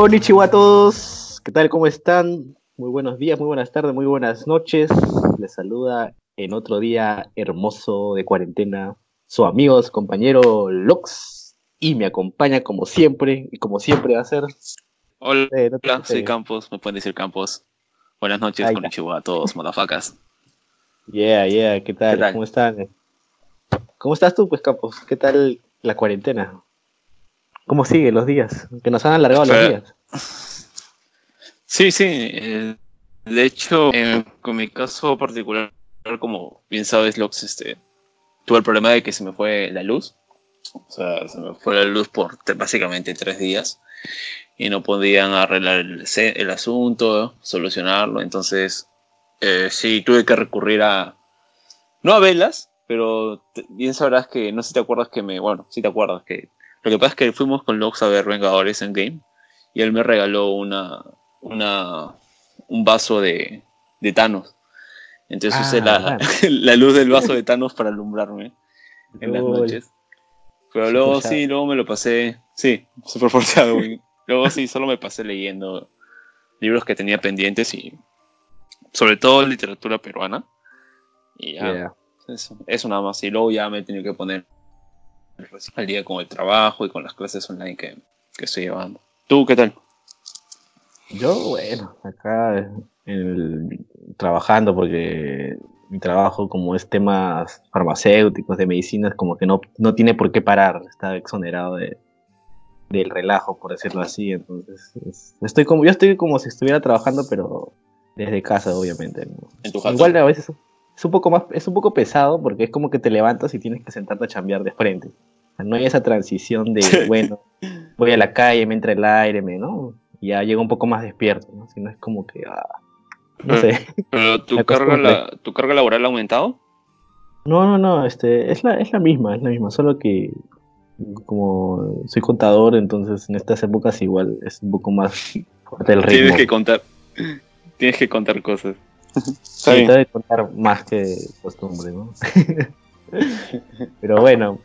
Konnichiwa a todos, ¿qué tal? ¿Cómo están? Muy buenos días, muy buenas tardes, muy buenas noches. Les saluda en otro día hermoso de cuarentena su amigo, su compañero Lox y me acompaña como siempre y como siempre va a ser. Hola, Eh, no soy. Campos, me pueden decir Campos. Buenas noches, está. a todos, motherfuckers. Yeah, yeah, ¿qué tal? ¿Qué tal? ¿Cómo están? ¿Cómo estás tú, pues, Campos? ¿Qué tal la cuarentena? ¿Cómo siguen los días? Que nos han alargado los días. Sí, sí, eh, de hecho, eh, con mi caso particular, como bien sabes, Lox, este, tuve el problema de que se me fue la luz. O sea, se me fue la luz por te- básicamente tres días y no podían arreglar el, el asunto, solucionarlo. Entonces, eh, sí, tuve que recurrir a, no a velas, pero bien sabrás que, no sé si te acuerdas que me, bueno, si te acuerdas que, lo que pasa es que fuimos con Lox a ver Vengadores en Game y él me regaló una, una, un vaso de, de Thanos. Entonces Ah, usé la, bueno. la luz del vaso de Thanos para alumbrarme en las noches. Pero luego forzado. sí, luego me lo pasé, sí, súper forzado. luego sí, solo me pasé leyendo libros que tenía pendientes y sobre todo literatura peruana. Y ya, Yeah. eso, eso nada más. Y luego ya me he tenido que poner al día con el trabajo y con las clases online que, que estoy llevando. ¿Tú qué tal? Yo, bueno, acá en el- trabajando porque mi trabajo como es temas farmacéuticos, de medicinas, como que no, no tiene por qué parar, está exonerado de, del relajo, por decirlo así. Entonces, es- estoy como, yo estoy como si estuviera trabajando, pero desde casa, obviamente. ¿no? En tu jato. Igual a veces es un poco más, es un poco pesado porque es como que te levantas y tienes que sentarte a chambear de frente. No hay esa transición de, bueno, voy a la calle, me entra el aire, me, ¿no? Y ya llego un poco más despierto, ¿no? Si no es como que, ah, no sé. ¿Pero tu La carga, la, tu carga laboral ha aumentado? No, no, no, este, es la, es la misma, es la misma, solo que como soy contador, entonces en estas épocas igual es un poco más fuerte el ritmo. Tienes que contar, tienes que contar cosas. Sí, te debe contar más que costumbre, ¿no? Pero bueno,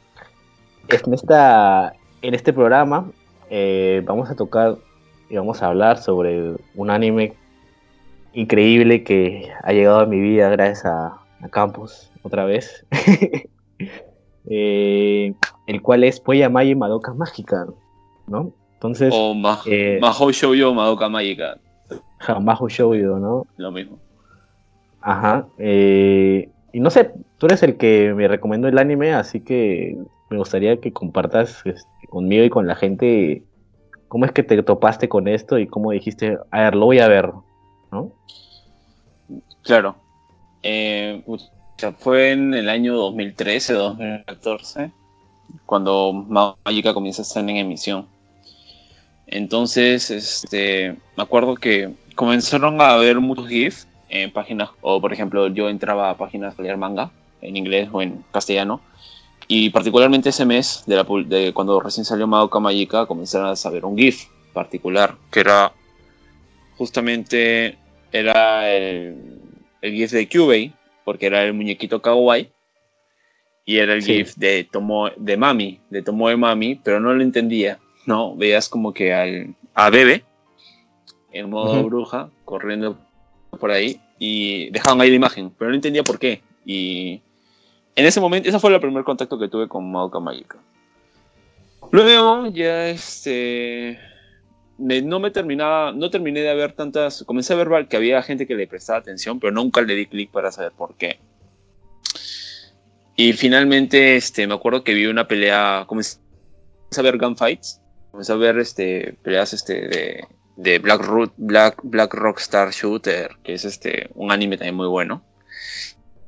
en, esta, en este programa eh, vamos a tocar y vamos a hablar sobre un anime increíble que ha llegado a mi vida gracias a, a Campos otra vez. Eh, el cual es Poya Maya Madoka Mágica, ¿no? Entonces, O ma eh, Mahou Shoujo Madoka Magica, Hamajo Shoujo, ¿no? lo mismo. Ajá. eh, y no sé, tú eres el que me recomendó el anime, así que me gustaría que compartas este, conmigo y con la gente cómo es que te topaste con esto y cómo dijiste, a ver, lo voy a ver, ¿no? Claro. Eh, fue en el año 2013, 2014, cuando Magica comienza a estar en emisión. Entonces, este, me acuerdo que comenzaron a haber muchos GIFs en páginas, o por ejemplo, yo entraba a páginas a leer manga, en inglés o en castellano, y particularmente ese mes, de, la, de cuando recién salió Madoka Magica, comenzaron a saber un GIF particular, que era justamente era el, el GIF de Kyubey, porque era el muñequito kawaii, y era el Sí. GIF de, Tomo, de Mami, de Tomoe Mami, pero no lo entendía, ¿no? Veías como que al, a Bebe, en modo Ujú. bruja, corriendo por ahí, y dejaban ahí la imagen, pero no entendía por qué. Y en ese momento, ese fue el primer contacto que tuve con Madoka Magica. Luego, ya este. me- no me terminaba, no terminé de ver tantas. Comencé a ver que había gente que le prestaba atención, pero nunca le di clic para saber por qué. Y finalmente, este, me acuerdo que vi una pelea, comencé a ver gunfights, comencé a ver este, peleas este, de, de Black, Root, Black, Black Rockstar Shooter, que es este, un anime también muy bueno.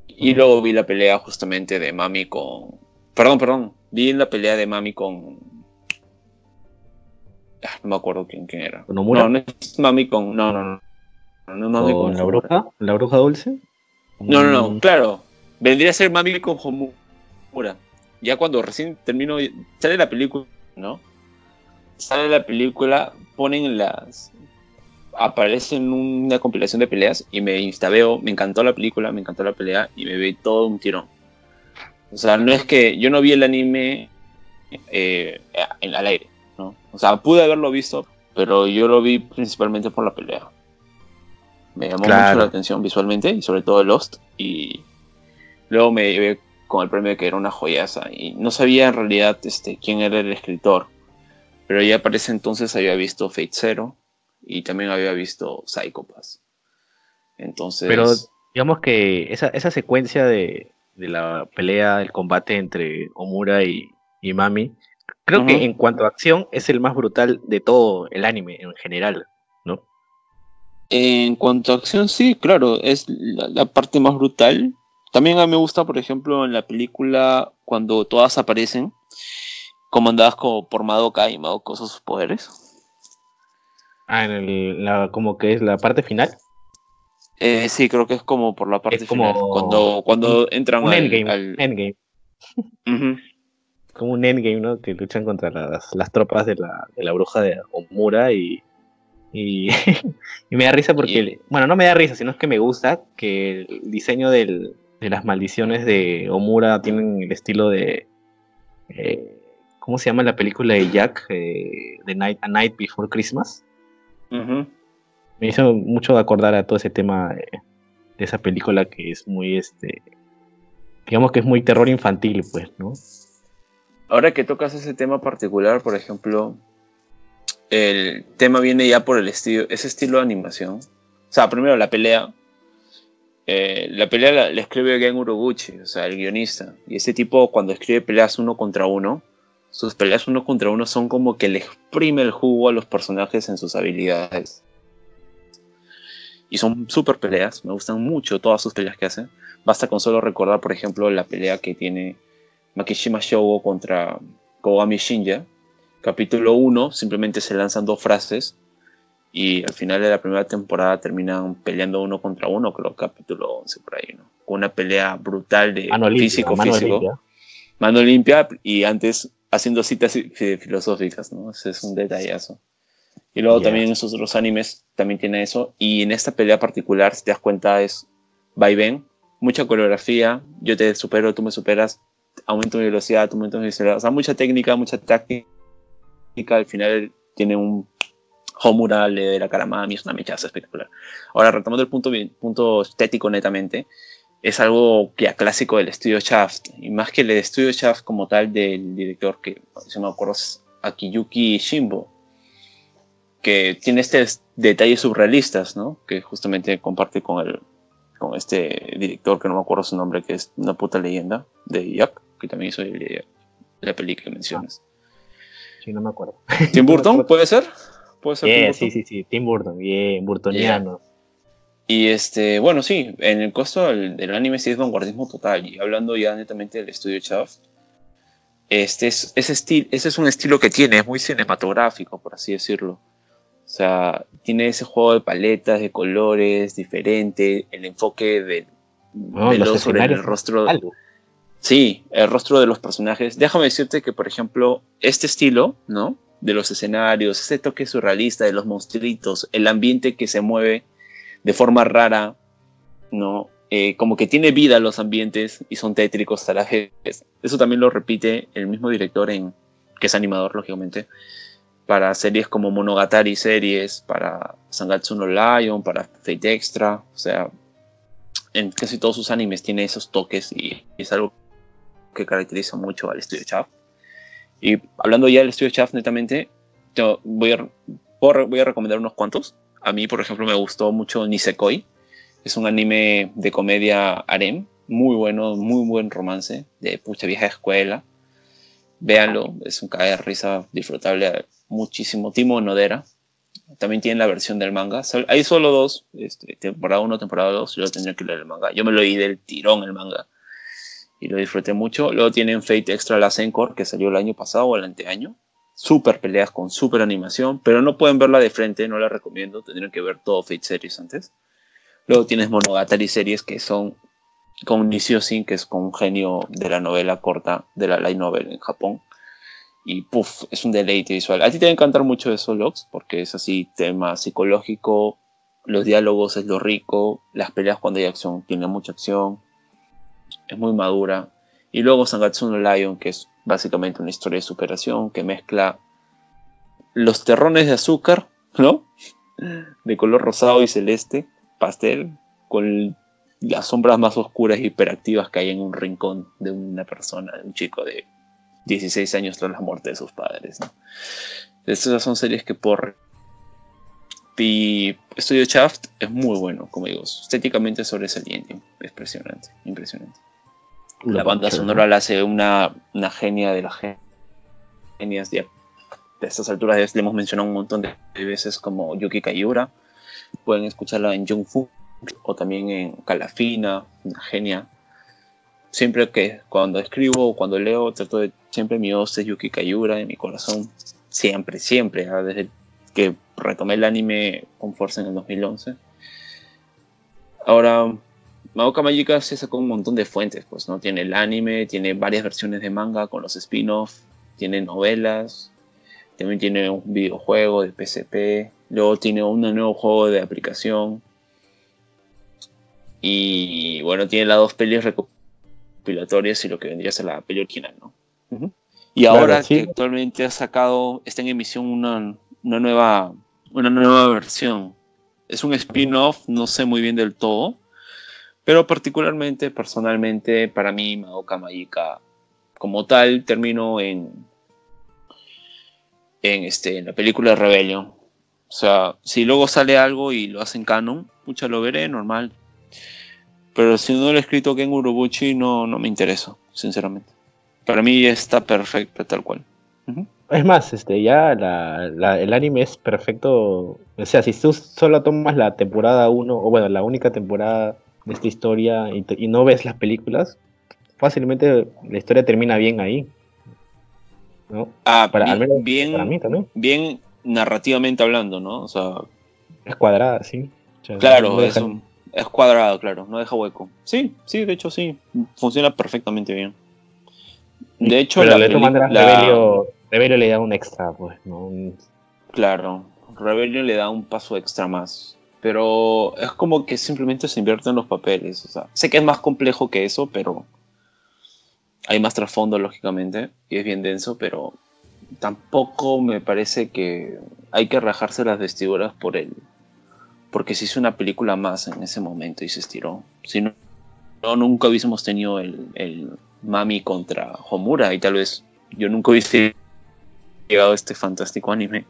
Y luego vi la pelea justamente de Mami con... Perdón, perdón. Vi la pelea de Mami con... Ah, no me acuerdo quién, quién era. ¿Con Nomura? No, no es Mami con... No, no, no. No, es Mami ¿Con la bruja? ¿La bruja dulce? No, no, no. Mm, Claro. Vendría a ser Mami con Homura. Ya cuando recién termino... Sale la película, ¿no? Sale la película, ponen las... Aparece en una compilación de peleas y me instabeo, me encantó la película, me encantó la pelea y me vi todo un tirón. O sea, no es que yo no vi el anime eh, en- al aire, ¿no? O sea, pude haberlo visto, pero yo lo vi principalmente por la pelea. Me llamó Claro. mucho la atención visualmente y sobre todo Lost. Y luego me llevé con el premio de que era una joyaza. Y no sabía en realidad este, quién era el escritor. Pero ya para ese entonces había visto Fate Zero y también había visto Psycho Pass. Entonces. Pero digamos que esa, esa secuencia de, de la pelea, el combate entre Omura y, y Mami, creo que en cuanto a acción es el más brutal de todo el anime en general, ¿no? En cuanto a acción, sí, claro, es la, la parte más brutal. También a mí me gusta, por ejemplo, en la película, cuando todas aparecen, comandadas como por Madoka y Madoka usa sus poderes. Ah, en el, la, como que es la parte final. Eh, sí, creo que es como por la parte Es como final. Cuando, cuando entran Un al- endgame, al- endgame. Como un endgame, ¿no? Que luchan contra las, las tropas de la, de la bruja de Omura y. Y, y me da risa porque. Y- Bueno, no me da risa, sino es que me gusta que el diseño del- de las maldiciones de Omura tienen el estilo de. eh, ¿Cómo se llama la película de Jack? Eh, The Night, A Night Before Christmas. Me hizo mucho acordar a todo ese tema de, de esa película que es muy. este Digamos que es muy terror infantil, pues, ¿no? Ahora que tocas ese tema particular, por ejemplo, el tema viene ya por el estilo, ese estilo de animación. O sea, primero la pelea. eh, la pelea la, la escribe Gen Urobuchi, o sea, el guionista. Y ese tipo, cuando escribe peleas uno contra uno, sus peleas uno contra uno son como que le exprime el jugo a los personajes en sus habilidades. Y son super peleas, me gustan mucho todas sus peleas que hace. Basta con solo recordar, por ejemplo, la pelea que tiene Makishima Shogo contra Kogami Shinja. Capítulo 1, simplemente se lanzan dos frases y al final de la primera temporada terminan peleando uno contra uno, creo capítulo 11 por ahí, ¿no? Con una pelea brutal de Mano limpia, físico, mano físico, limpia. mano limpia y antes haciendo citas fi- filosóficas, ¿no? Ese es un detallazo. Y luego Ya. también en sus otros animes también tiene eso. Y en esta pelea particular, si te das cuenta, es va y ven, mucha coreografía, yo te supero, tú me superas, aumento mi velocidad, tú aumentas mi velocidad. O sea, mucha técnica, mucha táctica. Al final tiene un Homura le de la cara a Mami, es una mechaza espectacular. Ahora, retomando el punto, punto estético netamente, es algo ya clásico del estudio Shaft. Y más que el estudio Shaft como tal del director, que no me acuerdo es Akiyuki Shimbo, que tiene estos detalles surrealistas, ¿no? Que justamente comparte con el con este director que no me acuerdo su nombre, que es una puta leyenda de Jack, que también hizo el la película que mencionas. Sí, no me acuerdo. Tim Burton. ¿puede ser? ¿Puede ser Tim Yeah, Burton? sí, sí, sí. Tim Burton, bien, burtoniano. Y este, bueno, sí, en el costo del, del anime sí es vanguardismo total. Y hablando ya netamente del estudio Shaft, este es, ese, estil- ese es un estilo que tiene, es muy cinematográfico, por así decirlo. O sea, tiene ese juego de paletas, de colores, diferente, el enfoque de, No, veloz los sobre el escenarios, rostro. Algo. Sí, el rostro de los personajes. Déjame decirte que, por ejemplo, este estilo, ¿no? De los escenarios, ese toque surrealista de los monstruitos, el ambiente que se mueve de forma rara, ¿no? Eh, como que tiene vida los ambientes y son tétricos a la vez. Eso también lo repite el mismo director, en, que es animador, lógicamente, para series como Monogatari series, para Sangatsu no Lion, para Fate Extra, o sea, en casi todos sus animes tiene esos toques y es algo que caracteriza mucho al estudio Shaft. Y hablando ya del estudio Shaft netamente, yo voy a, voy a recomendar unos cuantos. A mí, por ejemplo, me gustó mucho Nisekoi. Es un anime de comedia harem, muy bueno, muy buen romance de pucha vieja escuela. Véanlo, es un caer risa disfrutable muchísimo. Timo Nodera, también tiene la versión del manga. Hay solo dos, este, temporada 1, temporada 2, yo tendría que leer el manga. Yo me lo oí del tirón el manga y lo disfruté mucho. Luego tienen Fate Extra la Encore, que salió el año pasado o el anteaño. Super peleas con super animación, pero no pueden verla de frente, no la recomiendo, tendrían que ver todo Fate Series antes. Luego tienes Monogatari series que son con Nishio Sin, que es con un genio de la novela corta, de la light novel en Japón. Y puff, es un deleite visual. A ti te va a encantar mucho eso, Lox, porque es así, tema psicológico, los diálogos es lo rico, las peleas cuando hay acción, tiene mucha acción, es muy madura. Y luego Sangatsu no Lion, que es básicamente una historia de superación que mezcla los terrones de azúcar, ¿no? De color rosado y celeste, pastel, con las sombras más oscuras y hiperactivas que hay en un rincón de una persona, de un chico de 16 años tras la muerte de sus padres. ¿no? Estas son series que por y Estudio Shaft es muy bueno, como digo, estéticamente sobresaliente, impresionante, impresionante. La banda sonora la hace una, una genia de las genias de, de estas alturas. Le hemos mencionado un montón de veces como Yuki Kayura. Pueden escucharla en Jung Fu o también en Calafina, una genia. Siempre que cuando escribo o cuando leo, trato de siempre mi voz es Yuki Kayura en mi corazón. Siempre, siempre, ¿ah? desde que retomé el anime con fuerza en el 2011. Ahora, Madoka Magica se sacó un montón de fuentes, pues, ¿no? Tiene el anime, tiene varias versiones de manga con los spin-off, tiene novelas, también tiene un videojuego de PSP, luego tiene un nuevo juego de aplicación. Y bueno, tiene las dos pelis recopilatorias y lo que vendría a ser la peli original, ¿no? Y ahora que actualmente ha sacado, está en emisión una, una, nueva, una nueva versión. Es un spin-off, no sé muy bien del todo, pero particularmente, personalmente, para mí, Madoka Magica, como tal, terminó en, en, este, en la película Rebellion. O sea, si luego sale algo y lo hacen canon, mucha lo veré, normal. Pero si no lo he escrito Ken Urobuchi, no, no me interesa, sinceramente. Para mí está perfecto, tal cual. Es más, este, ya el anime es perfecto. O sea, si tú solo tomas la temporada 1, o bueno, la única temporada de esta historia y, no ves las películas, fácilmente la historia termina bien ahí. ¿no? Ah, para, bien, para mí también. Bien narrativamente hablando, ¿no? O sea, es cuadrada, sí. claro, es, es cuadrado, claro, no deja hueco. Sí, sí, de hecho sí, funciona perfectamente bien. De hecho, la, Rebelio, le da un extra, pues, ¿no? Claro, Rebelio le da un paso extra más pero es como que simplemente se invierte en los papeles. O sea, sé que es más complejo que eso, pero hay más trasfondo, lógicamente, y es bien denso, pero tampoco me parece que hay que rajarse las vestiduras por él. Porque se hizo una película más en ese momento y se estiró. Si no, nunca hubiésemos tenido el, el Mami contra Homura y tal vez yo nunca hubiese llegado a este fantástico anime.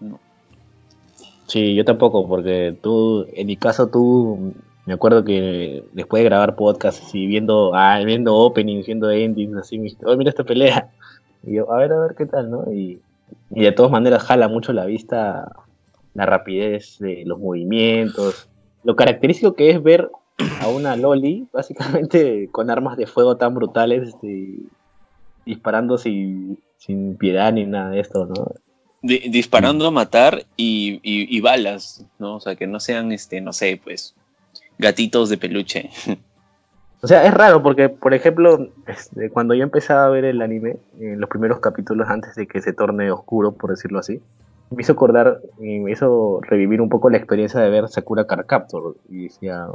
Sí, yo tampoco, porque tú, en mi caso, tú, me acuerdo que después de grabar podcast y viendo, ah, viendo openings, viendo endings, así, me oh, mira esta pelea. Y yo, a ver, a ver qué tal, ¿no? Y, y de todas maneras jala mucho la vista la rapidez de los movimientos, lo característico que es ver a una Loli, básicamente con armas de fuego tan brutales, este, disparando sin, sin piedad ni nada de esto, ¿no? Disparando a matar y, balas, ¿no? O sea, que no sean, este, no sé, pues, gatitos de peluche. O sea, es raro porque, por ejemplo, este, cuando yo empezaba a ver el anime, en los primeros capítulos antes de que se torne oscuro, por decirlo así, me hizo acordar y me hizo revivir un poco la experiencia de ver Sakura Car Captor. Y decía,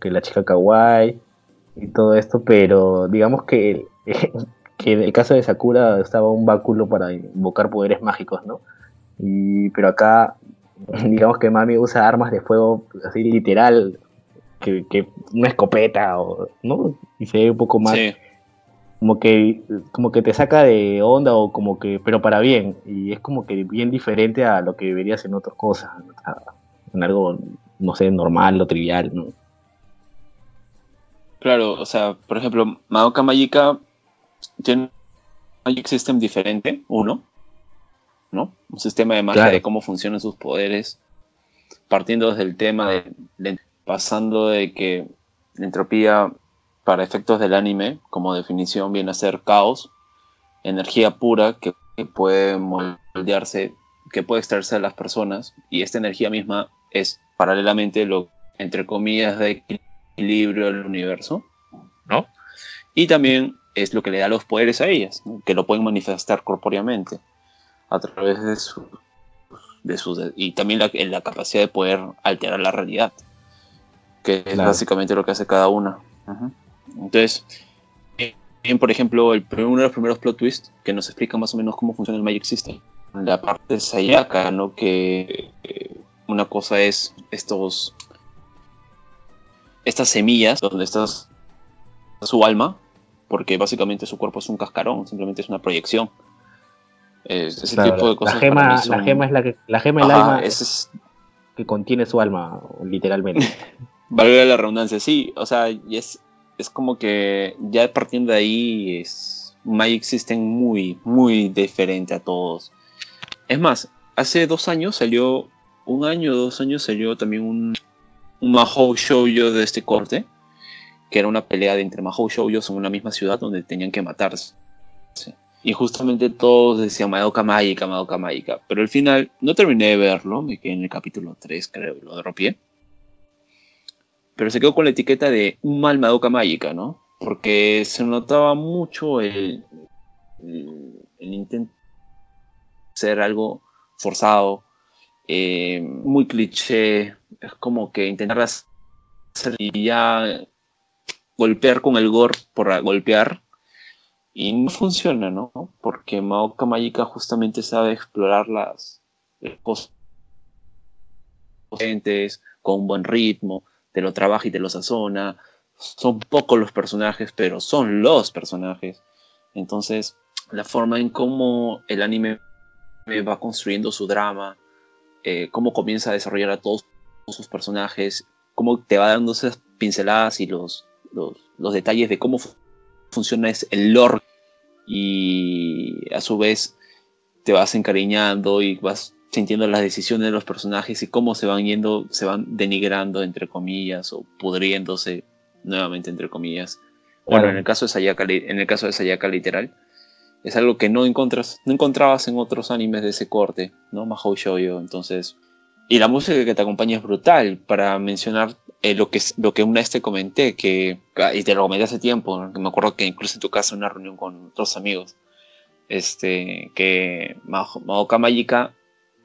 que la chica kawaii y todo esto, pero digamos que que en el caso de Sakura estaba un báculo para invocar poderes mágicos, ¿no? Y, pero acá, digamos que Mami usa armas de fuego así literal, que, una escopeta, o, ¿no? Y se ve un poco más... Como que, como que te saca de onda o como que, pero para bien, y es como que bien diferente a lo que verías en otras cosas, en algo, no sé, normal o trivial, ¿no? Claro, o sea, por ejemplo, Madoka Magica tiene un Magic System diferente, uno, ¿no? Un sistema de magia Claro. de cómo funcionan sus poderes, partiendo desde el tema de, de- pasando de que la entropía para efectos del anime, como definición, viene a ser caos, energía pura que, que puede moldearse, que puede extraerse de las personas, y esta energía misma es paralelamente lo, entre comillas, de equilibrio del universo, ¿no? Y también es lo que le da los poderes a ellas, ¿no? que lo pueden manifestar corpóreamente a través de su, de sus y también la, en la capacidad de poder alterar la realidad, que es básicamente lo que hace cada una. Entonces, bien, por ejemplo, el, primer- uno de los primeros plot twists que nos explica más o menos cómo funciona el Magic System, la parte de Sayaka, ¿no? Que eh, una cosa es estos estas semillas donde está su alma, porque básicamente su cuerpo es un cascarón, simplemente es una proyección. Es- ese Claro, tipo de cosas la, gema, son- la gema es la que la gema del Ajá, alma ese es- que contiene su alma, literalmente. valga la redundancia, sí, o sea, es, es como que ya partiendo de ahí es Magic System muy, muy diferente a todos. Es más, hace dos años salió, un año, dos años salió también un, un Mahou Shoujo de este corte, que era una pelea de entre Mahou Shoujos en una misma ciudad donde tenían que matarse. Y justamente todos decían Madoka Mágica, Madoka Mágica. Pero al final no terminé de verlo, me quedé en el capítulo 3, creo, lo dropié. Pero se quedó con la etiqueta de un mal Madoka Mágica, ¿no? Porque se notaba mucho el, el, el intento ser algo forzado, eh, muy cliché, es como que intentar hacer y ya golpear con el gore por golpear y no funciona, ¿no? Porque Madoka Mágica justamente sabe explorar las cosas potentes, con un buen ritmo, te lo trabaja y te lo sazona. Son pocos los personajes, pero son los personajes. Entonces, la forma en cómo el anime va construyendo su drama, eh, cómo comienza a desarrollar a todos sus personajes, cómo te va dando esas pinceladas y los, los, los detalles de cómo fu- funciona es el lore y a su vez te vas encariñando y vas sintiendo las decisiones de los personajes y cómo se van yendo, se van denigrando entre comillas o pudriéndose nuevamente entre comillas. Bueno, Claro. en el caso de Sayaka, en el caso de Sayaka literal, es algo que no encontras, no encontrabas en otros animes de ese corte, ¿no? Mahou Shoujo, entonces. Y la música que te acompaña es brutal, para mencionar eh, lo, que, lo que una vez te comenté, que, y te lo comenté hace tiempo, ¿no? que me acuerdo que incluso en tu casa una reunión con otros amigos, este, que Maho- Madoka Mágica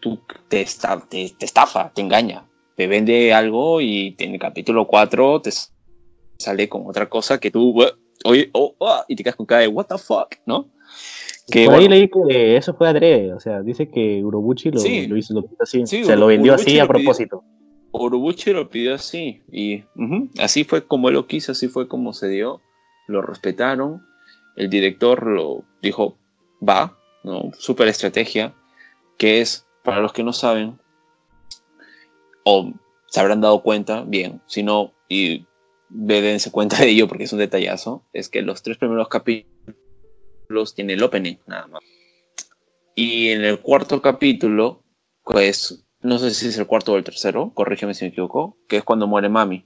tú te, esta- te, te estafa, te engaña, te vende algo y en el capítulo 4 te sale con otra cosa que tú, "What? oye, oh, ah", y te quedas con cara de what the fuck, ¿no? Que, Por ahí leí que eso fue adrede, o sea, dice que Urobuchi lo, Sí. lo hizo lo así, Sí, se lo vendió Urobuchi así a lo pidió. propósito. Urobuchi lo pidió así y así fue como él lo quiso, así fue como se dio, lo respetaron, el director lo dijo, va, ¿no? Super estrategia, que es, para los que no saben, o se habrán dado cuenta, bien, si no, y dense cuenta de ello porque es un detallazo, es que los tres primeros capítulos tienen el opening, nada más. Y en el cuarto capítulo, pues, no sé si es el cuarto o el tercero, corrígeme si me equivoco, que es cuando muere Mami.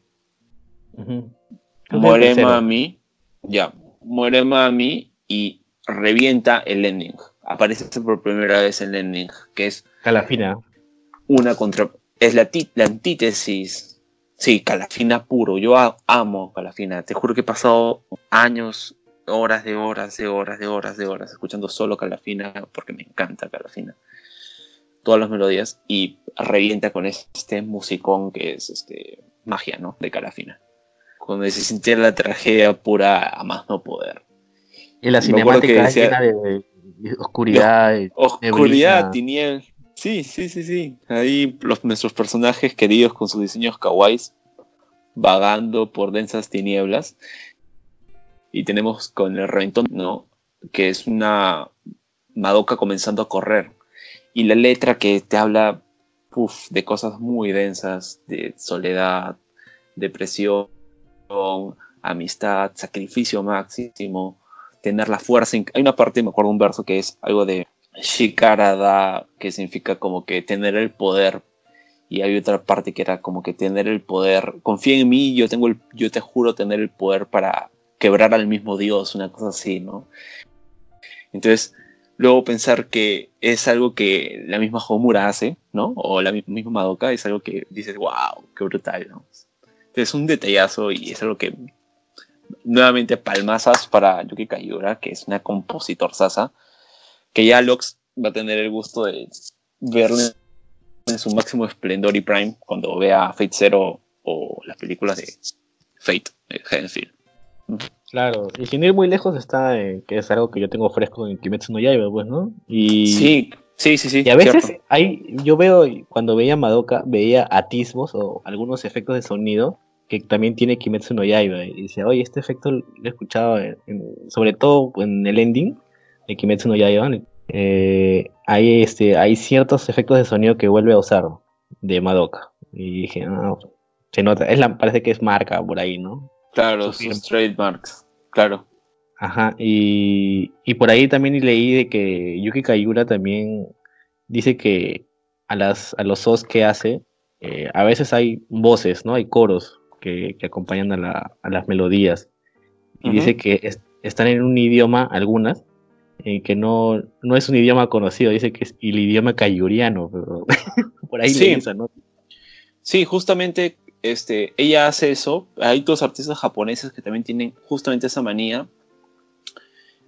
Muere. Mami, ya, muere Mami y revienta el ending. Aparece por primera vez el ending, que es Calafina. una contra... Es la, la antítesis. Sí, Calafina puro. Yo amo Calafina. Te juro que he pasado años, horas de horas, de horas, de horas, de horas, escuchando solo Calafina, porque me encanta Calafina. Todas las melodías. Y revienta con este musicón que es este magia, ¿no? De Calafina. Cuando se sintiera la tragedia pura a más no poder. Y la cinemática decía- llena de, de oscuridad. de- Oscuridad, tiniebla. Sí, sí, sí, sí. Ahí los, nuestros personajes queridos con sus diseños kawaiis vagando por densas tinieblas. Y tenemos con el reventón, ¿no? Que es una Madoka comenzando a correr. Y la letra que te habla de cosas muy densas, de soledad, depresión, amistad, sacrificio máximo, tener la fuerza. Hay una parte, me acuerdo un verso que es algo de Shikarada, que significa como que tener el poder. Y hay otra parte que era como que tener el poder. Confía en mí, yo tengo el, yo te juro tener el poder para quebrar al mismo Dios, una cosa así, ¿no? Entonces, luego pensar que es algo que la misma Homura hace, ¿no? O la misma Madoka, es algo que dices, wow, qué brutal, ¿no? Es un detallazo y es algo que nuevamente palmazas para Yuki Kayura, que es una compositor sasa, que ya Lux va a tener el gusto de verle en su máximo esplendor y prime cuando vea Fate Zero o las películas de Fate, de Haddonfield. Claro, y sin ir muy lejos está, eh, que es algo que yo tengo fresco en Kimetsu no Yaiba, pues, ¿no? Y, sí, sí, sí, sí. Y a veces hay, yo veo, cuando veía Madoka, veía atismos o algunos efectos de sonido que también tiene Kimetsu no Yaiba. Y dice, oye, este efecto lo he escuchado, sobre todo en el ending de Kimetsu no Yaiba. Eh, hay, este, hay ciertos efectos de sonido que vuelve a usar de Madoka. Y dije, ah, se nota, es la, parece que es marca por ahí, ¿no? Claro, sus, trademarks, claro. Ajá, y, y, por ahí también leí de que Yuki Kayura también dice que a, las, a los os que hace, eh, a veces hay voces, ¿no? Hay coros que, acompañan a, las melodías. Y dice que están en un idioma, algunas, eh, que no, no es un idioma conocido, dice que es el idioma cayuriano, pero por ahí sí. ¿no? Sí, justamente este, ella hace eso. Hay dos artistas japoneses que también tienen justamente esa manía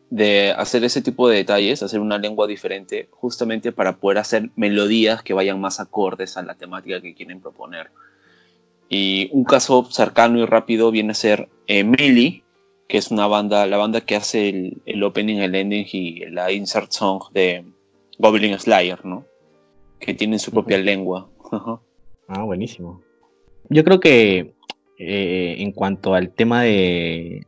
de hacer ese tipo de detalles, hacer una lengua diferente, justamente para poder hacer melodías que vayan más acordes a la temática que quieren proponer. Y un caso cercano y rápido viene a ser Emily, que es una banda, la banda que hace el, el, opening, el ending y la insert song de Goblin Slayer, ¿no? Que tienen su propia lengua. ah, buenísimo. Yo creo que eh, en cuanto al tema de,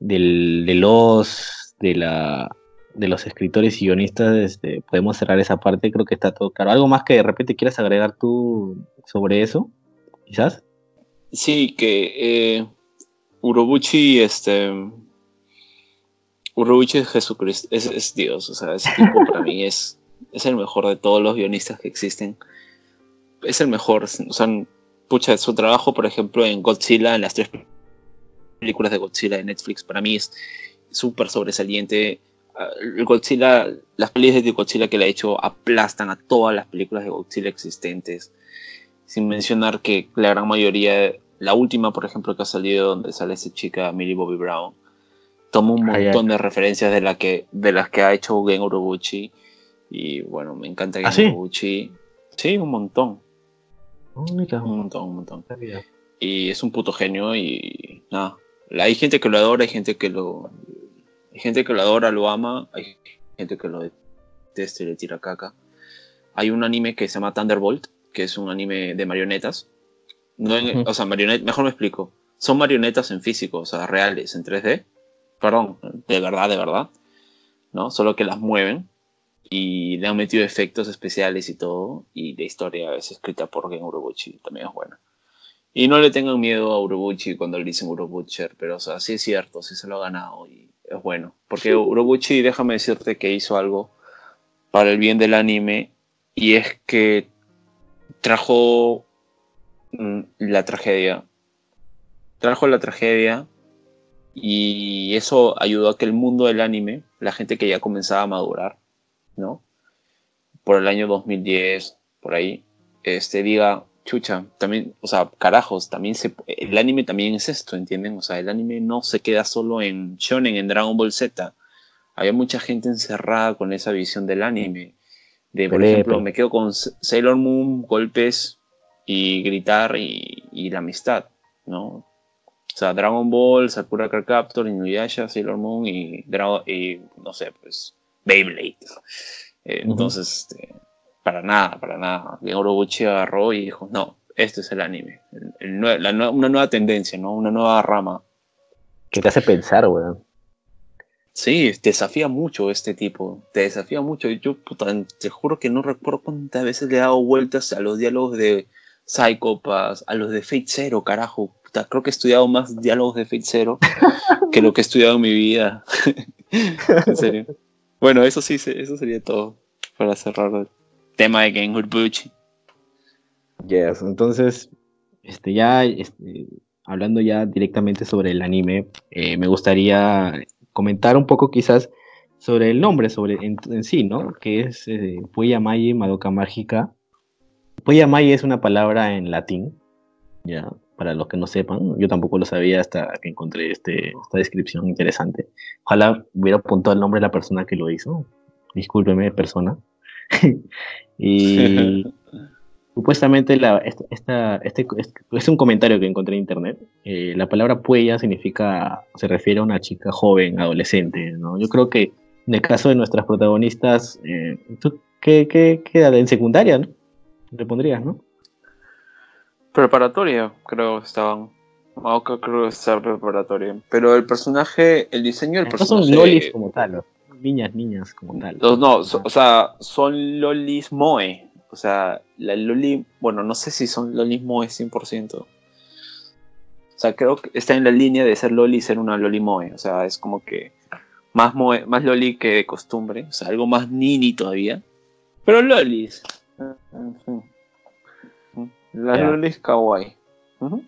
del, de los de la de los escritores y guionistas, este, podemos cerrar esa parte, creo que está todo claro. ¿Algo más que de repente quieras agregar tú sobre eso? quizás. Sí, que eh, Urobuchi, este. Urobuchi es Jesucristo, es, Dios, o sea, ese tipo para mí es, es el mejor de todos los guionistas que existen. Es el mejor, o sea, pucha, su trabajo, por ejemplo, en Godzilla, en las tres películas de Godzilla de Netflix, para mí es súper sobresaliente. Ah, el Godzilla, las películas de Godzilla que le ha hecho aplastan a todas las películas de Godzilla existentes sin mencionar que la gran mayoría, la última, por ejemplo, que ha salido donde sale esa chica Millie Bobby Brown, toma un montón de referencias de, la que, de las que ha hecho Gen Urobuchi. Y bueno, me encanta Gen ¿Ah. Sí, un montón. Oh, un montón, un montón. Y es un puto genio y nada. Hay gente que lo adora, hay gente que lo. Hay gente que lo adora, lo ama, hay gente que lo detesta y le tira caca. Hay un anime que se llama Thunderbolt, que es un anime de marionetas. No O sea, marionetas, mejor me explico. Son marionetas en físico, o sea, reales, en 3D. Perdón, de verdad, de verdad. ¿No? Solo que las mueven y le han metido efectos especiales y todo. Y la historia es escrita por Gen Urobuchi, también es buena. Y no le tengan miedo a Urobuchi cuando le dicen Urobucher, pero o sea, sí es cierto, sí se lo ha ganado y es bueno. Porque Urobuchi, déjame decirte que hizo algo para el bien del anime y es que trajo mm, la tragedia. Trajo la tragedia y eso ayudó a que el mundo del anime, la gente que ya comenzaba a madurar, ¿no? Por el año 2010, por ahí, este, diga, chucha, también, o sea, carajos, también se, el anime también es esto, ¿entienden? O sea, el anime no se queda solo en Shonen, en Dragon Ball Z. Había mucha gente encerrada con esa visión del anime. De, por ejemplo, me quedo con Sailor Moon, golpes y gritar y, la amistad, ¿no? O sea, Dragon Ball, Sakura Card Captor, Inuyasha, Sailor Moon y, y no sé, pues Beyblade. Eh, entonces, este, para nada, para nada. Oroguchi agarró y dijo, no, este es el anime. una nueva tendencia, ¿no? Una nueva rama. Que te hace pensar, weón. Sí, desafía mucho este tipo, te desafía mucho. Yo, puta, te juro que no recuerdo cuántas veces le he dado vueltas a los diálogos de Psychopaths, a los de Fate Zero, carajo. Puta, creo que he estudiado más diálogos de Fate Zero que lo que he estudiado en mi vida. en serio. Bueno, eso sí, eso sería todo para cerrar el tema de Game Buchi. Yes, entonces, este, ya este, hablando ya directamente sobre el anime, eh, me gustaría comentar un poco quizás sobre el nombre, sobre en, sí, ¿no? Que es eh, Puella Magi Madoka Mágica. Puella Magi es una palabra en latín, ya, para los que no sepan, yo tampoco lo sabía hasta que encontré este, esta descripción interesante. Ojalá hubiera apuntado el nombre de la persona que lo hizo. Discúlpeme, persona. y Supuestamente la, esta, esta- este, este- es un comentario que encontré en internet. Eh, la palabra puella significa, se refiere a una chica joven, adolescente, ¿no? Yo creo que en el caso de nuestras protagonistas, eh, ¿tú qué, qué, qué? En secundaria, ¿no? Le pondrías, ¿no? Preparatoria, creo que estaban. Maoka creo que está preparatoria. Pero el personaje, el diseño del No personaje. son lolis como tal, niñas, niñas como tal. No, no, so- o sea, son lolis moe. O sea, la loli, bueno, no sé si son lolis moe 100%. O sea, creo que está en la línea de ser loli y ser una loli moe. O sea, es como que más moe, más loli que de costumbre. O sea, algo más nini todavía. Pero lolis. En fin. Las Ya. lolis kawaii.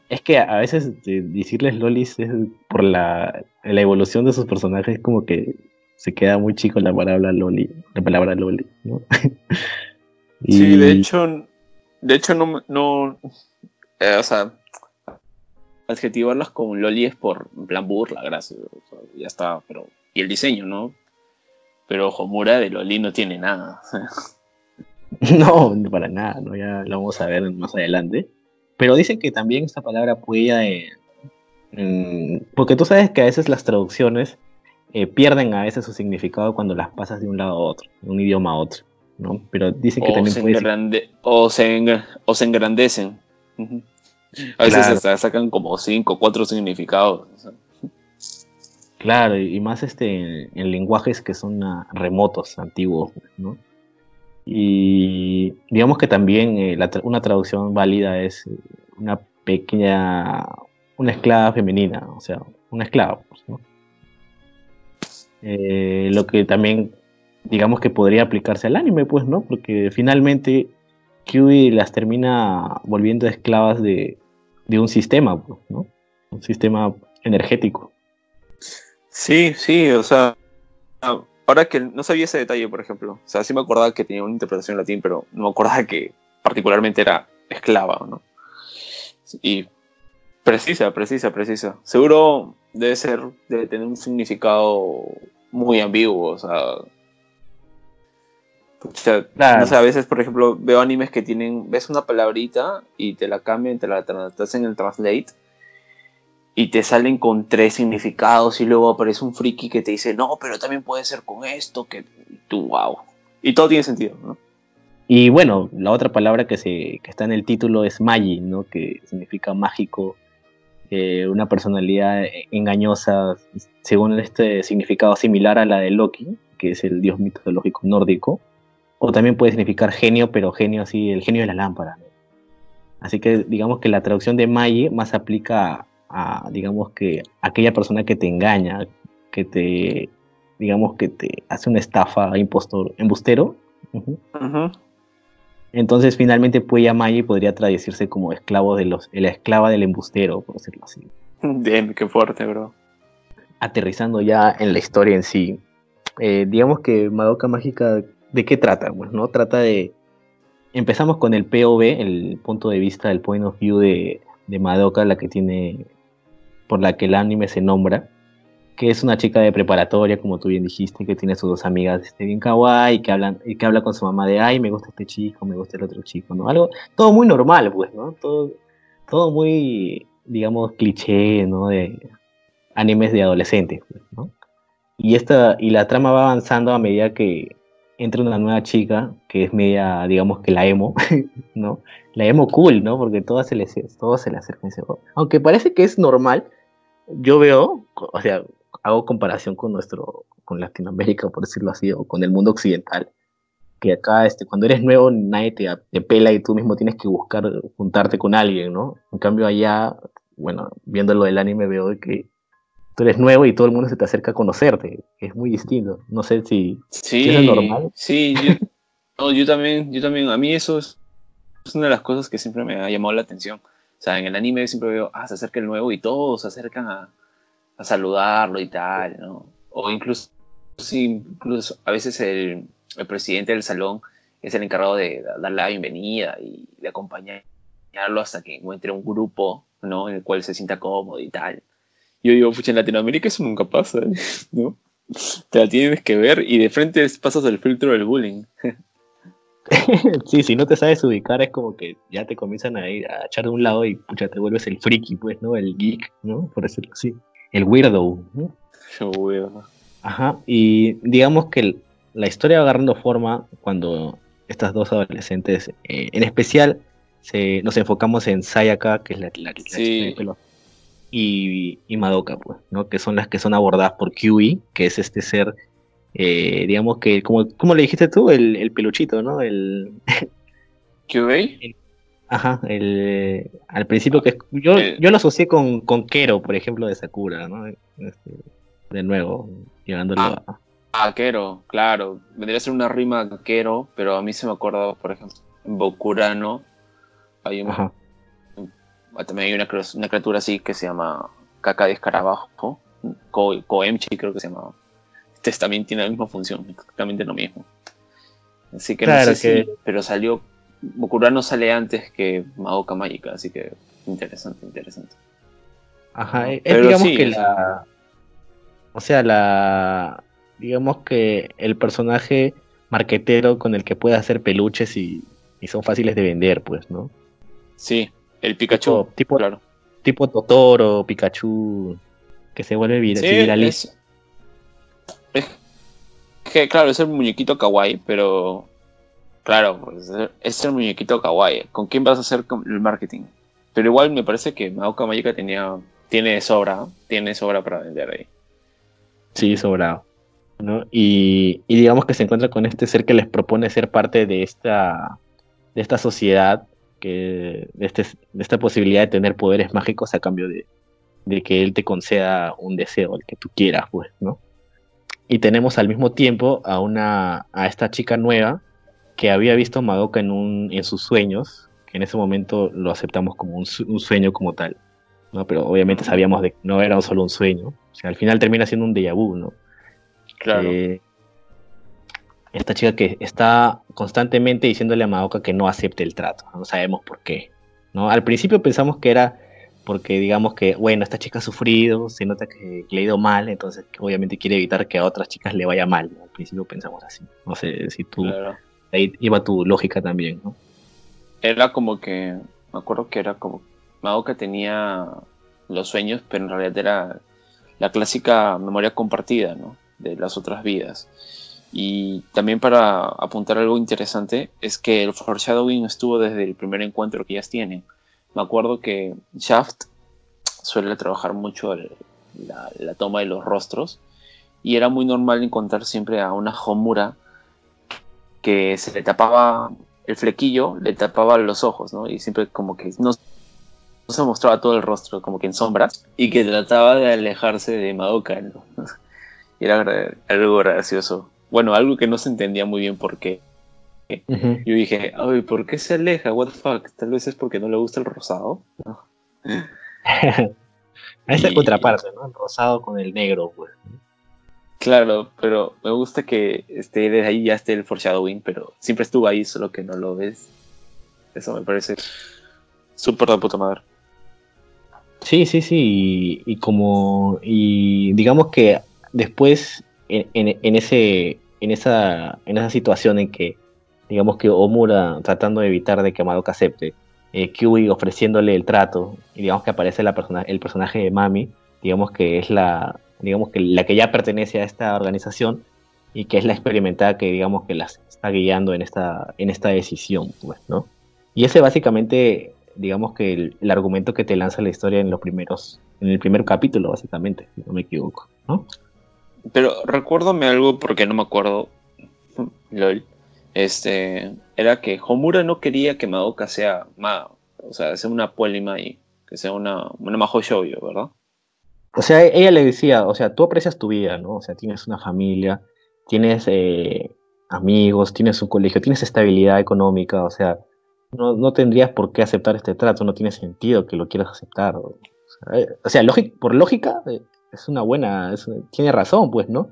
Es que a veces eh, decirles lolis es por la, la evolución de sus personajes, como que se queda muy chico la palabra loli, la palabra loli, ¿no? Sí, de hecho, de hecho no, no eh, o sea, adjetivarlas con loli es por, en plan, burla, gracias, o sea, ya está, pero, y el diseño, ¿no? Pero Homura de loli no tiene nada, No, para nada, ¿no? Ya lo vamos a ver más adelante. Pero dicen que también esta palabra puede... porque tú sabes que a veces las traducciones eh, pierden a veces su significado cuando las pasas de un lado a otro, de un idioma a otro, ¿no? Pero dicen que o también se, puede... engrande- o, se engra- o se engrandecen. A veces Claro. hasta sacan como cinco, cuatro significados. Claro, y más este en, en lenguajes que son ah, remotos, antiguos, ¿no? Y digamos que también eh, una traducción válida es eh, una pequeña, una esclava femenina, o sea, una esclava, pues, ¿no? Eh, lo que también, digamos que podría aplicarse al anime, pues, ¿no? Porque finalmente Kyuubi las termina volviendo esclavas de, de un sistema, pues, ¿no? Un sistema energético. Sí, sí, o sea, ahora que no sabía ese detalle, por ejemplo, o sea, sí me acordaba que tenía una interpretación en latín, pero no me acordaba que particularmente era esclava, ¿no? Y precisa, precisa, precisa. Seguro debe ser, debe tener un significado muy ambiguo, o sea, Claro. no sé, a veces, por ejemplo, veo animes que tienen, ves una palabrita y te la cambian, te la te hacen el translate y te salen con tres significados y luego aparece un friki que te dice, no, pero también puede ser con esto, que tú, wow. Y todo tiene sentido, ¿no? Y bueno, la otra palabra que, se, que está en el título es Magi, ¿no? Que significa mágico, eh, una personalidad engañosa, según este significado similar a la de Loki, que es el dios mitológico nórdico. O también puede significar genio, pero genio así, el genio de la lámpara. Así que digamos que la traducción de Magi más aplica a, digamos que, aquella persona que te engaña, que te, digamos que te hace una estafa, impostor, embustero. Entonces, finalmente, Puella Magi podría traducirse como esclavo de los, la esclava del embustero, por decirlo así. Damn, qué fuerte, bro. Aterrizando ya en la historia en sí, eh, digamos que Madoka Mágica, ¿de qué trata? Pues, ¿no? Trata de. Empezamos con el POV, el punto de vista, el point of view de, de Madoka, la que tiene. Por la que el anime se nombra, que es una chica de preparatoria, como tú bien dijiste, que tiene sus dos amigas este, bien kawaii, que hablan, que habla con su mamá de ay, me gusta este chico, me gusta el otro chico, ¿no? Algo, todo muy normal, pues, ¿no? Todo, todo muy, digamos, cliché, ¿no? De animes de adolescentes, pues, ¿no? Y esta, y la trama va avanzando a medida que entra una nueva chica, que es media, digamos que la emo, ¿no? La emo cool, ¿no? Porque todas se le, todos se le acercan se Aunque parece que es normal, yo veo, o sea, hago comparación con nuestro, con Latinoamérica, por decirlo así, o con el mundo occidental, que acá este, cuando eres nuevo nadie te, te pela y tú mismo tienes que buscar juntarte con alguien, ¿no? En cambio allá, bueno, viendo lo del anime veo que tú eres nuevo y todo el mundo se te acerca a conocerte. Es muy distinto. No sé si, Sí, es normal. sí, yo, no, yo también, yo también, a mí eso es, es una de las cosas que siempre me ha llamado la atención. O sea, en el anime siempre veo, ah, se acerca el nuevo y todos se acercan a, a saludarlo y tal, ¿no? O incluso, sí, incluso a veces el, el presidente del salón es el encargado de darle la bienvenida y de acompañarlo hasta que encuentre un grupo, ¿no? En el cual se sienta cómodo y tal. Yo digo, pucha, en Latinoamérica eso nunca pasa, ¿no? Te la tienes que ver y de frente pasas el filtro del bullying. sí, si no te sabes ubicar es como que ya te comienzan a ir a echar de un lado y pucha, te vuelves el friki, pues, ¿no? El geek, ¿no? Por decirlo así. El weirdo, ¿no? Yo, weón. Ajá, y digamos que la historia va agarrando forma cuando estas dos adolescentes, eh, en especial, se, nos enfocamos en Sayaka, que es la, la, la chica Sí. de pelo, y, y Madoka, pues, ¿no? Que son las que son abordadas por Kiwi, que es este ser, eh, digamos que, como, como le dijiste tú, el, el peluchito, ¿no? El, ¿QA? ajá, el, al principio que es- yo, Eh. yo lo asocié con, con Kero, por ejemplo, de Sakura, ¿no? Este, de nuevo, llegándolo Ah. a... Ah, Kero, claro. Vendría a ser una rima Kero, pero a mí se me acuerda, por ejemplo, en Bokurano. Hay un, Ajá. Ah, también hay una, una criatura así que se llama Caca de escarabajo. Koemchi creo que se llama. Este también tiene la misma función, exactamente lo mismo. Así que Claro no sé que- si, pero salió, Bokurano sale antes que Madoka Mágica, así que interesante, interesante. Ajá, es Pero digamos sí, que la. O sea, la. Digamos que el personaje marquetero con el que puede hacer peluches y, y son fáciles de vender, pues, ¿no? Sí, el Pikachu, Tipo, tipo, claro. tipo Totoro, Pikachu, que se vuelve vir Sí, viraliza. es, es que, claro, es el muñequito kawaii, pero claro, pues, es el muñequito kawaii. ¿Con quién vas a hacer el marketing? Pero igual me parece que Madoka Magica tenía, tiene sobra, tiene sobra para vender ahí. Sí, sobrado. ¿no? Y, y digamos que se encuentra con este ser que les propone ser parte de esta, de esta sociedad, que, de, este, de esta posibilidad de tener poderes mágicos a cambio de, de que él te conceda un deseo, el que tú quieras, pues, ¿no? Y tenemos al mismo tiempo a una, a esta chica nueva que había visto a Madoka en, un, en sus sueños, que en ese momento lo aceptamos como un sueño como tal, ¿no? Pero obviamente sabíamos de que no era solo un sueño, o sea, al final termina siendo un déjà vu, ¿no? Claro. Eh, esta chica que está constantemente diciéndole a Madoka que no acepte el trato, no sabemos por qué, ¿no? Al principio pensamos que era porque digamos que, bueno, esta chica ha sufrido, se nota que, le ha ido mal, entonces obviamente quiere evitar que a otras chicas le vaya mal. Al principio pensamos así. No sé si tú, claro. ahí iba tu lógica también, ¿no? Era como que, me acuerdo que era como, Madoka tenía los sueños, pero en realidad era la clásica memoria compartida, ¿no? De las otras vidas. Y también para apuntar algo interesante, es que el foreshadowing estuvo desde el primer encuentro que ellas tienen. Me acuerdo que Shaft suele trabajar mucho la, toma de los rostros, y era muy normal encontrar siempre a una Homura que se le tapaba el flequillo, le tapaba los ojos, ¿no? Y siempre como que no, se mostraba todo el rostro, como que en sombras, y que trataba de alejarse de Madoka, era algo gracioso. Bueno, algo que no se entendía muy bien por qué. Yo dije, ay, ¿por qué se aleja? What the fuck? Tal vez es porque no le gusta el rosado. Esa es Y- contraparte, ¿no? El rosado con el negro, pues. Claro, pero me gusta que esté desde ahí ya esté el foreshadowing, pero siempre estuvo ahí, solo que no lo ves. Eso me parece súper de puta madre. Sí, sí, sí, y, y como, y digamos que después, en, en- en ese, en esa, en esa situación en que, digamos que Omura tratando de evitar de que Madoka acepte, eh, ofreciéndole el trato, y digamos que aparece la persona, el personaje de Mami, digamos que es la, digamos que la que ya pertenece a esta organización, y que es la experimentada que digamos que las está guiando en esta, en esta decisión, pues, ¿no? Y ese básicamente digamos que el, el argumento que te lanza la historia en los primeros, en el primer capítulo, básicamente, si no me equivoco, ¿no? Pero recuérdame algo porque no me acuerdo. LOL. este, era que Homura no quería que Madoka sea, ma, o sea, sea una polima y que sea una, una Majo ¿verdad? O sea, ella le decía, o sea, tú aprecias tu vida, ¿no? O sea, tienes una familia, tienes eh, amigos, tienes un colegio, tienes estabilidad económica, o sea, no, no tendrías por qué aceptar este trato, no tiene sentido que lo quieras aceptar. O sea, eh, por lógica, eh, es una buena, es- tiene razón, pues, ¿no?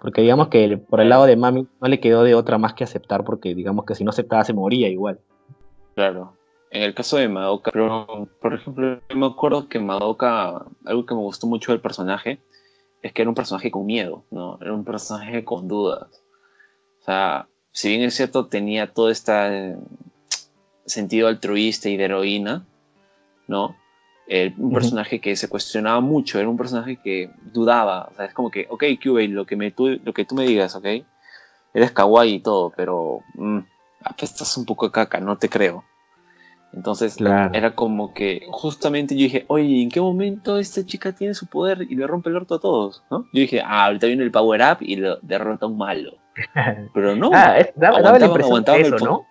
Porque digamos que por el lado de Mami no le quedó de otra más que aceptar, porque digamos que si no aceptaba se moría igual. Claro. En el caso de Madoka, pero, por ejemplo, me acuerdo que Madoka, algo que me gustó mucho del personaje, es que era un personaje con miedo, ¿no? Era un personaje con dudas. O sea, si bien es cierto, tenía todo este sentido altruista y de heroína, ¿no? El- un Ujú. personaje que se cuestionaba mucho, era un personaje que dudaba, o sea, es como que, ok, Kyubey, lo que, me, tú, lo que tú me digas, ok, eres kawaii y todo, pero mm, apestas un poco a caca, no te creo. Entonces, Claro. era como que justamente yo dije, oye, ¿en qué momento esta chica tiene su poder y le rompe el orto a todos? ¿no? Yo dije, ah, ahorita viene el power up y lo derrota a un malo. Pero no. ah, es- daba, daba la impresión de eso, ¿no?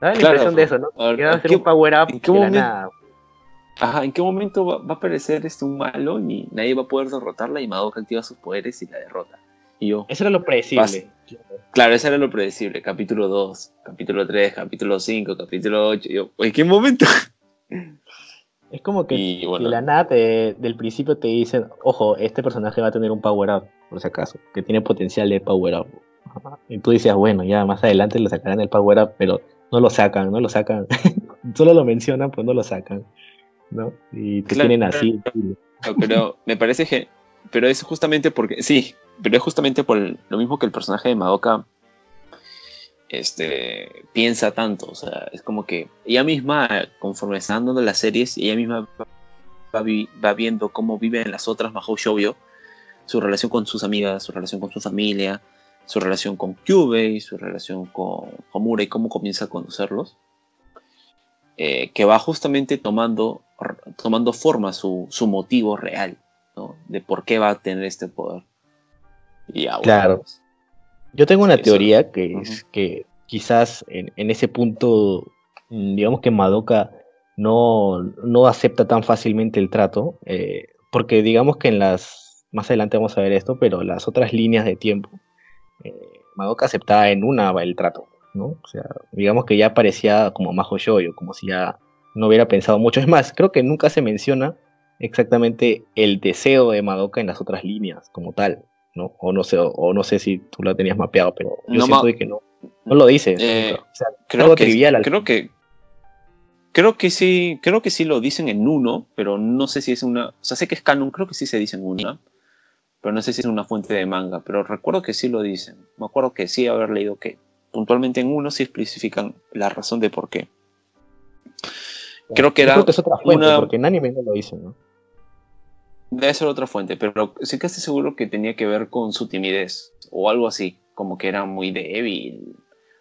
Daba la Claro, impresión de eso, ¿no? ver, Que iba a ¿en ser qué- un power up en qué de momento? nada. Ajá, ¿en qué momento va, va a aparecer este un malo y nadie va a poder derrotarla y Madoka activa sus poderes y la derrota? Y yo, Eso era lo predecible. claro, eso era lo predecible. Capítulo 2, capítulo 3, capítulo 5, capítulo 8. Y yo, ¿en qué momento? Es como que Y bueno, de la nada te- del principio te dicen, ojo, este personaje va a tener un power up, por si acaso, que tiene potencial de power up. Y tú dices, bueno, ya más adelante le sacarán el power up, pero no lo sacan, no lo sacan. Solo lo mencionan, pues no lo sacan. ¿No? Y te Claro. tienen así. pero me parece que. Pero es justamente porque. Sí, pero es justamente por el- lo mismo que el personaje de Madoka. Este. Piensa tanto. O sea, es como que ella misma, conforme está dando las series, ella misma va, vi- va viendo cómo viven las otras Mahou Shoujo. Su relación con sus amigas, su relación con su familia, su relación con Kyubey, su relación con Homura y cómo comienza a conocerlos. Eh, que va justamente tomando, tomando forma su, su motivo real, ¿no? De por qué va a tener este poder. Y bueno, Claro. pues, Yo tengo una Eso. teoría que es que quizás en, en ese punto, mm, digamos que Madoka no, no acepta tan fácilmente el trato, eh, porque digamos que en las, más adelante vamos a ver esto, pero las otras líneas de tiempo, eh, Madoka aceptaba en una el trato, ¿no? O sea, digamos que ya parecía como Majo Shoujo, como si ya no hubiera pensado mucho. Es más, creo que nunca se menciona exactamente el deseo de Madoka en las otras líneas como tal. ¿no? O no sé, o, o no sé si tú la tenías mapeado, pero yo No siento de que no, no lo dice. Eh, nunca. O sea, creo algo que, trivial al- creo que creo que sí creo que sí lo dicen en uno pero no sé si es una o sea sé que es canon creo que sí se dice en una pero no sé si es una fuente de manga pero recuerdo que sí lo dicen me acuerdo que sí haber leído que puntualmente en uno sí especifican la razón de por qué creo que era creo que es otra fuente, una- porque en anime no lo dicen, ¿no? Debe ser otra fuente, pero sí que estoy seguro que tenía que ver con su timidez o algo así, como que era muy débil.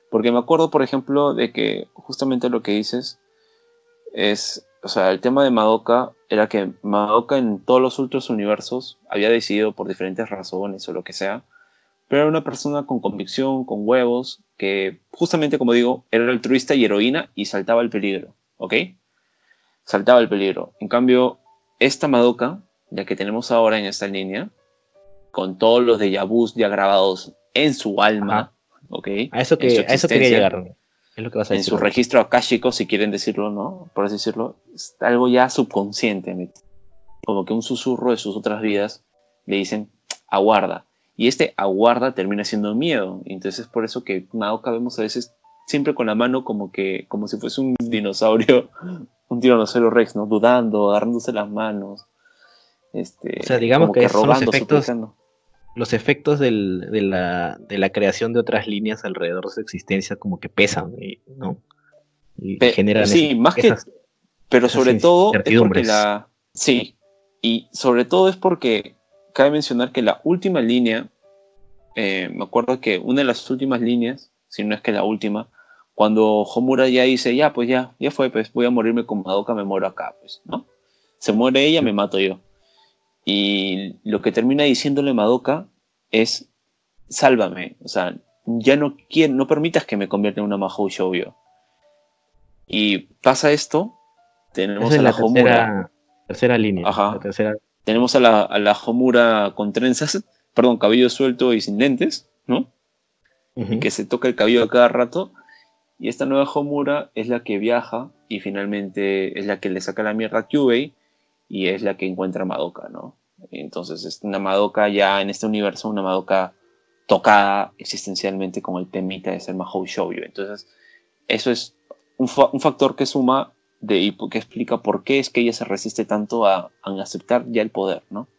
Porque me acuerdo, por ejemplo, de que justamente lo que dices es, o sea, el tema de Madoka era que Madoka en todos los otros universos había decidido por diferentes razones o lo que sea, pero era una persona con convicción, con huevos, que justamente como digo, era altruista y heroína y saltaba el peligro, ¿ok? Saltaba el peligro. En cambio, esta Madoka, la que tenemos ahora en esta línea, con todos los déjà vus ya grabados en su alma, Ajá. ¿ok? A eso, que, a eso quería llegar. Es lo que vas a En decir. su registro akáshico, si quieren decirlo, ¿no? Por así decirlo, es algo ya subconsciente, ¿me- como que un susurro de sus otras vidas le dicen, aguarda. Y este aguarda termina siendo miedo. Entonces es por eso que Madoka vemos a veces siempre con la mano como que, como si fuese un dinosaurio, un tiranosaurio rex, ¿no? Dudando, agarrándose las manos. Este, O sea, digamos como que son los robando, efectos- suplicando. Los efectos del- de, la, de la creación de otras líneas alrededor de su existencia como que pesan, y- ¿no? Y Pe- generan sí, esas- más que- esas- Pero sobre todo es porque la. Sí. Y sobre todo es porque cabe mencionar que la última línea. eh, me acuerdo que una de las últimas líneas, si no es que la última, cuando Homura ya dice, ya, pues ya, ya fue, pues voy a morirme con Madoka, me muero acá, pues, ¿no? Se muere ella, me mato yo. Y lo que termina diciéndole Madoka es, sálvame, o sea, ya no quiero, no permitas que me convierta en una Mahou Shoujo. Y pasa esto, tenemos Esa a la la Homura. tercera, tercera línea. Ajá. la tercera- Tenemos a la, a la Homura con trenzas, perdón, cabello suelto y sin lentes, ¿no? Que se toca el cabello a cada rato. Y esta nueva Homura es la que viaja y finalmente es la que le saca la mierda a Kyubey y es la que encuentra a Madoka, ¿no? Entonces es una Madoka ya en este universo, una Madoka tocada existencialmente con el temita de ser Mahou Shoujo. Entonces, eso es un, fa- un factor que suma de, y que explica por qué es que ella se resiste tanto a, a aceptar ya el poder, ¿no?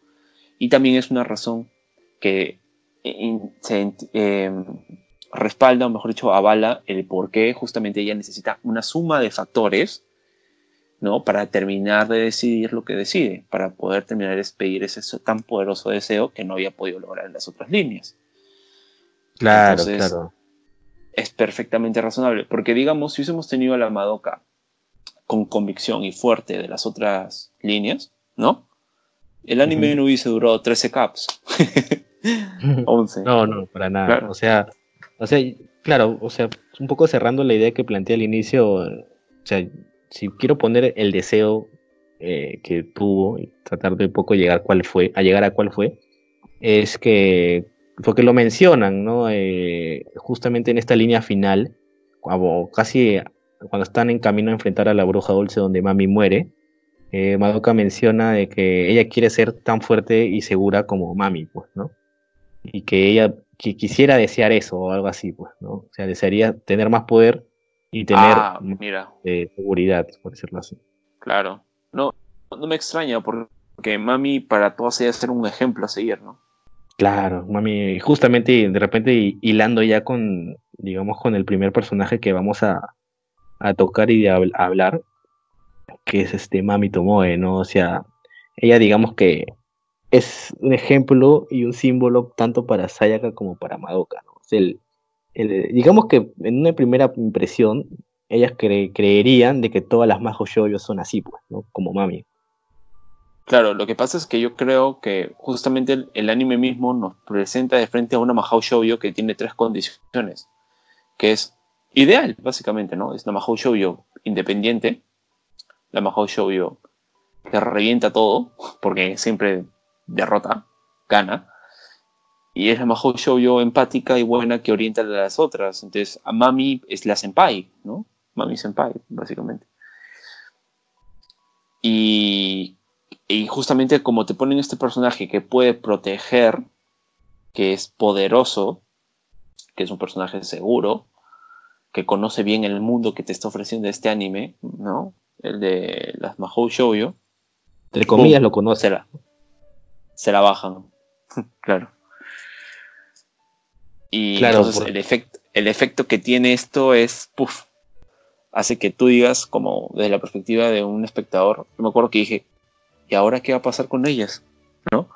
Y también es una razón que eh, se eh, respalda, o mejor dicho, avala el por qué justamente ella necesita una suma de factores, ¿no? Para terminar de decidir lo que decide, para poder terminar de despedir ese tan poderoso deseo que no había podido lograr en las otras líneas Claro, Entonces, claro. es perfectamente razonable. Porque digamos, si hubiésemos tenido a la Madoka con convicción y fuerte de las otras líneas, ¿no? El anime Ujú. no hubiese durado 13 caps. 11. No, no, para nada. Claro. O sea, o sea, claro, o sea, un poco cerrando la idea que planteé al inicio, o sea, si quiero poner el deseo eh, que tuvo y tratar de un poco llegar cuál fue, a llegar a cuál fue, es que, porque lo mencionan, ¿no? Eh, justamente en esta línea final, como casi cuando están en camino a enfrentar a la bruja dulce donde Mami muere, eh, Madoka menciona de que ella quiere ser tan fuerte y segura como Mami, pues, ¿no? y que ella que quisiera desear eso o algo así, pues, ¿no? O sea, desearía tener más poder y tener ah, mira, eh, seguridad, por decirlo así. claro. No, no me extraña porque Mami para todas ellas era un ejemplo a seguir, ¿no? Claro, mami, justamente de repente hi- hilando ya con, digamos, con el primer personaje que vamos a, a tocar y habl- a hablar, que es este Mami Tomoe, ¿no? O sea, ella digamos que es un ejemplo y un símbolo tanto para Sayaka como para Madoka, ¿no? O sea, el- digamos que en una primera impresión, ellas cre- creerían de que todas las Mahou Shoujo son así, pues, ¿no? Como Mami. Claro, lo que pasa es que yo creo que justamente el, el anime mismo nos presenta de frente a una Mahou Shoujo que tiene tres condiciones, que es ideal, básicamente, ¿no? Es una Mahou Shoujo independiente, la Mahou Shoujo que revienta todo, porque siempre derrota, gana, y es la Mahou Shoujo empática y buena que orienta a las otras. Entonces, a Mami es la senpai, ¿no? Mami senpai, básicamente. Y y justamente como te ponen este personaje que puede proteger, que es poderoso, que es un personaje seguro, que conoce bien el mundo que te está ofreciendo este anime, ¿no? El de las Mahou Shoujo, Entre comillas lo conoce. se la, se la bajan. claro. Y Claro, entonces por- el, efecto, el efecto que tiene esto es, puff, hace que tú digas, como desde la perspectiva de un espectador, yo me acuerdo que dije, ¿y ahora qué va a pasar con ellas? ¿No?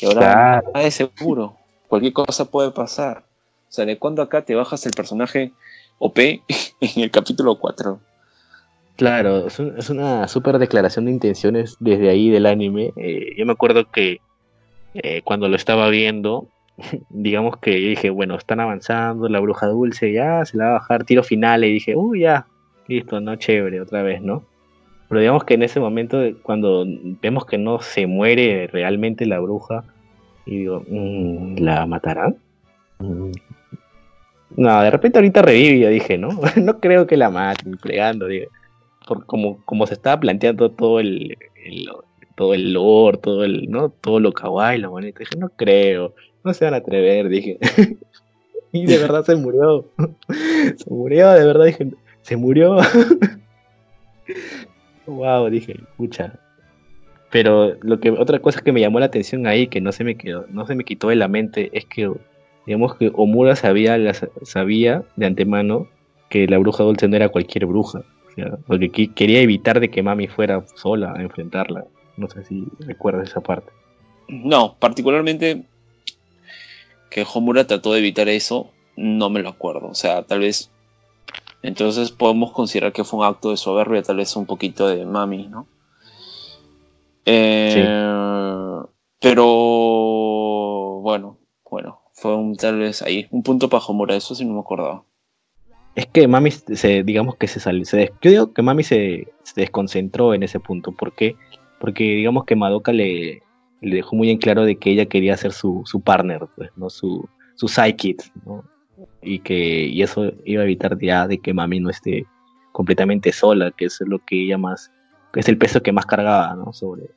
Y ahora Claro. nada es seguro, cualquier cosa puede pasar. O sea, ¿de cuándo acá te bajas el personaje OP en el capítulo 4? Claro, es, un- es una súper declaración de intenciones desde ahí del anime. Eh, yo me acuerdo que eh, cuando lo estaba viendo, digamos que yo dije, bueno, están avanzando, la bruja dulce ya se la va a bajar tiro final y dije, uy, ya, listo, no, chévere, otra vez, ¿no? Pero digamos que en ese momento, cuando vemos que no se muere realmente la bruja, y digo, "Mm, ¿la matarán? No, de repente ahorita revive, dije, ¿no? no creo que la maten, fregando, digo por como, como se estaba planteando todo el, todo el lore, todo el, ¿no? Todo lo kawaii, lo bonito. Dije, no creo, no se van a atrever, dije. y de verdad se murió. se murió, de verdad, dije, se murió. wow, dije, escucha. Pero lo que otra cosa que me llamó la atención ahí, que no se me quedó, no se me quitó de la mente, es que digamos que Omura sabía, sabía de antemano que la bruja dulce no era cualquier bruja. O sea, porque quería evitar de que Mami fuera sola a enfrentarla. No sé si recuerdas esa parte. No, particularmente que Homura trató de evitar eso, no me lo acuerdo. O sea, tal vez. Entonces podemos considerar que fue un acto de soberbia, tal vez un poquito de mami, ¿no? Eh, Pero fue un, tal vez ahí, un punto para Homura, eso sí no me acordaba. Es que Mami, se, digamos que se salió, se, yo digo que Mami se, se, desconcentró en ese punto, ¿por qué? Porque digamos que Madoka le, le dejó muy en claro de que ella quería ser su, su partner, pues, ¿no? Su, su sidekick, ¿no? Y que y eso iba a evitar ya de que Mami no esté completamente sola, que eso es lo que ella más, es el peso que más cargaba, ¿no? Sobre,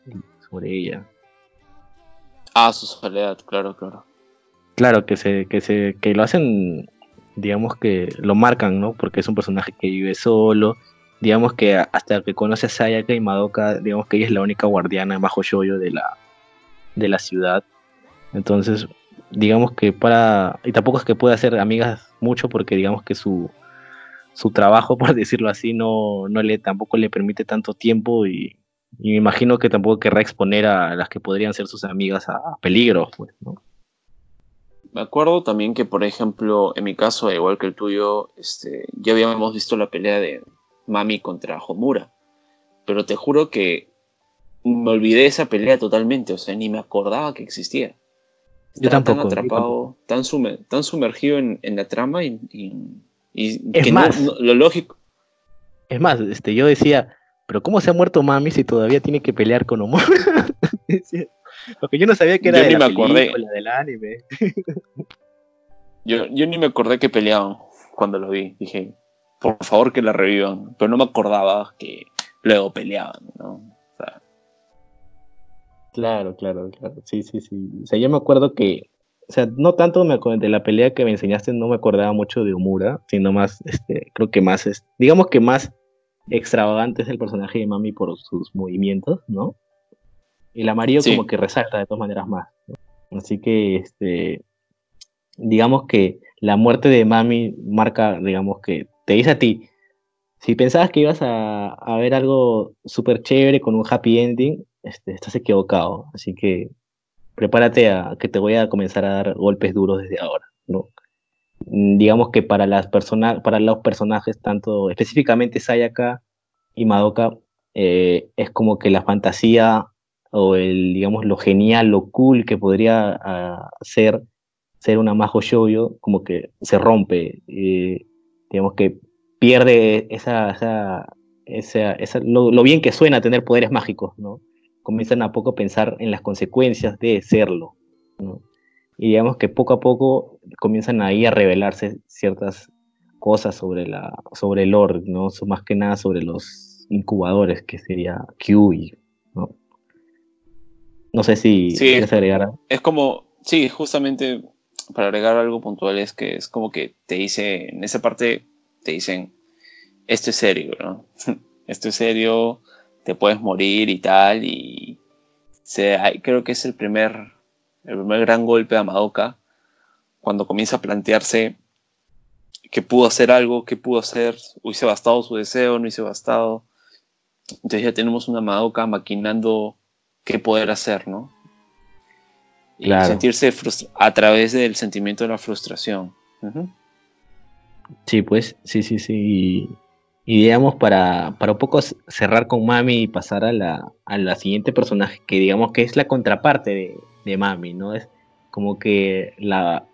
sobre ella. Ah, su soledad, claro, claro. Claro, que se, que se, que lo hacen, digamos que lo marcan, ¿no? Porque es un personaje que vive solo, digamos que hasta que conoce a Sayaka y Madoka, digamos que ella es la única guardiana bajo yoyo de la, de la ciudad. Entonces, digamos que para. Y tampoco es que pueda hacer amigas mucho porque digamos que su, su trabajo, por decirlo así, no, no le tampoco le permite tanto tiempo y, y me imagino que tampoco querrá exponer a las que podrían ser sus amigas a, a peligro, pues, ¿no? Me acuerdo también que, por ejemplo, en mi caso, igual que el tuyo, este, ya habíamos visto la pelea de Mami contra Homura. Pero te juro que me olvidé de esa pelea totalmente, o sea, ni me acordaba que existía. Yo tampoco. Tan atrapado, tan, sumer, tan sumergido en, en, la trama y, y, y Es que más. no, no- lo lógico. Es más, este, yo decía, pero ¿cómo se ha muerto Mami si todavía tiene que pelear con Omar? Porque yo no sabía que era Yo de ni la me acordé. película, del anime. Yo, yo ni me acordé que peleaban cuando lo vi. Dije, por favor que la revivan. Pero no me acordaba que luego peleaban, ¿no? O sea, Claro, claro, claro. Sí, sí, sí. O sea, yo me acuerdo que, o sea, no tanto me acuerdo de la pelea que me enseñaste, no me acordaba mucho de Omura, sino más, este, creo que más es, digamos que más extravagante es el personaje de Mami por sus movimientos, ¿no? El amarillo Sí. como que resalta de todas maneras más. Así que, este, digamos que la muerte de Mami marca, digamos que te dice a ti, si pensabas que ibas a, a ver algo súper chévere con un happy ending, este, estás equivocado. Así que prepárate a que te voy a comenzar a dar golpes duros desde ahora, ¿no? Mm, Digamos que para las personas, para los personajes, tanto específicamente Sayaka y Madoka, eh, es como que la fantasía o el, digamos, lo genial, lo cool que podría ah, ser ser una Majo Shoujo, como que se rompe, eh, digamos que pierde esa, esa, esa, esa- lo, lo bien que suena tener poderes mágicos, ¿no? Comienzan a poco a pensar en las consecuencias de serlo, ¿no? Y digamos que poco a poco comienzan ahí a revelarse ciertas cosas sobre, la, sobre el lore, ¿no? Más que nada sobre los incubadores, que sería Q y, ¿no? Sé si Sí. quieres agregar algo. es como, sí, justamente para agregar algo puntual es que es como que te dice, en esa parte te dicen, esto es serio, ¿no? esto es serio, te puedes morir y tal, y se, hay- creo que es el primer, el primer gran golpe a Madoka cuando comienza a plantearse que pudo hacer algo, que pudo hacer, hice bastado su deseo, no hice bastado. Entonces ya tenemos una Madoka maquinando qué poder hacer, ¿no? Y Claro. sentirse frustra- a través del sentimiento de la frustración. Sí, pues, sí, sí, sí. Y, y digamos, para, para un poco cerrar con Mami y pasar a la, a la siguiente personaje, que digamos que es la contraparte de, de Mami, ¿no? Es como que la,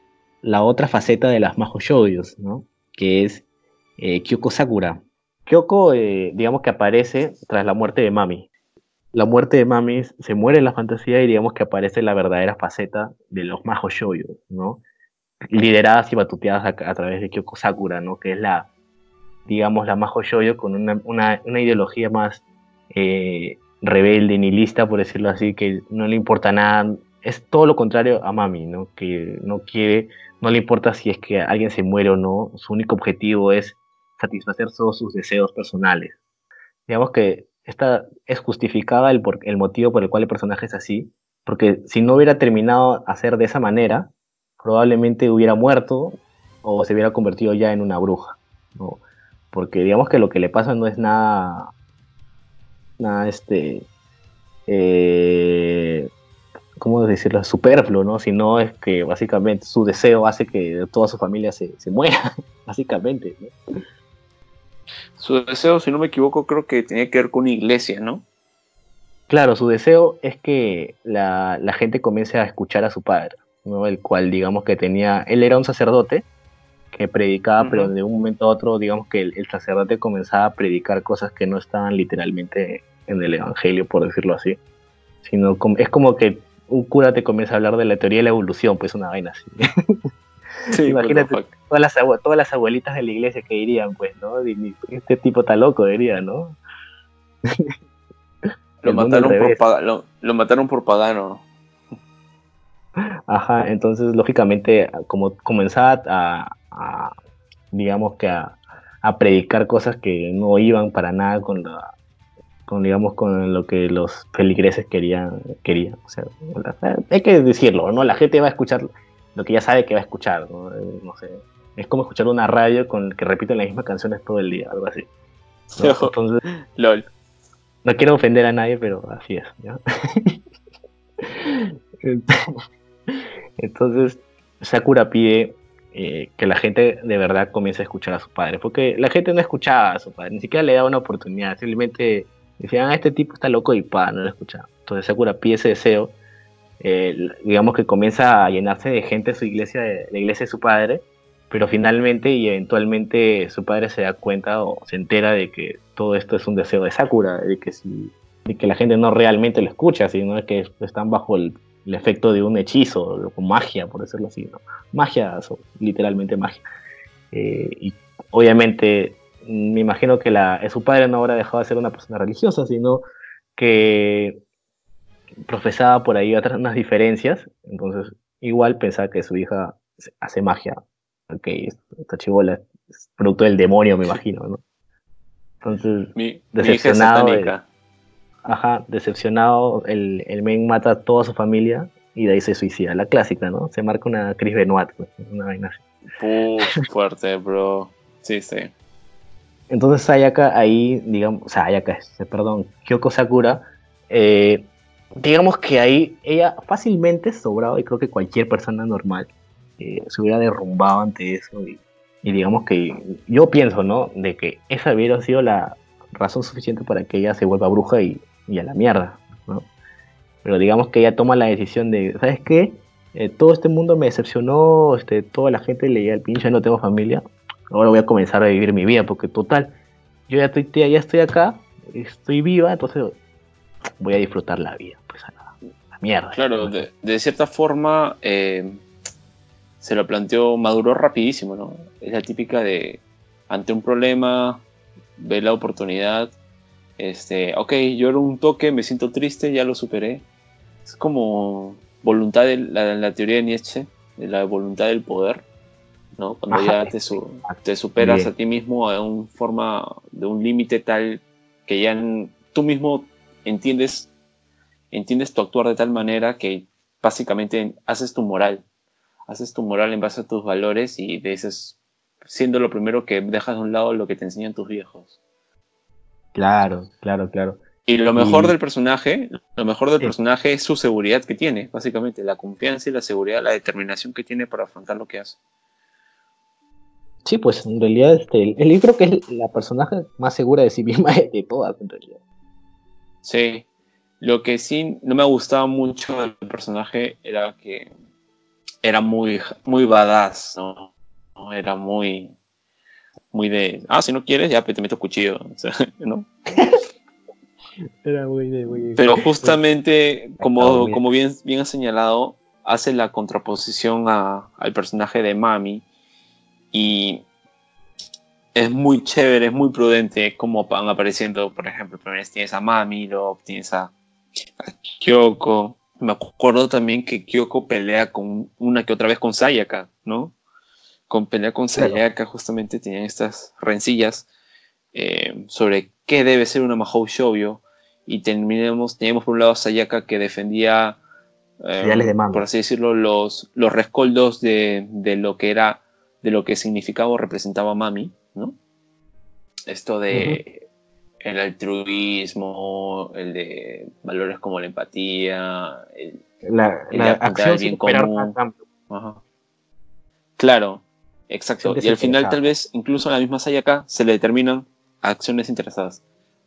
la otra faceta de las Majo Shoujos, ¿no? Que es eh, Kyoko Sakura. Kyoko, eh, digamos que aparece tras la muerte de Mami. La muerte de Mami se muere en la fantasía y digamos que aparece la verdadera faceta de los Majo Shoujos, ¿no? lideradas y batuteadas a, través de Kyoko Sakura, ¿no? Que es la, digamos, la Majo Shoujo con una, una, una ideología más eh, rebelde, nihilista, por decirlo así, que no le importa nada. Es todo lo contrario a Mami, ¿no? Que no quiere, no le importa si es que alguien se muere o no. Su único objetivo es satisfacer todos sus deseos personales. Digamos que esta es justificada el, por, el motivo por el cual el personaje es así, porque si no hubiera terminado a ser de esa manera, probablemente hubiera muerto o se hubiera convertido ya en una bruja, ¿no? Porque digamos que lo que le pasa no es nada, nada este, eh, ¿cómo decirlo? Superfluo, ¿no? Sino es que básicamente su deseo hace que toda su familia se, se muera, básicamente, ¿no? Su deseo, si no me equivoco, creo que tenía que ver con una iglesia, ¿no? Claro, su deseo es que la, la gente comience a escuchar a su padre, ¿no? El cual, digamos que tenía, él era un sacerdote que predicaba, pero de un momento a otro, digamos que el, el sacerdote comenzaba a predicar cosas que no estaban literalmente en el Evangelio, por decirlo así. Sino como- es como que un cura te comienza a hablar de la teoría de la evolución, pues una vaina así. Sí, Imagínate. todas las, todas las abuelitas de la iglesia que dirían, pues, ¿no? Este tipo está loco, diría, ¿no? Lo mataron, por lo, lo mataron por pagano. Ajá, entonces lógicamente como comenzaba a, a, digamos que a, a predicar cosas que no iban para nada con la con digamos con lo que los feligreses querían querían o sea hay que decirlo no la gente va a escuchar lo que ya sabe que va a escuchar no, Eh, no sé es como escuchar una radio con que repiten las mismas canciones todo el día algo así ¿no? entonces LOL. no quiero ofender a nadie, pero así es. ¿ya? Entonces, Sakura pide eh, que la gente de verdad comience a escuchar a su padre, porque la gente no escuchaba a su padre, ni siquiera le daba una oportunidad, simplemente decían, ah, este tipo está loco y pa, no lo escuchaba. Entonces Sakura pide ese deseo, eh, digamos que comienza a llenarse de gente su iglesia, de la iglesia de su padre, pero finalmente y eventualmente su padre se da cuenta o se entera de que todo esto es un deseo de Sakura, de que, si, de que la gente no realmente lo escucha, sino que están bajo el, el efecto de un hechizo, o magia, por decirlo así, ¿no? Magia, so- literalmente magia. Eh, y obviamente me imagino que la, su padre no habrá dejado de ser una persona religiosa, sino que profesaba por ahí otras unas diferencias, entonces igual pensaba que su hija hace magia, ok, esta chivola es producto del demonio, me imagino, ¿no? Entonces, Mi, mi hija es Decepcionado ajá, decepcionado, el, el men mata a toda su familia y de ahí se suicida, la clásica, ¿no? Se marca una Chris Benoit, pues, una vaina así. Fuerte, bro. Sí, sí. Entonces Sayaka ahí, digamos, Sayaka, este, perdón, Kyoko Sakura, eh, digamos que ahí ella fácilmente sobraba y creo que cualquier persona normal eh, se hubiera derrumbado ante eso y, digamos que yo pienso, ¿no? De que esa hubiera sido la razón suficiente para que ella se vuelva bruja y, a la mierda, ¿no? Pero digamos que ella toma la decisión de, ¿sabes qué? Eh, todo este mundo me decepcionó, este, toda la gente leía el pinche, no tengo familia, ahora voy a comenzar a vivir mi vida, porque total, yo ya estoy, ya estoy acá, estoy viva, entonces voy a disfrutar la vida, la, mierda. Claro, de, de cierta forma eh, se lo planteó, maduró rapidísimo, ¿no? Es la típica de, ante un problema, ve la oportunidad, este, ok, yo era un toque, me siento triste, ya lo superé. Es como voluntad, de la, la teoría de Nietzsche, de la voluntad del poder, ¿no? Cuando Ajá. ya te, su- te superas Bien. a ti mismo a un forma, de un límite tal que ya tú mismo entiendes entiendes tu actuar de tal manera que básicamente haces tu moral. Haces tu moral en base a tus valores y dices, siendo lo primero que dejas de un lado lo que te enseñan tus viejos. Claro, claro, claro. Y lo mejor Y- del personaje, lo mejor del Sí. personaje es su seguridad que tiene, básicamente, la confianza y la seguridad, la determinación que tiene para afrontar lo que hace. Sí, pues en realidad este, el, el- yo creo que es la personaje más segura de sí misma de, de todas, en realidad. Sí. Lo que sí no me gustaba mucho del personaje era que era muy, muy badass, ¿no? Era muy, muy de, ah, si no quieres, ya te meto cuchillo, o sea, ¿no? Era muy, muy... Pero justamente, como, bien. como bien, bien ha señalado, hace la contraposición a- al personaje de Mami y es muy chévere, es muy prudente como van apareciendo, por ejemplo, primero tienes a Mami, luego tienes a, a Kyoko. Me acuerdo también que Kyoko pelea con una que otra vez con Sayaka, ¿no? Con pelea con Claro. Sayaka justamente tenían estas rencillas eh, sobre qué debe ser una Mahou Shoujo y terminamos, teníamos por un lado a Sayaka que defendía, eh, por así decirlo, los, los rescoldos de, de lo que era, de lo que significaba o representaba Mami, ¿no? Esto de el altruismo, el de valores como la empatía, el, La, el la acción bien común. Ajá. Claro, exacto. Y al final tal vez incluso a la misma Sayaka se le determinan acciones interesadas,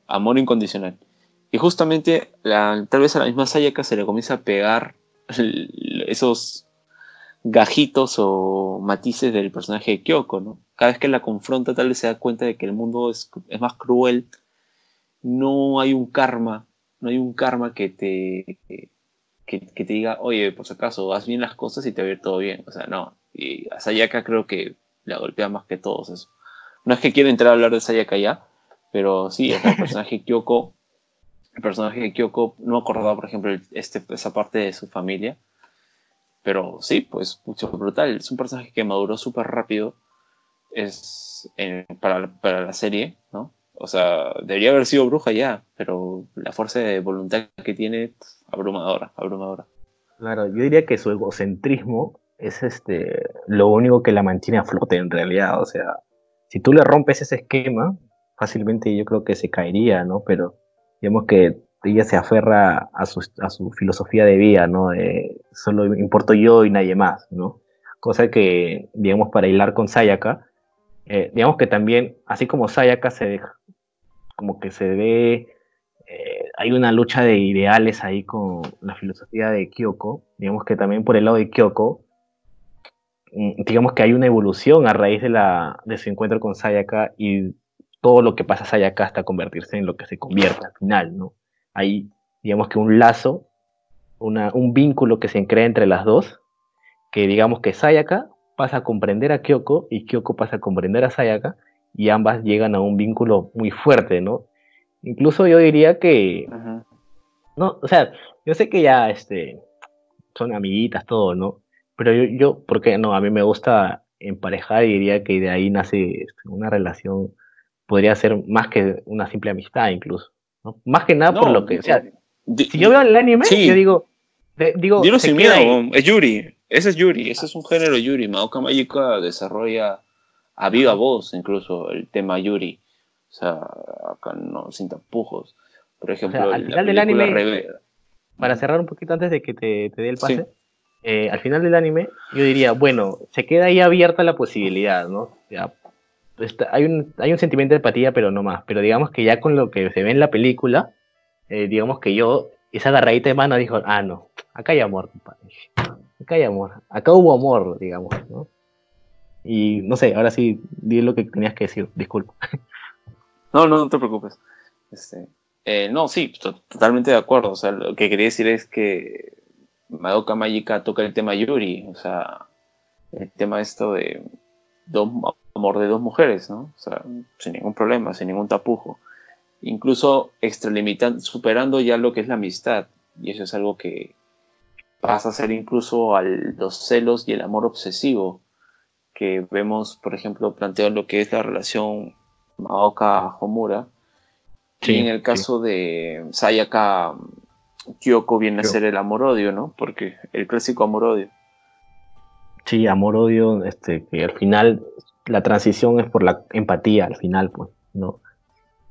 amor incondicional. Y justamente la- tal vez a la misma Sayaka se le comienza a pegar el- esos gajitos o matices del personaje de Kyoko, ¿no? Cada vez que la confronta tal vez se da cuenta de que el mundo es, es más cruel, no hay un karma, no hay un karma que te, que, te diga, oye, por si acaso, haz bien las cosas y te va a ir todo bien. O sea, no. Y a Sayaka creo que la golpea más que todos eso. No es que quiera entrar a hablar de Sayaka ya, pero sí, el personaje Kyoko, el personaje de Kyoko, no me acordaba, por ejemplo, este, esa parte de su familia, pero sí, pues mucho brutal. Es un personaje que maduró súper rápido es, para, para, la serie, ¿no? O sea, debería haber sido bruja ya, pero la fuerza de voluntad que tiene, abrumadora, abrumadora. Claro, yo diría que su egocentrismo es este lo único que la mantiene a flote en realidad. O sea, si tú le rompes ese esquema, fácilmente yo creo que se caería, ¿no? Pero digamos que ella se aferra a su, a su filosofía de vida, ¿no? De solo importo yo y nadie más, ¿no? Cosa que, digamos, para hilar con Sayaka, eh, digamos que también, así como Sayaka se como que se ve, eh, hay una lucha de ideales ahí con la filosofía de Kyoko, digamos que también por el lado de Kyoko, mm, digamos que hay una evolución a raíz de, la, de su encuentro con Sayaka y todo lo que pasa a Sayaka hasta convertirse en lo que se convierte al final, ¿no? hay, digamos que un lazo, un vínculo que se crea entre las dos, que digamos que Sayaka pasa a comprender a Kyoko y Kyoko pasa a comprender a Sayaka y ambas llegan a un vínculo muy fuerte, ¿no? Incluso yo diría que, no, o sea, yo sé que ya, este, son amiguitas, todo, ¿no? Pero yo, yo, porque no, a mí me gusta emparejar y diría que de ahí nace este, una relación, podría ser más que una simple amistad incluso. Más que nada por lo que. O sea, si yo veo el anime, yo digo. digo Dilo sin miedo, es Yuri. Ese es Yuri, ese es un género Yuri. Maoka Magica desarrolla a viva voz incluso el tema Yuri. O sea, acá no, sin tapujos. Por ejemplo, al final del anime, para cerrar un poquito antes de que te, te dé el pase, eh, al final del anime, yo diría, bueno, se queda ahí abierta la posibilidad, ¿no? Ya, hay, un, hay un sentimiento de empatía, pero no más. Pero digamos que ya con lo que se ve en la película, eh, digamos que yo, esa agarradita de mano dijo, ah, no, acá hay amor, compadre. Acá hay amor. Acá hubo amor, digamos, ¿no? Y no sé, ahora sí, di lo que tenías que decir, disculpa. No, no, no te preocupes. Este, eh, no, sí, totalmente de acuerdo. O sea, lo que quería decir es que Madoka Magica toca el tema Yuri, o sea, el tema esto de dos amor de dos mujeres, ¿no? O sea, sin ningún problema, sin ningún tapujo. Incluso extralimitando, superando ya lo que es la amistad. Y eso es algo que pasa a ser incluso a los celos y el amor obsesivo que vemos, por ejemplo, planteado lo que es la relación Maoka-Homura. y en el caso de Sayaka Kyoko viene a ser el amor-odio, ¿no? Porque el clásico amor-odio. Sí, amor-odio, este, que al final la transición es por la empatía al final, pues, ¿no?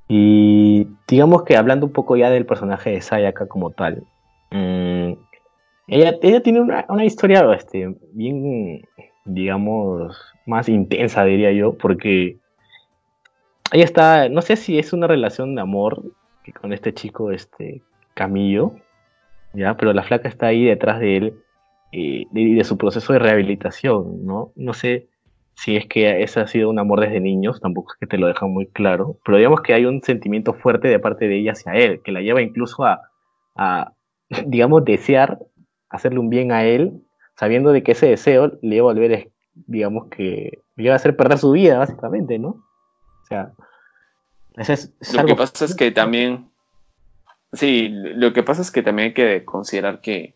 Y digamos que hablando un poco ya del personaje de Sayaka como tal, mm, ella, ella tiene una, una, historia este, bien, digamos, más intensa, diría yo, porque ella está, no sé si es una relación de amor con este chico, este, Camillo, ¿ya? Pero la flaca está ahí detrás de él y eh, de, su proceso de rehabilitación, ¿no? No sé si es que ese ha sido un amor desde niños, tampoco es que te lo dejan muy claro, pero digamos que hay un sentimiento fuerte de parte de ella hacia él, que la lleva incluso a, digamos, desear hacerle un bien a él, sabiendo de que ese deseo le iba a volver, digamos que, le iba a hacer perder su vida, básicamente, ¿no? O sea, es, lo que pasa es que también, sí, lo que pasa es que también hay que considerar que,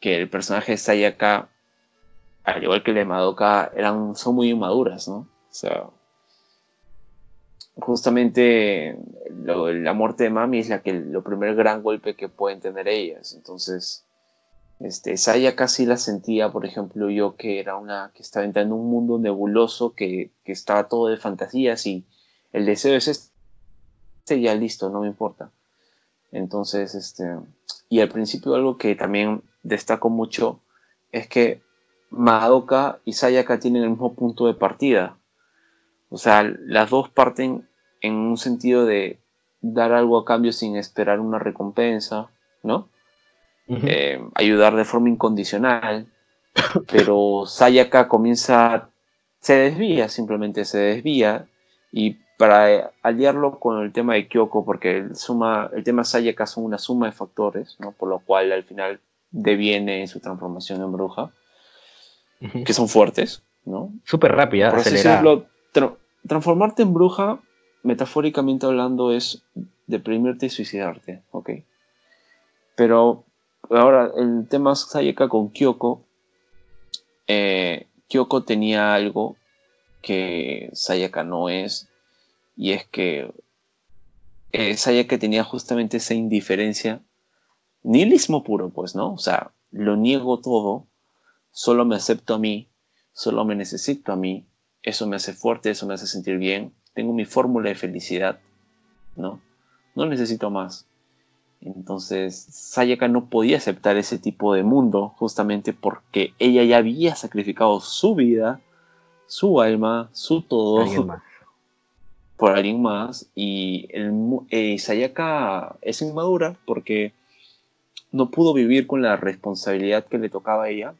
que el personaje ahí acá al igual que el de Madoka, eran, son muy inmaduras, ¿no? O sea, justamente la muerte de Mami es la que, lo primer gran golpe que pueden tener ellas. Entonces, este, Saya casi la sentía, por ejemplo, yo que era una que estaba entrando en un mundo nebuloso que, que estaba todo de fantasías y el deseo es este, ya listo, no me importa. Entonces, este, y al principio algo que también destaco mucho es que Madoka y Sayaka tienen el mismo punto de partida. O sea, las dos parten en un sentido de dar algo a cambio sin esperar una recompensa, ¿no? Eh, ayudar de forma incondicional. Pero Sayaka comienza, se desvía, simplemente se desvía, y para aliarlo con el tema de Kyoko, porque el, suma, el tema Sayaka son una suma de factores, ¿no? por lo cual al final deviene en su transformación en bruja, que son fuertes, ¿no? Súper rápida, Por tra- transformarte en bruja, metafóricamente hablando, es deprimirte y suicidarte, ¿ok? Pero ahora, el tema Sayaka con Kyoko, eh, Kyoko tenía algo que Sayaka no es, y es que eh, Sayaka tenía justamente esa indiferencia, nihilismo puro, pues, ¿no? O sea, lo niego todo, solo me acepto a mí, solo me necesito a mí, eso me hace fuerte, eso me hace sentir bien, tengo mi fórmula de felicidad, ¿no? No necesito más. Entonces, Sayaka no podía aceptar ese tipo de mundo justamente porque ella ya había sacrificado su vida, su alma, su todo Alguien más. por alguien más y el, eh, Sayaka es inmadura porque no pudo vivir con la responsabilidad que le tocaba a ella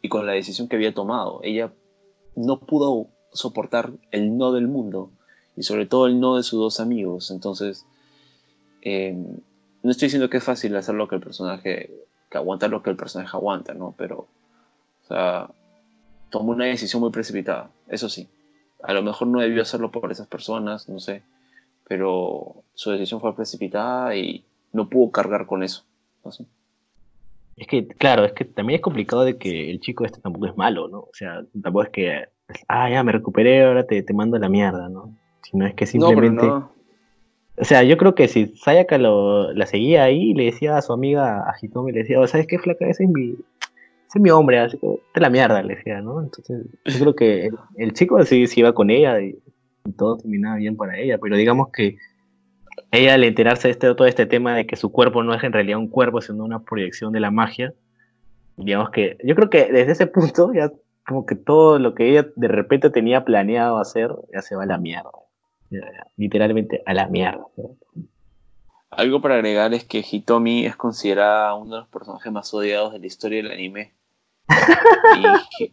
y con la decisión que había tomado. Ella no pudo soportar el no del mundo y sobre todo el no de sus dos amigos. Entonces, eh, no estoy diciendo que es fácil hacer lo que el personaje, que aguantar lo que el personaje aguanta, ¿no? Pero, o sea, tomó una decisión muy precipitada, eso sí. A lo mejor no debió hacerlo por esas personas, no sé. Pero su decisión fue precipitada y no pudo cargar con eso. ¿no? Es que, claro, es que también es complicado de que el chico este tampoco es malo, ¿no? O sea, tampoco es que, ah, ya me recuperé, ahora te, te mando la mierda, ¿no? Sino es que simplemente... No, pero no. O sea, yo creo que si Sayaka lo, la seguía ahí y le decía a su amiga, a Hitomi, le decía, "Oh, ¿sabes qué, flaca? Ese es mi, ese es mi hombre, así que te la mierda, le decía, ¿no? Entonces, yo creo que el, chico sí, sí iba con ella y, y todo terminaba bien para ella, pero digamos que ella al enterarse de este, todo este tema de que su cuerpo no es en realidad un cuerpo, sino una proyección de la magia, digamos que yo creo que desde ese punto ya como que todo lo que ella de repente tenía planeado hacer ya se va a la mierda. Literalmente a la mierda. Algo para agregar es que Hitomi es considerada uno de los personajes más odiados de la historia del anime. Y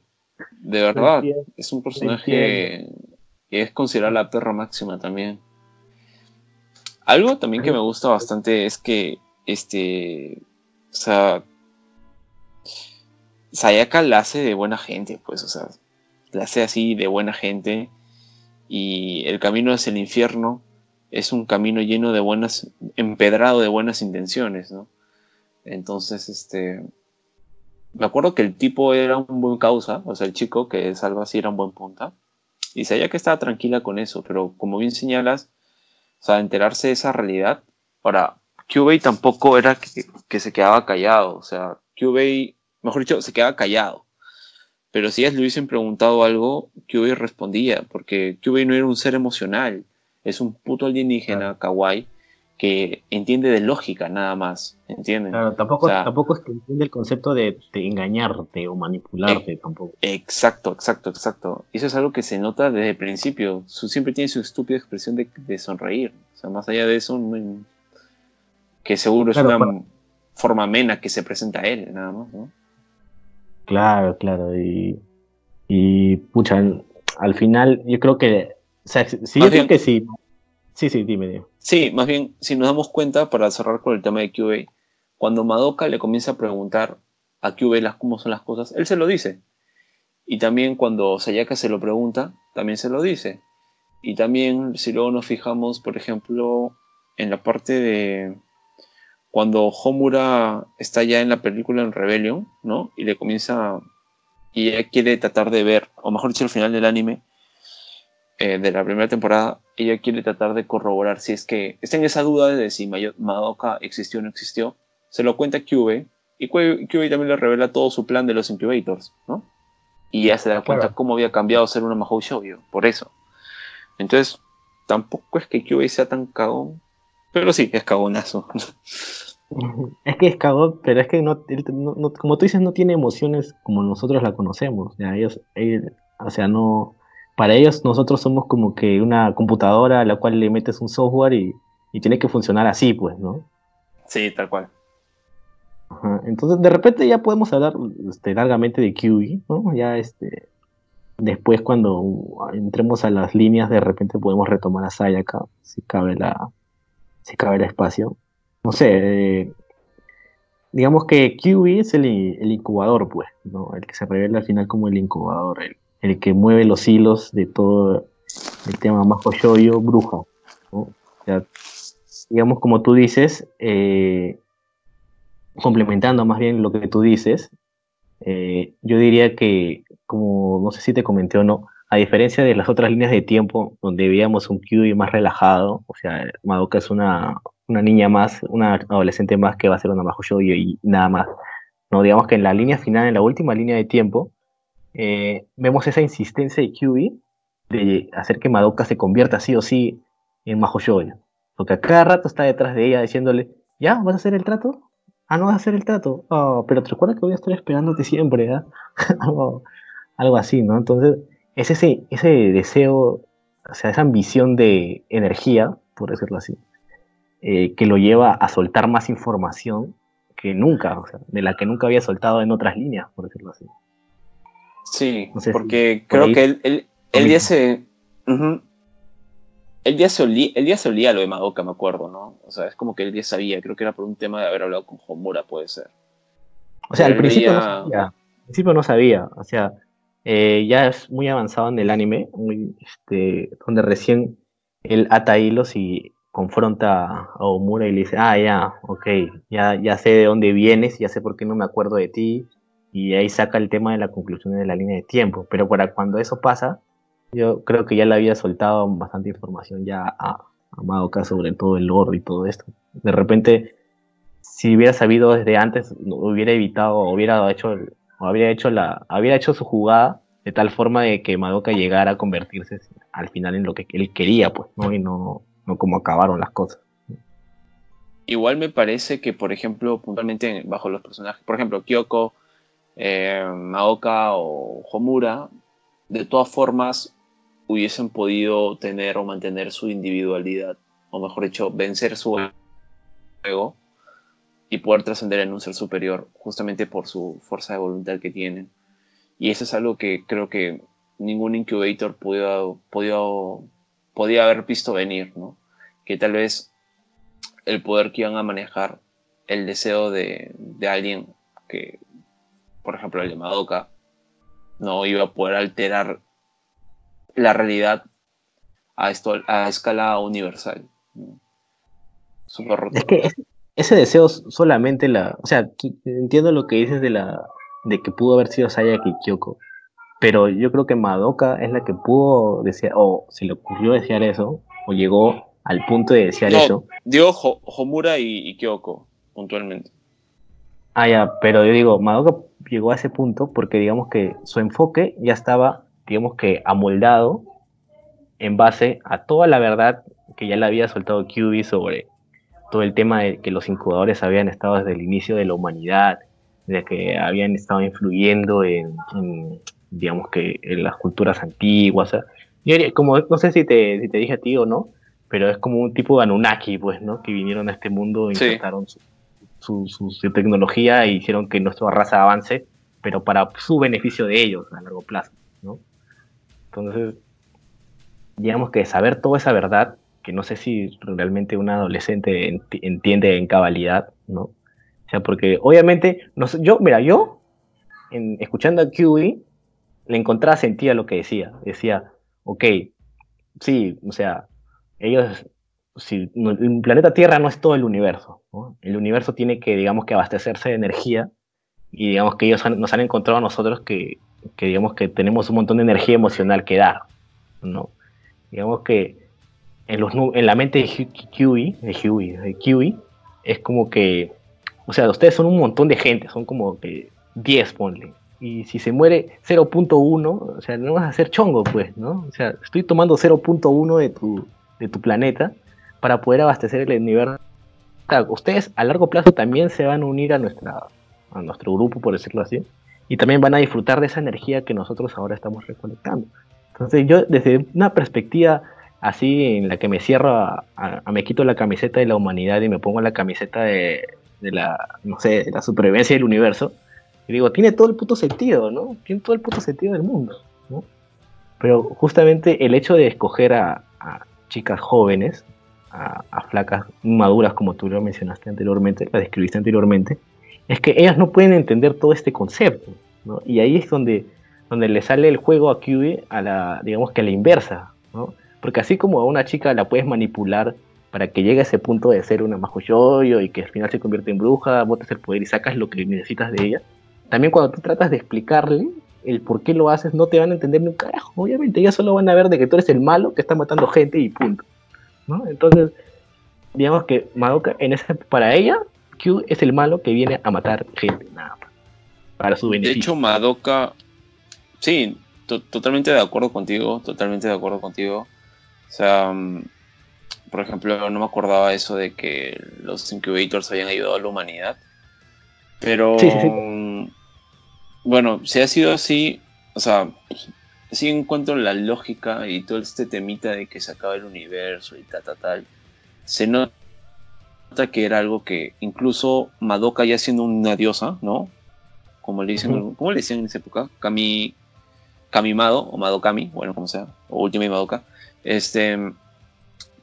de verdad, es un personaje que es considerada la perra máxima también. Algo también que me gusta bastante es que este. O sea. Sayaka la hace de buena gente, pues, o sea, la hace así de buena gente. Y el camino hacia el infierno es un camino lleno de buenas, empedrado de buenas intenciones, ¿no? Entonces, este. Me acuerdo que el tipo era un buen causa, o sea, el chico que salva así era un buen punta. Y Sayaka estaba tranquila con eso, pero como bien señalas, o sea, enterarse de esa realidad. Ahora, Kyubei tampoco era que, que se quedaba callado. O sea, Kyubei, mejor dicho, se quedaba callado. Pero si ellas le hubiesen preguntado algo, Kyubei respondía, porque Kyubei no era un ser emocional. Es un puto alienígena kawaii que entiende de lógica nada más. ¿Entienden? Claro, tampoco, O sea- tampoco es que entiende el concepto de, de engañarte o manipularte, tampoco. Exacto, exacto, exacto. Y eso es algo que se nota desde el principio. Su, siempre tiene su estúpida expresión de, de sonreír. O sea, más allá de eso, no que seguro es una para- forma amena que se presenta a él, nada más, ¿no? Claro, claro. Y, y pucha, al final yo creo que, o sea, si yo Más creo bien- que sí. Sí, sí, dime, dime. Sí, más bien, si nos damos cuenta, para cerrar con el tema de QA, cuando Madoka le comienza a preguntar a QA las, cómo son las cosas, él se lo dice. Y también cuando Sayaka se lo pregunta, también se lo dice. Y también, si luego nos fijamos, por ejemplo, en la parte de cuando Homura está ya en la película en Rebellion, ¿no? Y le comienza. Y ella quiere tratar de ver, o mejor dicho, al final del anime, eh, de la primera temporada, ella quiere tratar de corroborar si es que está en esa duda de si Madoka existió o no existió. Se lo cuenta Kyubey y Kyubey también le revela todo su plan de los Incubators, ¿no? Y ya se da cuenta Claro. cómo había cambiado a ser una Mahou Shoujo, por eso. Entonces, tampoco es que Kyubey sea tan cagón, pero sí, es cagonazo. Es que es cagón, pero es que no, él no- no- como tú dices, no tiene emociones como nosotros la conocemos. Ellos, o sea, no, para ellos nosotros somos como que una computadora a la cual le metes un software y, y tiene que funcionar así, pues, ¿no? sí, tal cual. Ajá, Entonces, de repente ya podemos hablar este, largamente de QE, ¿no? Ya este, después cuando entremos a las líneas, de repente podemos retomar a Sayaka, si cabe la, si cabe el espacio. No sé, eh, digamos que QE es el, incubador, pues, ¿no? El que se revela al final como el incubador, el, el que mueve los hilos de todo el tema Majo Shoyo, bruja. ¿no? O sea, digamos, como tú dices, eh, complementando más bien lo que tú dices, eh, yo diría que, como no sé si te comenté o no, a diferencia de las otras líneas de tiempo donde veíamos un QI más relajado, o sea, Madoka es una, una niña más, una adolescente más que va a ser una Majo Shoyo y nada más. No, digamos que en la línea final, en la última línea de tiempo, eh, vemos esa insistencia de QB de hacer que Madoka se convierta sí o sí en Majo Shoyo. Porque a cada rato está detrás de ella diciéndole, ¿ya? ¿Vas a hacer el trato? Ah, no vas a hacer el trato. Oh, pero te recuerda que voy a estar esperándote siempre, ¿eh? algo así, ¿no? Entonces, es ese, ese deseo, o sea, esa ambición de energía, por decirlo así, eh, que lo lleva a soltar más información que nunca, o sea, de la que nunca había soltado en otras líneas, por decirlo así. Sí, no sé porque si creo que él, él, él ya se... Uh -huh. Él ya, se olía, él ya se olía lo de Madoka, me acuerdo, ¿no? O sea, es como que él ya sabía, creo que era por un tema de haber hablado con Homura, puede ser. O sea, al principio no sabía, al principio no sabía, o sea, eh, ya es muy avanzado en el anime, muy, este, donde recién él ata hilos y confronta a Omura y le dice, ah, ya, ok, ya, ya sé de dónde vienes, ya sé por qué no me acuerdo de ti, y ahí saca el tema de la conclusión de la línea de tiempo. Pero para cuando eso pasa, yo creo que ya le había soltado bastante información ya a, a sobre todo el lore y todo esto. De repente, si hubiera sabido desde antes, hubiera evitado, hubiera hecho, o habría hecho la, habría hecho su jugada de tal forma de que Madoka llegara a convertirse al final en lo que él quería, pues, ¿no? Y no, no como acabaron las cosas. Igual me parece que, por ejemplo, puntualmente bajo los personajes, por ejemplo, Kyoko, eh, Maoka o Homura, de todas formas hubiesen podido tener o mantener su individualidad, o mejor dicho, vencer su ego y poder trascender en un ser superior, justamente por su fuerza de voluntad que tienen. Y eso es algo que creo que ningún incubator podía, podía, podía haber visto venir, ¿no? Que tal vez el poder que iban a manejar, el deseo de, de alguien que por ejemplo el de Madoka, no iba a poder alterar la realidad a, esto, a escala universal. Roto. Es que ese deseo solamente la. O sea, entiendo lo que dices de la. de que pudo haber sido Sayaka y Kyoko. Pero yo creo que Madoka es la que pudo desear, o se le ocurrió desear eso, o llegó al punto de desear no, eso. Digo Homura y, y Kyoko, puntualmente. Ah, ya, pero yo digo, Madoka llegó a ese punto porque digamos que su enfoque ya estaba, digamos que amoldado en base a toda la verdad que ya le había soltado QB sobre todo el tema de que los incubadores habían estado desde el inicio de la humanidad, de que habían estado influyendo en, en digamos que en las culturas antiguas. O sea, como, no sé si te, si te dije a ti o no, pero es como un tipo de Anunnaki, pues, ¿no? Que vinieron a este mundo Sí. intentaron su, su, su- su tecnología e hicieron que nuestra raza avance, pero para su beneficio de ellos a largo plazo, ¿no? Entonces, digamos que saber toda esa verdad, que no sé si realmente un adolescente enti- entiende en cabalidad, ¿no? O sea, porque obviamente, no sé, yo, mira, yo, en- escuchando a QE, le encontraba sentido a lo que decía. Decía, ok, sí, o sea, ellos, si no- el planeta Tierra no es todo el universo, ¿no? El universo tiene que, digamos, que abastecerse de energía y digamos que ellos nos han encontrado a nosotros que, que, digamos, que tenemos un montón de energía emocional que dar, ¿no? Digamos que en, los, en la mente de Hu- Huey, de Huey, de Huey, es como que, o sea, ustedes son un montón de gente, son como que 10, ponle. Y si se muere 0.1, o sea, no vas a hacer chongo, pues, ¿no? O sea, estoy tomando 0.1 de tu, de tu planeta para poder abastecer el universo. Ustedes a largo plazo también se van a unir a, nuestra, a nuestro grupo, por decirlo así, y también van a disfrutar de esa energía que nosotros ahora estamos recolectando. Entonces yo desde una perspectiva así en la que me cierro, a, a- me quito la camiseta de la humanidad y me pongo la camiseta de, de la, no sé, de la supervivencia del universo. Y digo, tiene todo el puto sentido, ¿no? Tiene todo el puto sentido del mundo, ¿no? Pero justamente el hecho de escoger a, a chicas jóvenes, a, a, flacas maduras, como tú lo mencionaste anteriormente, la describiste anteriormente, es que ellas no pueden entender todo este concepto, ¿no? Y ahí es donde, donde le sale el juego a QB a la, digamos que a la inversa, ¿no? Porque así como a una chica la puedes manipular para que llegue a ese punto de ser una majoyoyo y que al final se convierte en bruja, botes el poder y sacas lo que necesitas de ella, también cuando tú tratas de explicarle el por qué lo haces, no te van a entender ni un carajo. Obviamente, ellas solo van a ver de que tú eres el malo que está matando gente y punto. ¿no? Entonces, digamos que Madoka, en ese, para ella, Q es el malo que viene a matar gente, nada más. Para su beneficio. De hecho, Madoka, sí, to totalmente de acuerdo contigo, totalmente de acuerdo contigo. O sea, mm, por ejemplo, no me acordaba eso de que los incubators habían ayudado a la humanidad. Pero, sí, sí, sí. bueno, si ha sido así, o sea, sí encuentro la lógica y todo este temita de que se acaba el universo y tal, tal, tal. Se nota que era algo que incluso Madoka ya siendo una diosa, ¿no? Como le dicen, uh -huh. ¿cómo le decían en esa época? Kami, Kamimado o Madokami, bueno, como sea, o Ultimate Madoka. Este,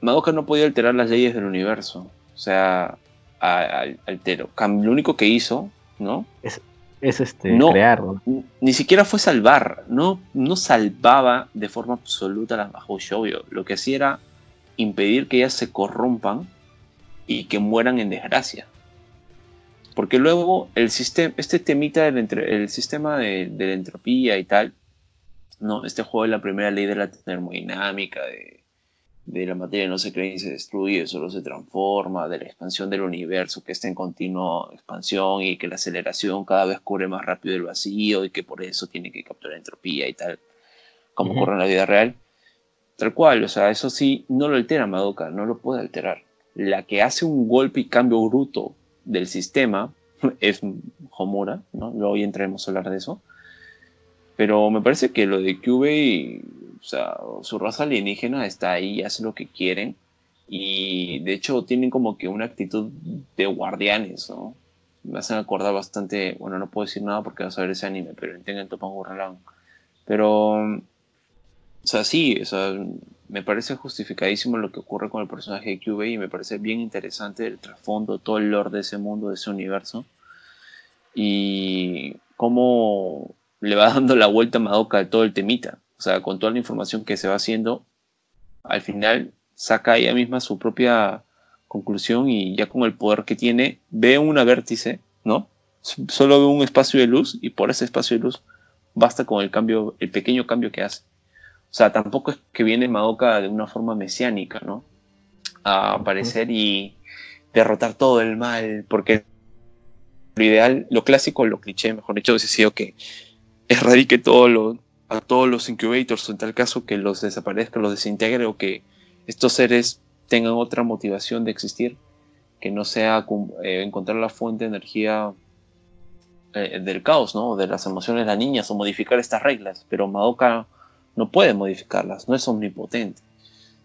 Madoka no podía alterar las leyes del universo, o sea, alteró. Lo único que hizo, ¿no? Es, es este, no, crear. ¿no? Ni siquiera fue salvar, no, no salvaba de forma absoluta a las Mahou Shoujo. Lo que hacía era impedir que ellas se corrompan y que mueran en desgracia. Porque luego el sistema, este temita del entre, el sistema de, de, la entropía y tal, ¿no? Este juego es la primera ley de la termodinámica, de, de la materia no se crea y se destruye, solo se transforma, de la expansión del universo que está en continua expansión y que la aceleración cada vez cubre más rápido el vacío y que por eso tiene que capturar entropía y tal, como uh -huh. ocurre en la vida real. Tal cual, o sea, eso sí, no lo altera Madoka, no lo puede alterar. La que hace un golpe y cambio bruto del sistema es Homura, ¿no? Luego ya entraremos a hablar de eso. Pero me parece que lo de Cube, o sea, su raza alienígena está ahí, hace lo que quieren. Y de hecho tienen como que una actitud de guardianes, ¿no? Me hacen acordar bastante, bueno, no puedo decir nada porque vas a ver ese anime, pero entienden Topan Gurralán. Pero, o sea, sí, o sea, me parece justificadísimo lo que ocurre con el personaje de QB y me parece bien interesante el trasfondo, todo el lore de ese mundo, de ese universo. Y cómo le va dando la vuelta a Madoka a todo el temita. O sea, con toda la información que se va haciendo, al final saca ella misma su propia conclusión y ya con el poder que tiene, ve una vértice, ¿no? Solo ve un espacio de luz y por ese espacio de luz basta con el cambio, el pequeño cambio que hace. O sea, tampoco es que viene Madoka de una forma mesiánica, ¿no? A aparecer y derrotar todo el mal, porque lo ideal, lo clásico, lo cliché, mejor dicho, hubiese sido que erradique todo lo, a todos los incubators, en tal caso que los desaparezca, los desintegre o que estos seres tengan otra motivación de existir, que no sea eh, encontrar la fuente de energía eh, del caos, ¿no? De las emociones de las niñas o modificar estas reglas, pero Madoka no puede modificarlas, no es omnipotente.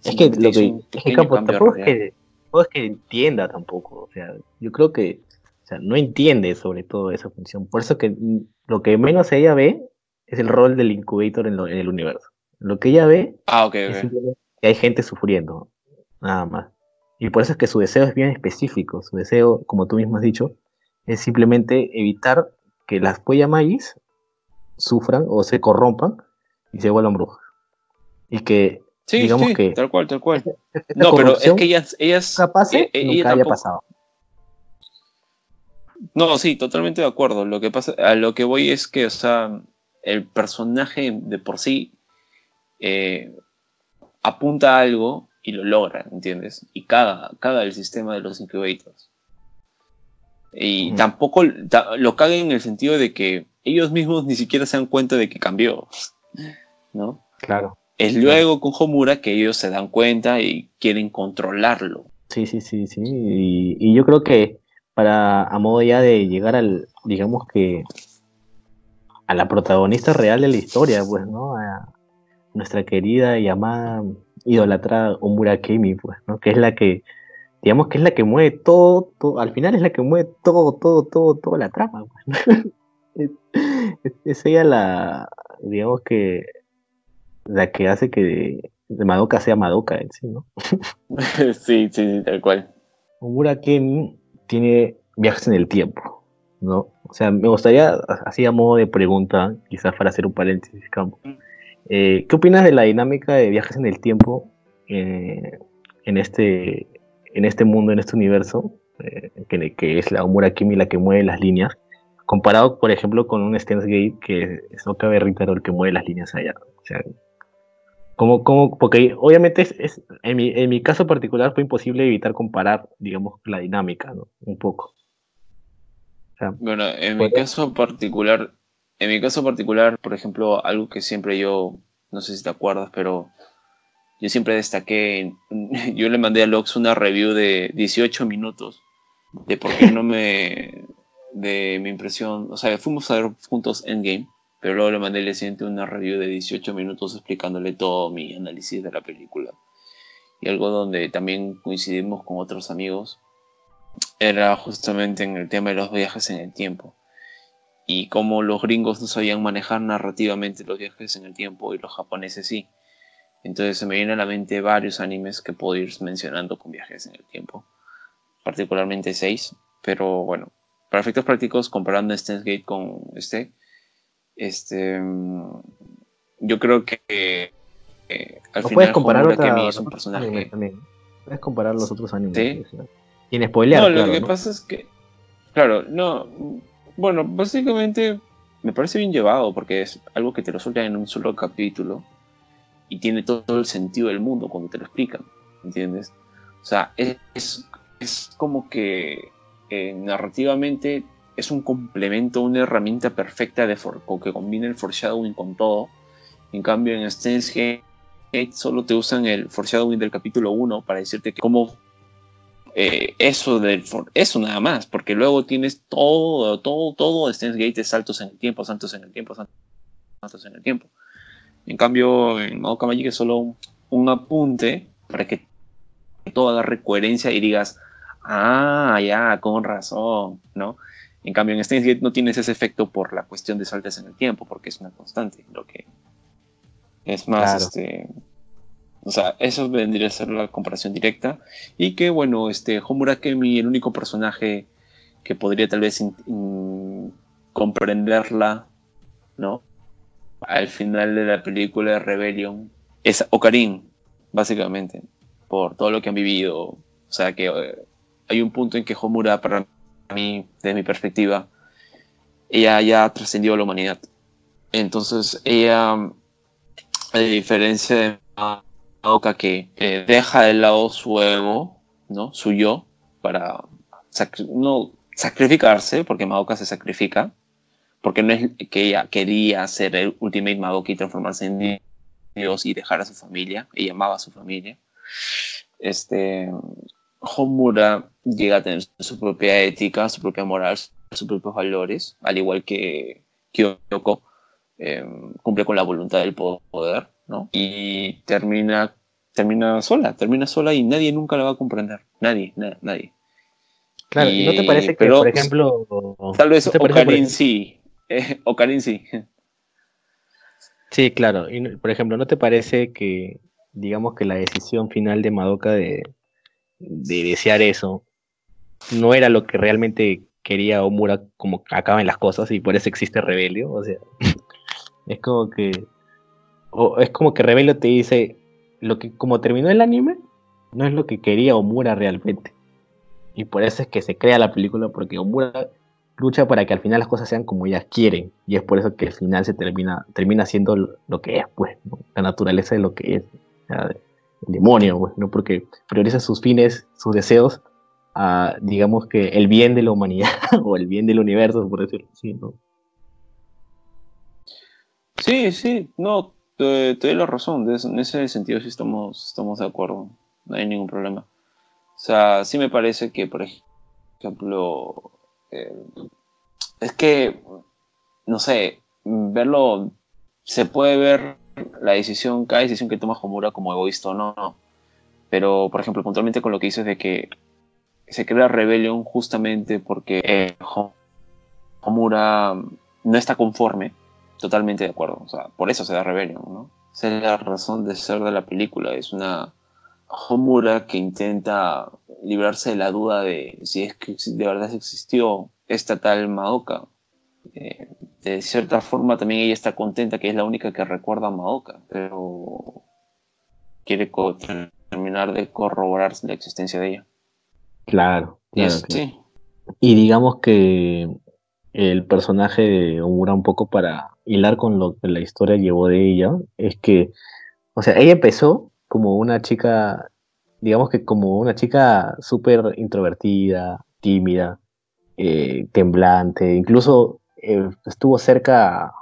Es que, lo que, es que tampoco, es que, tampoco es que entienda tampoco, o sea, yo creo que o sea, no entiende sobre todo esa función. Por eso que lo que menos ella ve es el rol del incubator en, lo, en el universo. Lo que ella ve ah, okay, es okay. que hay gente sufriendo, nada más. Y por eso es que su deseo es bien específico. Su deseo, como tú mismo has dicho, es simplemente evitar que las Poyamayis sufran o se corrompan y se vuelvan brujas. Y que, sí, digamos sí, que. Tal cual, tal cual. No, pero es que ellas. ellas capaz eh, nunca haya tampoco... pasado. No, sí, totalmente de acuerdo. Lo que pasa, a lo que voy es que, o sea, el personaje de por sí eh, apunta a algo y lo logra, ¿entiendes? Y caga, caga el sistema de los incubators. Y mm. tampoco lo caga en el sentido de que ellos mismos ni siquiera se dan cuenta de que cambió, ¿no? Claro. Es luego con Homura que ellos se dan cuenta y quieren controlarlo. Sí, sí, sí, sí. Y, y yo creo que para a modo ya de llegar al, digamos que a la protagonista real de la historia, pues, ¿no? A nuestra querida y amada idolatrada Omura Kemi, pues, ¿no? Que es la que digamos que es la que mueve todo, todo, al final es la que mueve todo, todo, todo, toda la trama. pues. es, es- es ella la, digamos que, la que hace que Madoka sea Madoka en sí, ¿no? sí, sí, sí, tal cual. Omura Kemi tiene viajes en el tiempo, ¿no? O sea, me gustaría, así a modo de pregunta, quizás para hacer un paréntesis, Campo. Eh, ¿Qué opinas de la dinámica de viajes en el tiempo eh, en, este, en este mundo, en este universo, eh, que, que es la Omura Kemi la que mueve las líneas, comparado, por ejemplo, con un Steins Gate que es Oka Berritaro el que mueve las líneas allá? O sea, ¿cómo, cómo? porque obviamente es, es- en, mi, en mi caso particular fue imposible evitar comparar, digamos, la dinámica, ¿no? Un poco. O sea, Bueno, en mi caso particular, en mi caso particular, por ejemplo, algo que siempre yo, no sé si te acuerdas, pero yo siempre destaqué, yo le mandé a Lox una review de 18 minutos de por qué no me, de mi impresión, o sea, fuimos a ver juntos Endgame, pero luego le mandé día siguiente una review de 18 minutos explicándole todo mi análisis de la película. Y algo donde también coincidimos con otros amigos era justamente en el tema de los viajes en el tiempo. Y cómo los gringos no sabían manejar narrativamente los viajes en el tiempo y los japoneses sí. Entonces se me vienen a la mente varios animes que puedo ir mencionando con viajes en el tiempo. Particularmente seis. Pero bueno, para efectos prácticos, comparando Steins Gate con este, este mm, yo creo que eh, al ¿O final puedes comparar otra, es un personaje también? Puedes comparar los otros animes. Sí. Sin spoilear, No, lo claro, que ¿no? pasa es que, claro, no, bueno, básicamente me parece bien llevado porque es algo que te lo sueltan en un solo capítulo y tiene todo, el sentido del mundo cuando te lo explican, ¿entiendes? O sea, es, es, es como que eh, narrativamente es un complemento, una herramienta perfecta de for- que combina el foreshadowing con todo. En cambio, en Steins Gate solo te usan el foreshadowing del capítulo 1 para decirte que cómo eh, eso del eso nada más, porque luego tienes todo, todo, todo de Gate es saltos en el tiempo, saltos en el tiempo, saltos en el tiempo. En cambio, en Madoka Magic es solo un, un apunte para que todo agarre coherencia y digas, ah, ya, con razón, ¿no? En cambio, en Steins Gate no tienes ese efecto por la cuestión de saltos en el tiempo, porque es una constante, lo que es más, Claro. este, o sea, eso vendría a ser la comparación directa. Y que, bueno, este, Homura Kemi, el único personaje que podría tal vez in- in- comprenderla, ¿no? Al final de la película de Rebellion, es Ocarín, básicamente, por todo lo que han vivido. O sea, que eh, hay un punto en que Homura, para mí, desde mi perspectiva, ella ya trascendió a la humanidad. Entonces, ella, a diferencia de Madoka que deja de lado su ego, ¿no? Su yo, para no sacrificarse, porque Madoka se sacrifica, porque no es que ella quería ser el Ultimate Madoka y transformarse en Dios y dejar a su familia, ella amaba a su familia. Este, Homura llega a tener su propia ética, su propia moral, sus propios valores, al igual que Kyoko eh, cumple con la voluntad del poder, ¿no? Y termina, termina sola, termina sola y nadie nunca la va a comprender. Nadie, na- nadie. Claro, ¿y no te parece que, pero- por ejemplo... Tal vez ¿no te parece, por Ocarín ejemplo- sí. Eh, Ocarín sí. Sí, claro. Y, por ejemplo, ¿no te parece que, digamos que la decisión final de Madoka de, de desear eso no era lo que realmente quería Omura como que acaben las cosas y por eso existe Rebelio? O sea, es como que... o es como que Rebelio te dice, lo que como terminó el anime, no es lo que quería Omura realmente. Y por eso es que se crea la película, porque Omura lucha para que al final las cosas sean como ellas quieren. Y es por eso que al final se termina, termina siendo lo- que es, pues, la naturaleza de lo que es. El demonio, ¿no? Porque prioriza sus fines, sus deseos, a, digamos que el bien de la humanidad o el bien del universo, por decirlo así, ¿no? Sí, sí, no, te, te doy la razón. en ese sentido sí estamos, estamos de acuerdo. No hay ningún problema. O sea, sí me parece que, por ejemplo, eh, es que, no sé, verlo, se puede ver la decisión, cada decisión que toma Homura como egoísta o no. Pero, por ejemplo, puntualmente con lo que dices de que se crea Rebellion justamente porque eh, Homura no está conforme, totalmente de acuerdo, o sea, por eso se da Rebellion, ¿no? Esa es la razón de ser de la película, es una Homura que intenta librarse de la duda de si es que de verdad existió esta tal Madoka. Eh, de cierta forma también ella está contenta que es la única que recuerda a Madoka, pero quiere terminar de corroborar la existencia de ella. Claro, Y, claro, es- claro. sí, Y digamos que el personaje de Omura un poco para hilar con lo que la historia llevó de ella, es que, o sea, ella empezó como una chica, digamos que como una chica súper introvertida, tímida, eh, temblante, incluso eh, estuvo cerca a,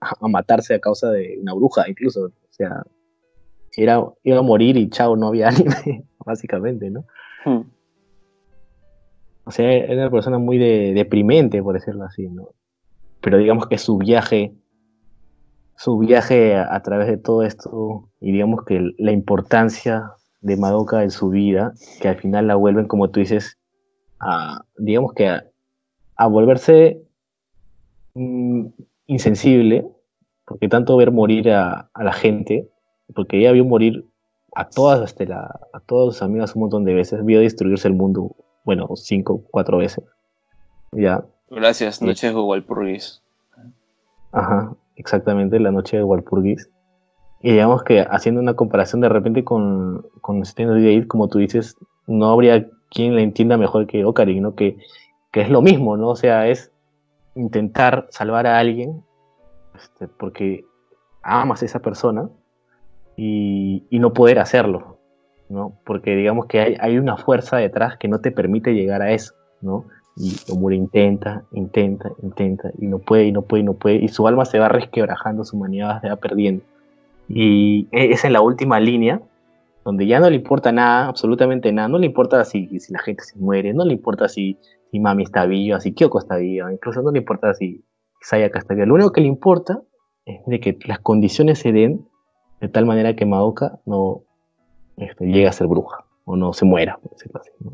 a matarse a causa de una bruja, incluso, o sea, era, iba a morir y chao, no había anime, básicamente, ¿no? Hmm. O sea, era una persona muy de- deprimente, por decirlo así, ¿no? Pero digamos que su viaje, su viaje a, a través de todo esto, y digamos que la importancia de Madoka en su vida, que al final la vuelven, como tú dices, a, digamos que a, a volverse insensible, porque tanto ver morir a, a la gente, porque ella vio morir a todas, este, la- a todos sus amigas un montón de veces, vio destruirse el mundo, bueno, cinco, cuatro veces. Ya, Gracias, Sí. Noches de Walpurgis. ajá, exactamente, la noche de Walpurgis. Y digamos que haciendo una comparación de repente con, con Stand como tú dices, no habría quien la entienda mejor que Ocarina, ¿no? Que, que es lo mismo, ¿no? O sea, es intentar salvar a alguien este, porque amas a esa persona y, no poder hacerlo, ¿no? Porque digamos que hay, hay una fuerza detrás que no te permite llegar a eso, ¿no? Y Omura intenta, intenta, intenta, y no puede, y no puede, y no puede, y su alma se va resquebrajando, su humanidad se va perdiendo. Y e- es en la última línea, donde ya no le importa nada, absolutamente nada, no le importa si, si la gente se muere, no le importa si, si Mami está viva, si Kyoko está viva, incluso no le importa si Sayaka está viva. Lo único que le importa es de que las condiciones se den de tal manera que Madoka no este, llegue a ser bruja o no se muera, por decirlo así. ¿no?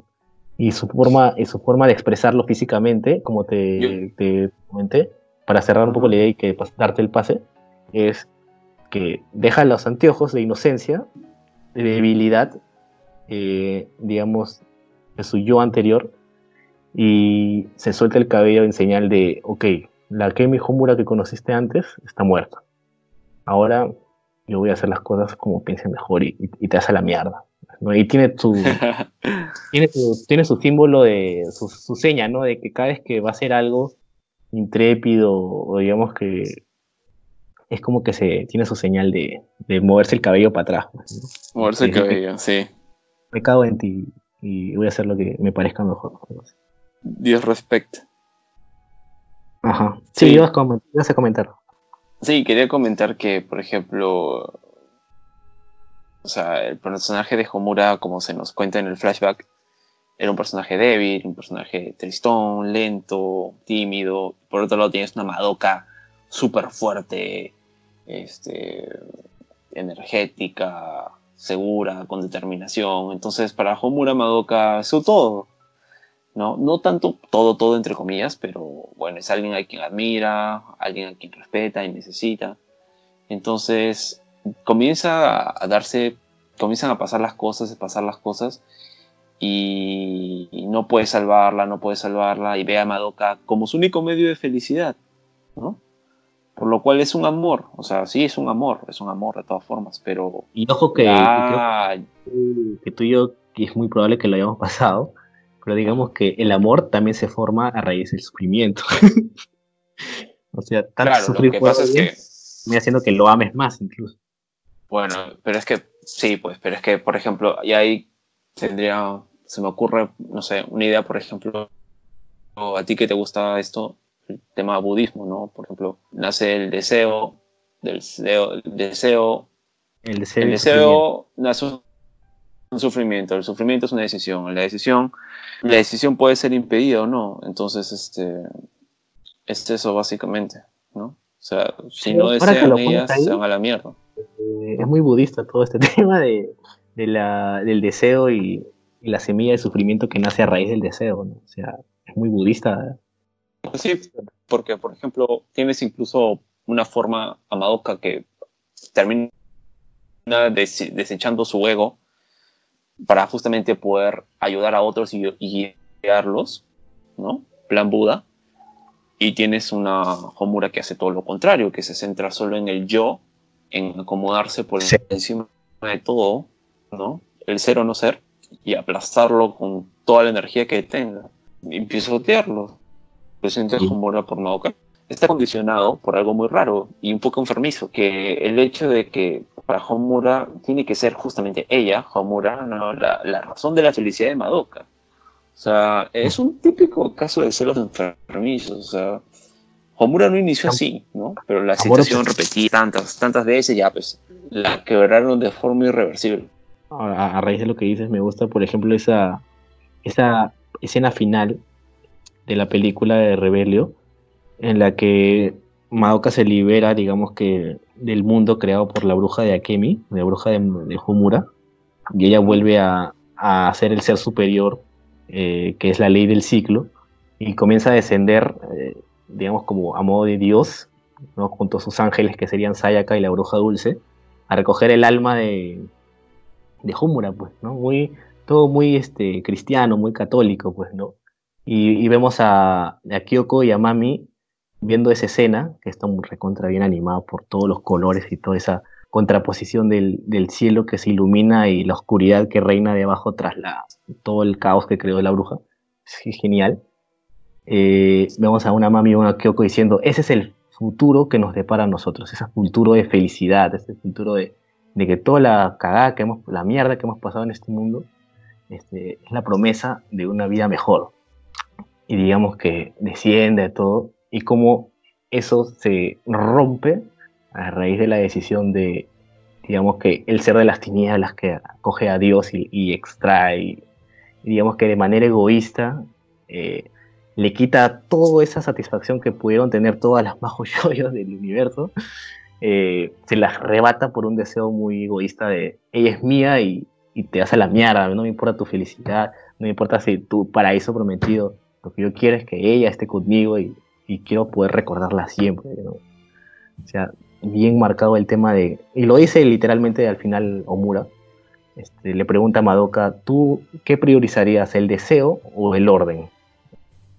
Y su forma, y su forma de expresarlo físicamente, como te, te comenté, para cerrar un poco la idea y que darte el pase, es que deja los anteojos de inocencia, de debilidad, eh, digamos, de su yo anterior, y se suelta el cabello en señal de, ok, la Kemi Homura que conociste antes está muerta. Ahora yo voy a hacer las cosas como piense mejor y, te hace la mierda. ¿no? Y tiene su, tiene su, tiene su símbolo de su, su seña, ¿no? De que cada vez que va a hacer algo intrépido o digamos que es como que se tiene su señal de, de moverse el cabello para atrás. pues, ¿no? Moverse el cabello, sí. Me cago en ti y voy a hacer lo que me parezca mejor. Dios respect. Ajá. Sí, Sí. ibas, a comen- ibas a comentar. Sí, quería comentar que, por ejemplo, o sea, el personaje de Homura, como se nos cuenta en el flashback, era un personaje débil, un personaje tristón, lento, tímido. Por otro lado, tienes una Madoka súper fuerte, este, energética, segura, con determinación. Entonces, para Homura, Madoka es su todo. ¿No? No tanto todo, todo entre comillas, pero bueno, es alguien a quien admira, alguien a quien respeta y necesita. Entonces comienza a darse, comienzan a pasar las cosas, a pasar las cosas, y, y no puede salvarla, no puede salvarla, y ve a Madoka como su único medio de felicidad, ¿no? Por lo cual es un amor, o sea, sí es un amor, es un amor de todas formas, pero Y ojo que, creo que tú y yo, que es muy probable que lo hayamos pasado, pero digamos que el amor también se forma a raíz del sufrimiento. o sea, tanto claro, lo sufrir que es que haciendo que lo ames más incluso. Bueno, pero es que, sí, pues, pero es que, por ejemplo, y ahí tendría, se me ocurre, no sé, una idea, por ejemplo, a ti que te gusta esto, el tema budismo, ¿no? Por ejemplo, nace el deseo, del deseo, el deseo, El deseo. el deseo nace un- un sufrimiento, el sufrimiento es una decisión, la decisión, la decisión puede ser impedida o no, entonces, este, es eso básicamente, ¿no? O sea, si Sí, no desean ellas, ahí, se van a la mierda. Eh, es muy budista todo este tema de, de la, del deseo y, y la semilla de sufrimiento que nace a raíz del deseo, ¿no? O sea, es muy budista. Pues sí, porque por ejemplo, tienes incluso una forma amadoka que termina desechando su ego para justamente poder ayudar a otros y, y guiarlos, ¿no? Plan Buda. Y tienes una Homura que hace todo lo contrario, que se centra solo en el yo, en acomodarse por encima de todo, ¿no? El ser o no ser, y aplastarlo con toda la energía que tenga, y pisotearlo. Presente sí. Homura por Maoka está condicionado por algo muy raro y un poco enfermizo, que el hecho de que para Homura tiene que ser justamente ella, Homura, ¿no? la, la razón de la felicidad de Madoka. O sea, es un típico caso de celos enfermizos. O sea, Homura no inició así, ¿no? Pero la situación repetida tantas, tantas veces ya, pues, la quebraron de forma irreversible. A, a, raíz de lo que dices, me gusta, por ejemplo, esa, esa escena final de la película de Rebelio, en la que Madoka se libera, digamos que, del mundo creado por la bruja de Akemi, la bruja de, de Homura, y ella vuelve a, a ser el ser superior eh, que es la ley del ciclo, y comienza a descender, eh, digamos, como a modo de Dios, ¿no? junto a sus ángeles, que serían Sayaka y la bruja dulce, a recoger el alma de, de Humura, pues, ¿no? Muy, todo muy este, cristiano, muy católico, pues, ¿no? Y, y vemos a, a, Kyoko y a Mami viendo esa escena, que está muy recontra bien animado por todos los colores y toda esa contraposición del, cielo que se ilumina y la oscuridad que reina de abajo tras todo el caos que creó la bruja. Es genial. Eh, vemos a una mami y una Kyoko diciendo, ese es el futuro que nos depara a nosotros, ese futuro de felicidad, ese futuro de, de que toda la cagada que hemos, la mierda que hemos pasado en este mundo, este, es la promesa de una vida mejor. Y digamos que desciende todo, y cómo eso se rompe a raíz de la decisión de, digamos que el ser de las tinieblas que acoge a Dios y, extrae, digamos que de manera egoísta eh, le quita toda esa satisfacción que pudieron tener todas las majos del universo, eh, se las arrebata por un deseo muy egoísta de ella es mía y, y, te hace la mierda, no me importa tu felicidad, no me importa si tu paraíso prometido, lo que yo quiero es que ella esté conmigo y, y quiero poder recordarla siempre. O sea, bien marcado el tema de, y lo dice literalmente al final Omura, este, le pregunta a Madoka, ¿tú qué priorizarías, el deseo o el orden?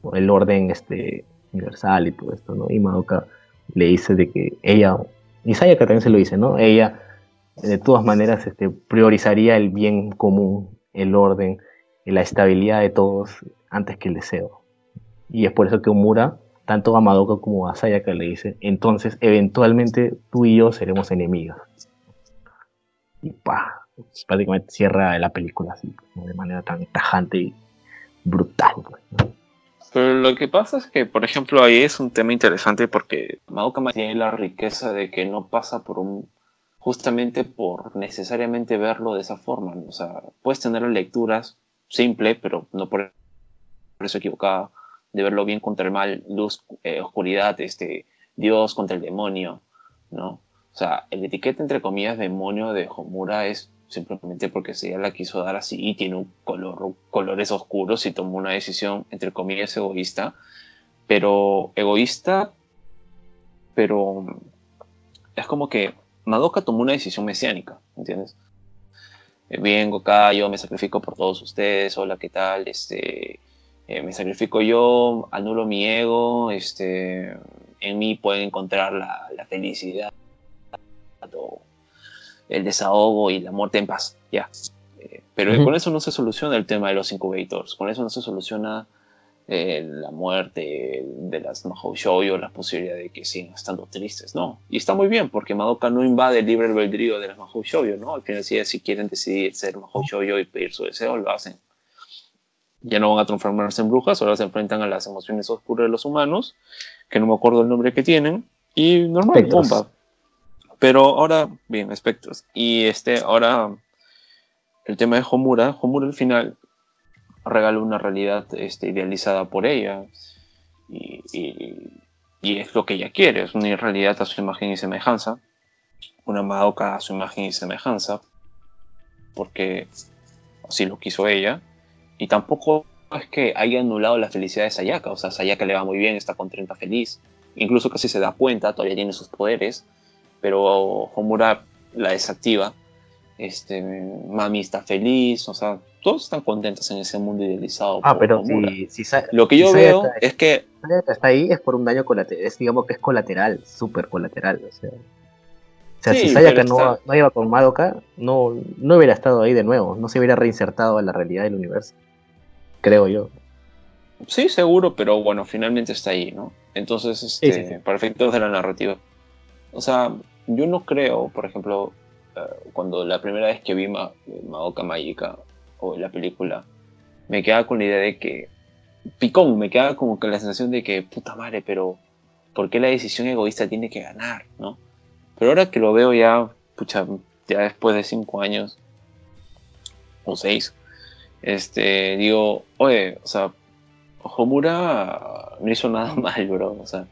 O el orden este, universal y todo esto, ¿no? Y Madoka le dice de que ella, y Sayaka también se lo dice, ¿no? Ella de todas maneras este, priorizaría el bien común, el orden, la estabilidad de todos antes que el deseo. Y es por eso que Omura tanto a Madoka como a Sayaka le dice, entonces eventualmente tú y yo seremos enemigos. Y pa, prácticamente cierra la película así, ¿no? de manera tan tajante y brutal. Pues, ¿no? Pero lo que pasa es que, por ejemplo, ahí es un tema interesante porque Madoka tiene la riqueza de que no pasa por un justamente por necesariamente verlo de esa forma. O sea, puedes tener lecturas simple, pero no por eso equivocada de verlo bien contra el mal, luz, eh, oscuridad, este, Dios contra el demonio, ¿no? O sea, el etiqueta entre comillas demonio de Homura es simplemente porque ella la quiso dar así y tiene un color, colores oscuros y tomó una decisión entre comillas egoísta, pero egoísta, pero es como que Madoka tomó una decisión mesiánica, ¿entiendes? Vengo acá, yo me sacrifico por todos ustedes, hola, ¿qué tal? Este, eh, me sacrifico yo, anulo mi ego, este, en mí pueden encontrar la, la felicidad, el desahogo y la muerte en paz, ya. Eh, pero uh -huh. con eso no se soluciona el tema de los incubators, con eso no se soluciona eh, la muerte de las Mahou Shoujo, la posibilidad de que sigan estando tristes, ¿no? Y está muy bien, porque Madoka no invade el libre albedrío de las Mahou Shoujo, ¿no? Al final, si, si quieren decidir ser Mahou Shoujo y pedir su deseo, lo hacen ya no van a transformarse en brujas, ahora se enfrentan a las emociones oscuras de los humanos, que no me acuerdo el nombre que tienen, y normal, bomba. Pero ahora, bien, espectros. Y este, ahora, el tema de Homura, Homura al final regala una realidad este, idealizada por ella, y, y, y, es lo que ella quiere, es una realidad a su imagen y semejanza, una Madoka a su imagen y semejanza, porque así lo quiso ella Y tampoco es que haya anulado la felicidad de Sayaka. O sea, Sayaka le va muy bien, está contenta, feliz. Incluso casi se da cuenta, todavía tiene sus poderes. Pero Homura la desactiva. Este, Mami está feliz, o sea, todos están contentos en ese mundo idealizado. Ah, por pero Homura. si, si Sa- Lo que yo veo está- es que está ahí es por un daño colateral, es, digamos que es colateral, súper colateral. O sea, o sea Sí, si Sayaka no, está- no iba con Madoka, no, no hubiera estado ahí de nuevo, no se hubiera reinsertado a la realidad del universo. Creo yo. Sí, seguro, pero bueno, finalmente está ahí, ¿no? Entonces, este, Sí, sí, sí. para efectos de la narrativa. O sea, yo no creo, por ejemplo, eh, cuando la primera vez que vi Ma Madoka Mágica o la película, me quedaba con la idea de que, picón, me quedaba como con la sensación de que, puta madre, pero ¿por qué la decisión egoísta tiene que ganar, no? Pero ahora que lo veo ya, pucha, ya después de cinco años o seis, este, digo, oye, o sea, Homura no hizo nada mal, bro. O sea,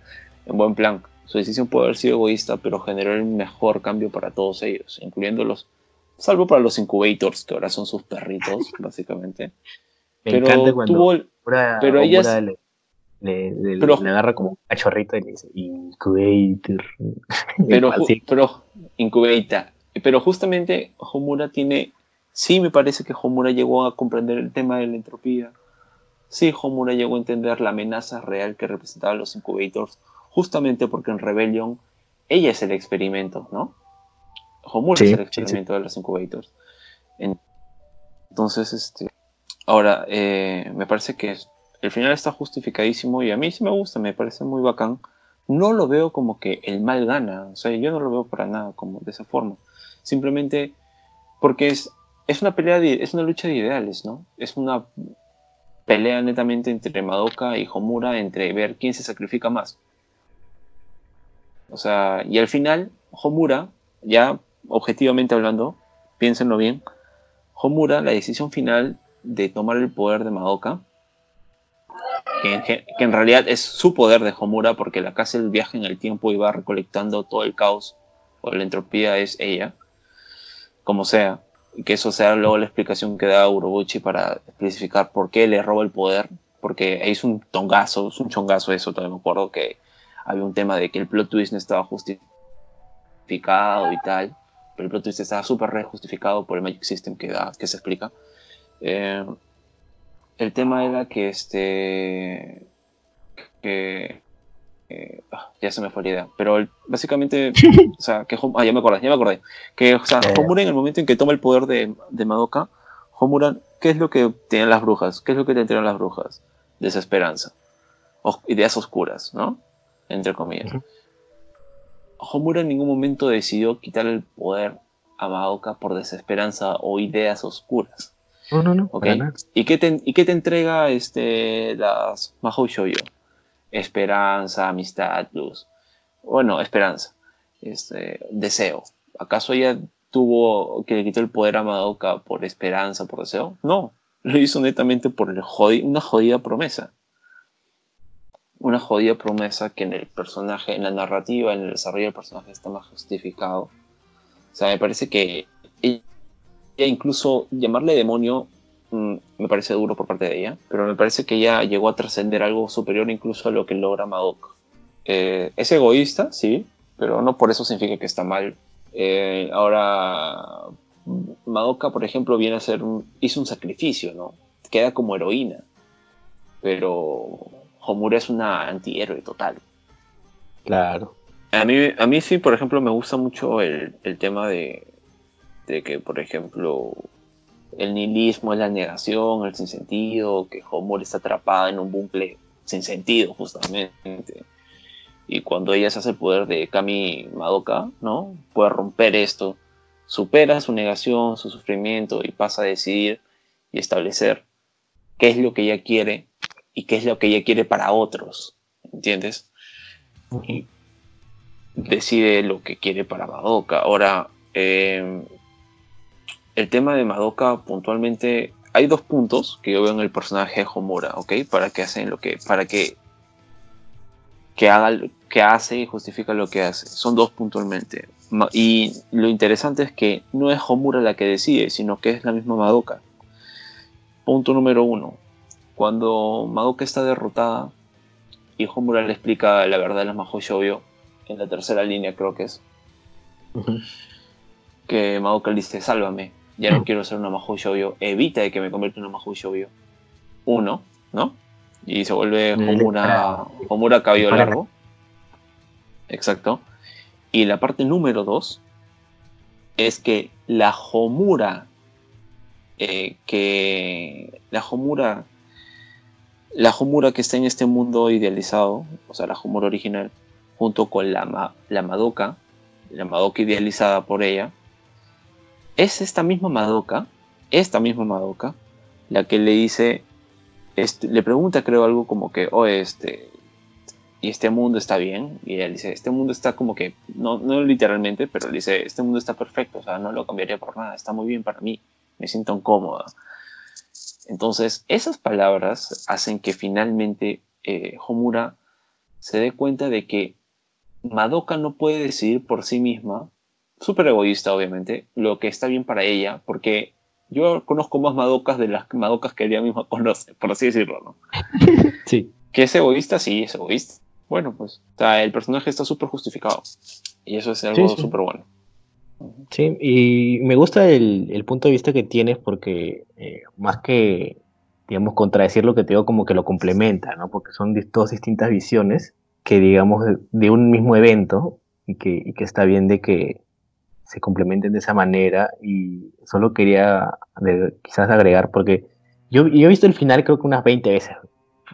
en buen plan. Su decisión puede haber sido egoísta, pero generó el mejor cambio para todos ellos, incluyendo los. Salvo para los incubators, que ahora son sus perritos, básicamente. Me pero encanta cuando tuvo el- Homura- pero ellas- Homura le, le- le- Pero- le agarra como un cachorrito y le dice Incubator. pero, ju- pero incubata. Pero justamente Homura tiene. Sí, me parece que Homura llegó a comprender el tema de la entropía. Sí, Homura llegó a entender la amenaza real que representaban los incubators, justamente porque en Rebellion ella es el experimento, ¿no? Homura Sí, es el sí, experimento de los incubators. En- Entonces, este. Ahora, eh, me parece que el final está justificadísimo y a mí sí me gusta, me parece muy bacán. No lo veo como que el mal gana, o sea, yo no lo veo para nada como de esa forma. Simplemente porque es, es una pelea, de- es una lucha de ideales, ¿no? Es una pelea netamente entre Madoka y Homura, entre ver quién se sacrifica más. O sea, y al final, Homura, ya objetivamente hablando, piénsenlo bien, Homura, la decisión final de tomar el poder de Madoka, que en, que en realidad es su poder de Homura, porque la que hace el viaje en el tiempo y va recolectando todo el caos o la entropía es ella, como sea, que eso sea luego la explicación que da Urobuchi para especificar por qué le roba el poder, porque es un tongazo, es un chongazo eso, todavía me acuerdo que había un tema de que el plot twist no estaba justificado y tal, pero el plot twist estaba súper re justificado por el Magic System que, da, que se explica. Eh, el tema era que este que eh, ah, ya se me fue la idea. Pero el- básicamente o sea que Hom- ah, ya me acordé ya me acordé. Que o sea Eh. Homura en el momento en que toma el poder de, de Madoka Homura qué es lo que tienen las brujas qué es lo que te entregan las brujas desesperanza. O- ideas oscuras no entre comillas. Ujú. Homura en ningún momento decidió quitar el poder a Madoka por desesperanza o ideas oscuras. No, no, no. ¿Y qué te, y qué te entrega este, las Mahou Shoujo? Esperanza, amistad, luz. Bueno, esperanza. Este, deseo. ¿Acaso ella tuvo que le quitó el poder a Madoka por esperanza, por deseo? No. Lo hizo netamente por el una jodida promesa. Una jodida promesa que en el personaje, en la narrativa, en el desarrollo del personaje está más justificado. O sea, me parece que ella incluso llamarle demonio mm, me parece duro por parte de ella, pero me parece que ella llegó a trascender algo superior incluso a lo que logra Madoka. Eh, es egoísta, sí, pero no por eso significa que está mal. Eh, ahora, Madoka, por ejemplo, viene a un- hizo un sacrificio, ¿no? Queda como heroína, pero Homura es una antihéroe total. Claro. A mí, a mí sí, por ejemplo, me gusta mucho el, el tema de, de que, por ejemplo, el nihilismo es la negación, el sinsentido, que Homura está atrapada en un bucle sin sentido, justamente. Y cuando ella se hace el poder de Kami Madoka, ¿no? Puede romper esto, supera su negación, su sufrimiento y pasa a decidir y establecer qué es lo que ella quiere y qué es lo que ella quiere para otros, ¿entiendes? y decide lo que quiere para Madoka. Ahora, eh, el tema de Madoka puntualmente, hay dos puntos que yo veo en el personaje de Homura, ¿ok? Para que hacen lo que, para que que haga lo que hace y justifica lo que hace. Son dos puntualmente. Y lo interesante es que no es Homura la que decide, sino que es la misma Madoka. punto número uno. Cuando Madoka está derrotada y Homura le explica la verdad de los Mahou Shoujo, en la tercera línea creo que es, que Madoka le dice, sálvame, ya no quiero ser una Mahou Shoujo, evita de que me convierta en una Mahou Shoujo. Uno, ¿no? Y se vuelve Homura, Homura cabello largo. Exacto. Y la parte número dos es que la Homura eh, que la Homura la Homura que está en este mundo idealizado, o sea, la Homura original, junto con la, la Madoka, la Madoka idealizada por ella, es esta misma Madoka, esta misma Madoka, la que le dice, este, le pregunta creo algo como que, oh, este, y este mundo está bien, y ella dice, este mundo está como que, no, no literalmente, pero le dice, este mundo está perfecto, o sea, no lo cambiaría por nada, está muy bien para mí, me siento cómoda. Entonces, esas palabras hacen que finalmente eh, Homura se dé cuenta de que Madoka no puede decidir por sí misma, súper egoísta obviamente, lo que está bien para ella, porque yo conozco más Madokas de las Madokas que ella misma conoce, por así decirlo, ¿no? Sí. Que es egoísta, sí, es egoísta. Bueno, pues el personaje está súper justificado. Y eso es algo súper bueno. Sí, y me gusta el, punto de vista que tienes porque eh, más que, digamos, contradecir lo que te digo, como que lo complementa, ¿no? Porque son dos distintas visiones que, digamos, de, un mismo evento y que, está bien de que se complementen de esa manera y solo quería quizás agregar porque yo, he visto el final creo que unas 20 veces,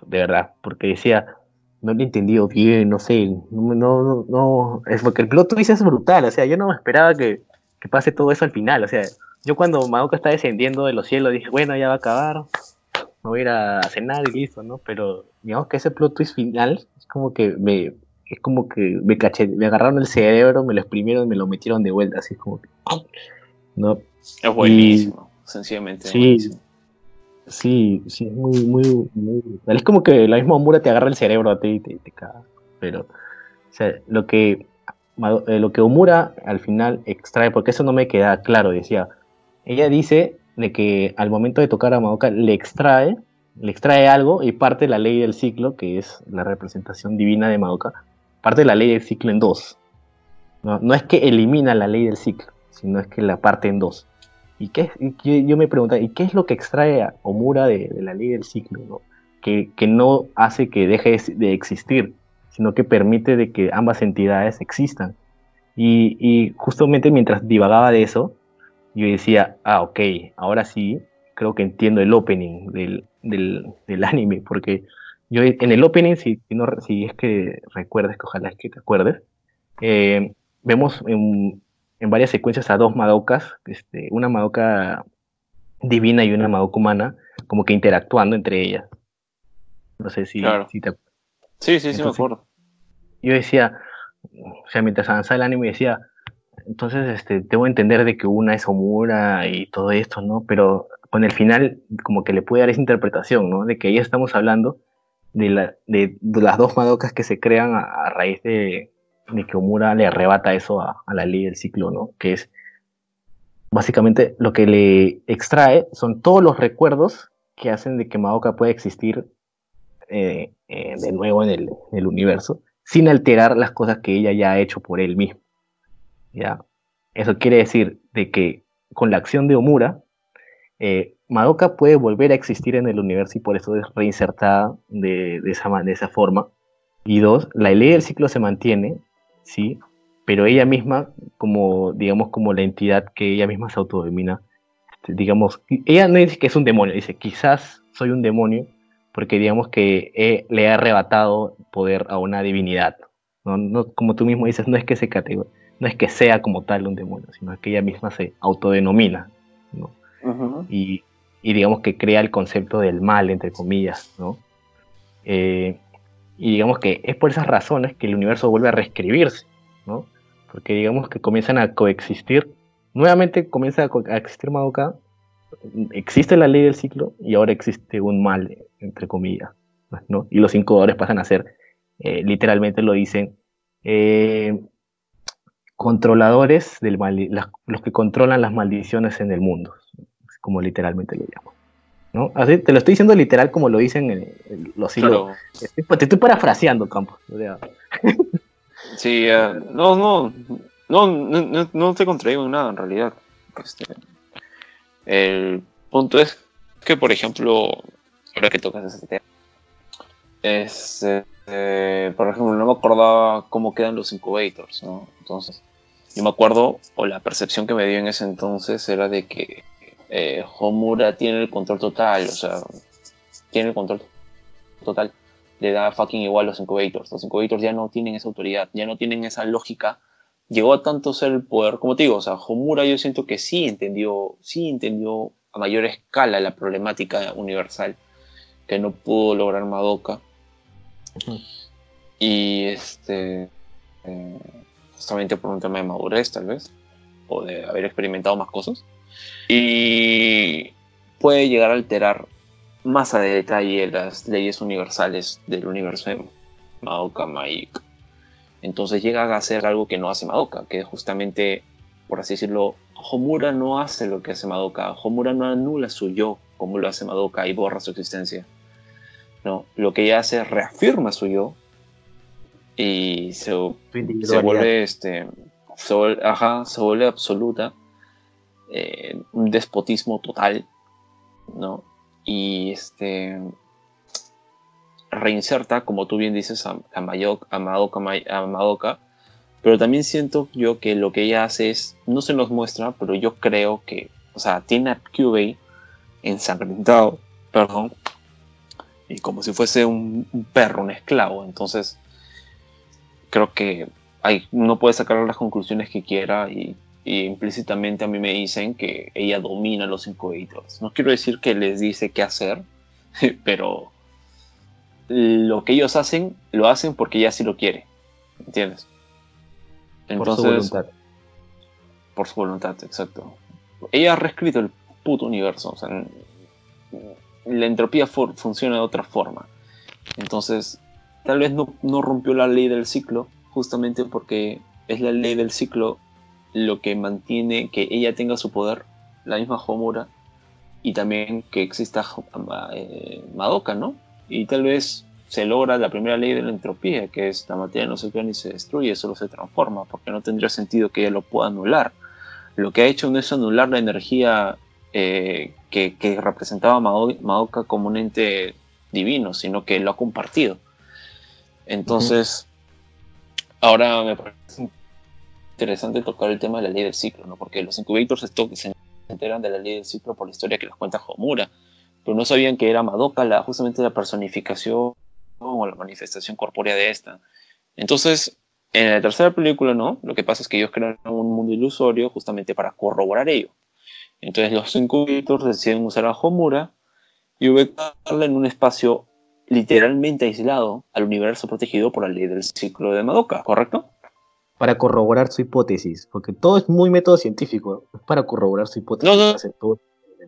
de verdad, porque decía, no lo he entendido bien, no sé, no, no, no, es porque el plot twist es brutal, o sea, yo no me esperaba que, que, pase todo eso al final, o sea, yo cuando Madoka está descendiendo de los cielos dije, bueno, ya va a acabar, me voy a ir a y listo, ¿no? Pero digamos que ese plot twist final es como que me, es como que me caché, me agarraron el cerebro, me lo exprimieron y me lo metieron de vuelta, así como que, ¿no? Es buenísimo, sencillamente. Sí, Sí, sí, es muy, muy, muy. Es como que la misma Omura te agarra el cerebro a ti y te, te caga. Pero, o sea, lo que, eh, lo que Omura al final extrae, porque eso no me queda claro, decía. Ella dice de que al momento de tocar a Madoka le extrae, le extrae algo y parte la ley del ciclo, que es la representación divina de Madoka, parte de la ley del ciclo en dos. No, es que elimina la ley del ciclo, sino es que la parte en dos. ¿Y qué, yo me pregunto, ¿y qué es lo que extrae a Omura de, la ley del ciclo? Que, no hace que deje de existir, sino que permite de que ambas entidades existan. Y, justamente mientras divagaba de eso, yo decía, ah, ok, ahora sí, creo que entiendo el opening del, anime, porque yo en el opening, si, no, si es que recuerdes, que ojalá es que te acuerdes, eh, vemos en, en varias secuencias a dos Madokas, este, una Madoka divina y una Madoka humana, como que interactuando entre ellas. No sé si, te Sí, sí, sí, me acuerdo. Yo decía, o sea, mientras avanzaba el anime decía, entonces este, tengo que entender de que una es Omura y todo esto, ¿no? Pero con el final como que le puede dar esa interpretación, ¿no? De que ahí estamos hablando de, la, de, las dos Madokas que se crean a raíz de, de que Omura le arrebata eso a, la ley del ciclo, ¿no? Que es básicamente lo que le extrae son todos los recuerdos que hacen de que Madoka pueda existir eh, eh, de nuevo en el, universo, sin alterar las cosas que ella ya ha hecho por él mismo. ¿ya? Eso quiere decir de que con la acción de Omura, eh, Madoka puede volver a existir en el universo y por eso es reinsertada de, esa, de esa forma. Y dos, la ley del ciclo se mantiene ¿sí? Pero ella misma, como, digamos, como la entidad que ella misma se autodomina, este, digamos, ella no dice que es un demonio, dice, quizás soy un demonio, porque digamos que le ha arrebatado poder a una divinidad. ¿no? como tú mismo dices, no es que se no es que sea como tal un demonio, sino que ella misma se autodenomina, ¿no? y, y, digamos que crea el concepto del mal, entre comillas, ¿no? Eh, y digamos que es por esas razones que el universo vuelve a reescribirse, ¿no? Porque digamos que comienzan a coexistir, nuevamente comienza a, existir Madoka, existe la ley del ciclo y ahora existe un mal, entre comillas, ¿no? Y los cinco dólares pasan a ser, eh, literalmente lo dicen, eh, controladores del mal, los que controlan las maldiciones en el mundo, como literalmente lo llaman. ¿no? Así te lo estoy diciendo literal como lo dicen en, los hilos. Te estoy parafraseando, Campos. Sí, no, no, no, no, no, te contraigo en nada en realidad. Este, el punto es que, por ejemplo, ahora que tocas ese tema, este, por ejemplo, no me acordaba cómo quedan los incubators, ¿no? Entonces, yo me acuerdo, o la percepción que me dio en ese entonces era de que eh, Homura tiene el control total, o sea, tiene el control total. Le da fucking igual a los incubators. Los incubators ya no tienen esa autoridad, ya no tienen esa lógica. Llegó a tanto ser el poder, como te digo, o sea, Homura yo siento que sí entendió, sí entendió a mayor escala la problemática universal que no pudo lograr Madoka. Y este, eh, justamente por un tema de madurez tal vez, o de haber experimentado más cosas. Y puede llegar a alterar más a detalle las leyes universales del universo de Madoka Magic. Entonces llega a hacer algo que no hace Madoka, que justamente, por así decirlo, Homura no hace lo que hace Madoka. Homura no anula su yo como lo hace Madoka y borra su existencia. No, lo que ella hace es reafirma su yo y se, vuelve este se vuelve, absoluta eh, un despotismo total no y este reinserta como tú bien dices a, Madoka, pero también siento yo que lo que ella hace es no se nos muestra pero yo creo que o sea tiene a Kyubey ensangrentado perdón y como si fuese un, un perro un esclavo. Entonces creo que hay, no puede sacar las conclusiones que quiera y, implícitamente a mí me dicen que ella domina los incubators. No quiero decir que les dice qué hacer, pero lo que ellos hacen, lo hacen porque ella sí lo quiere. ¿Entiendes? Entonces, por su voluntad. Por su voluntad, exacto. Ella ha reescrito el puto universo. O sea, la entropía funciona de otra forma. Entonces, tal vez no, rompió la ley del ciclo, justamente porque es la ley del ciclo lo que mantiene que ella tenga su poder, la misma Homura, y también que exista eh, Madoka, ¿no? Y tal vez se logra la primera ley de la entropía, que es la materia no se crea ni se destruye, solo se transforma, porque no tendría sentido que ella lo pueda anular. Lo que ha hecho no es anular la energía eh, que, que, representaba Madoka como un ente divino, sino que lo ha compartido. Entonces, ahora me parece interesante tocar el tema de la ley del ciclo, ¿no? Porque los incubators se enteran de la ley del ciclo por la historia que les cuenta Homura, pero no sabían que era Madoka la, justamente la personificación o la manifestación corpórea de esta. Entonces, en la tercera película, ¿no? Lo que pasa es que ellos crean un mundo ilusorio justamente para corroborar ello. Entonces los incubators deciden usar a Homura y ubicarla en un espacio literalmente aislado al universo protegido por la ley del ciclo de Madoka, ¿correcto? Para corroborar su hipótesis, porque todo es muy método científico, es para corroborar su hipótesis. No, no,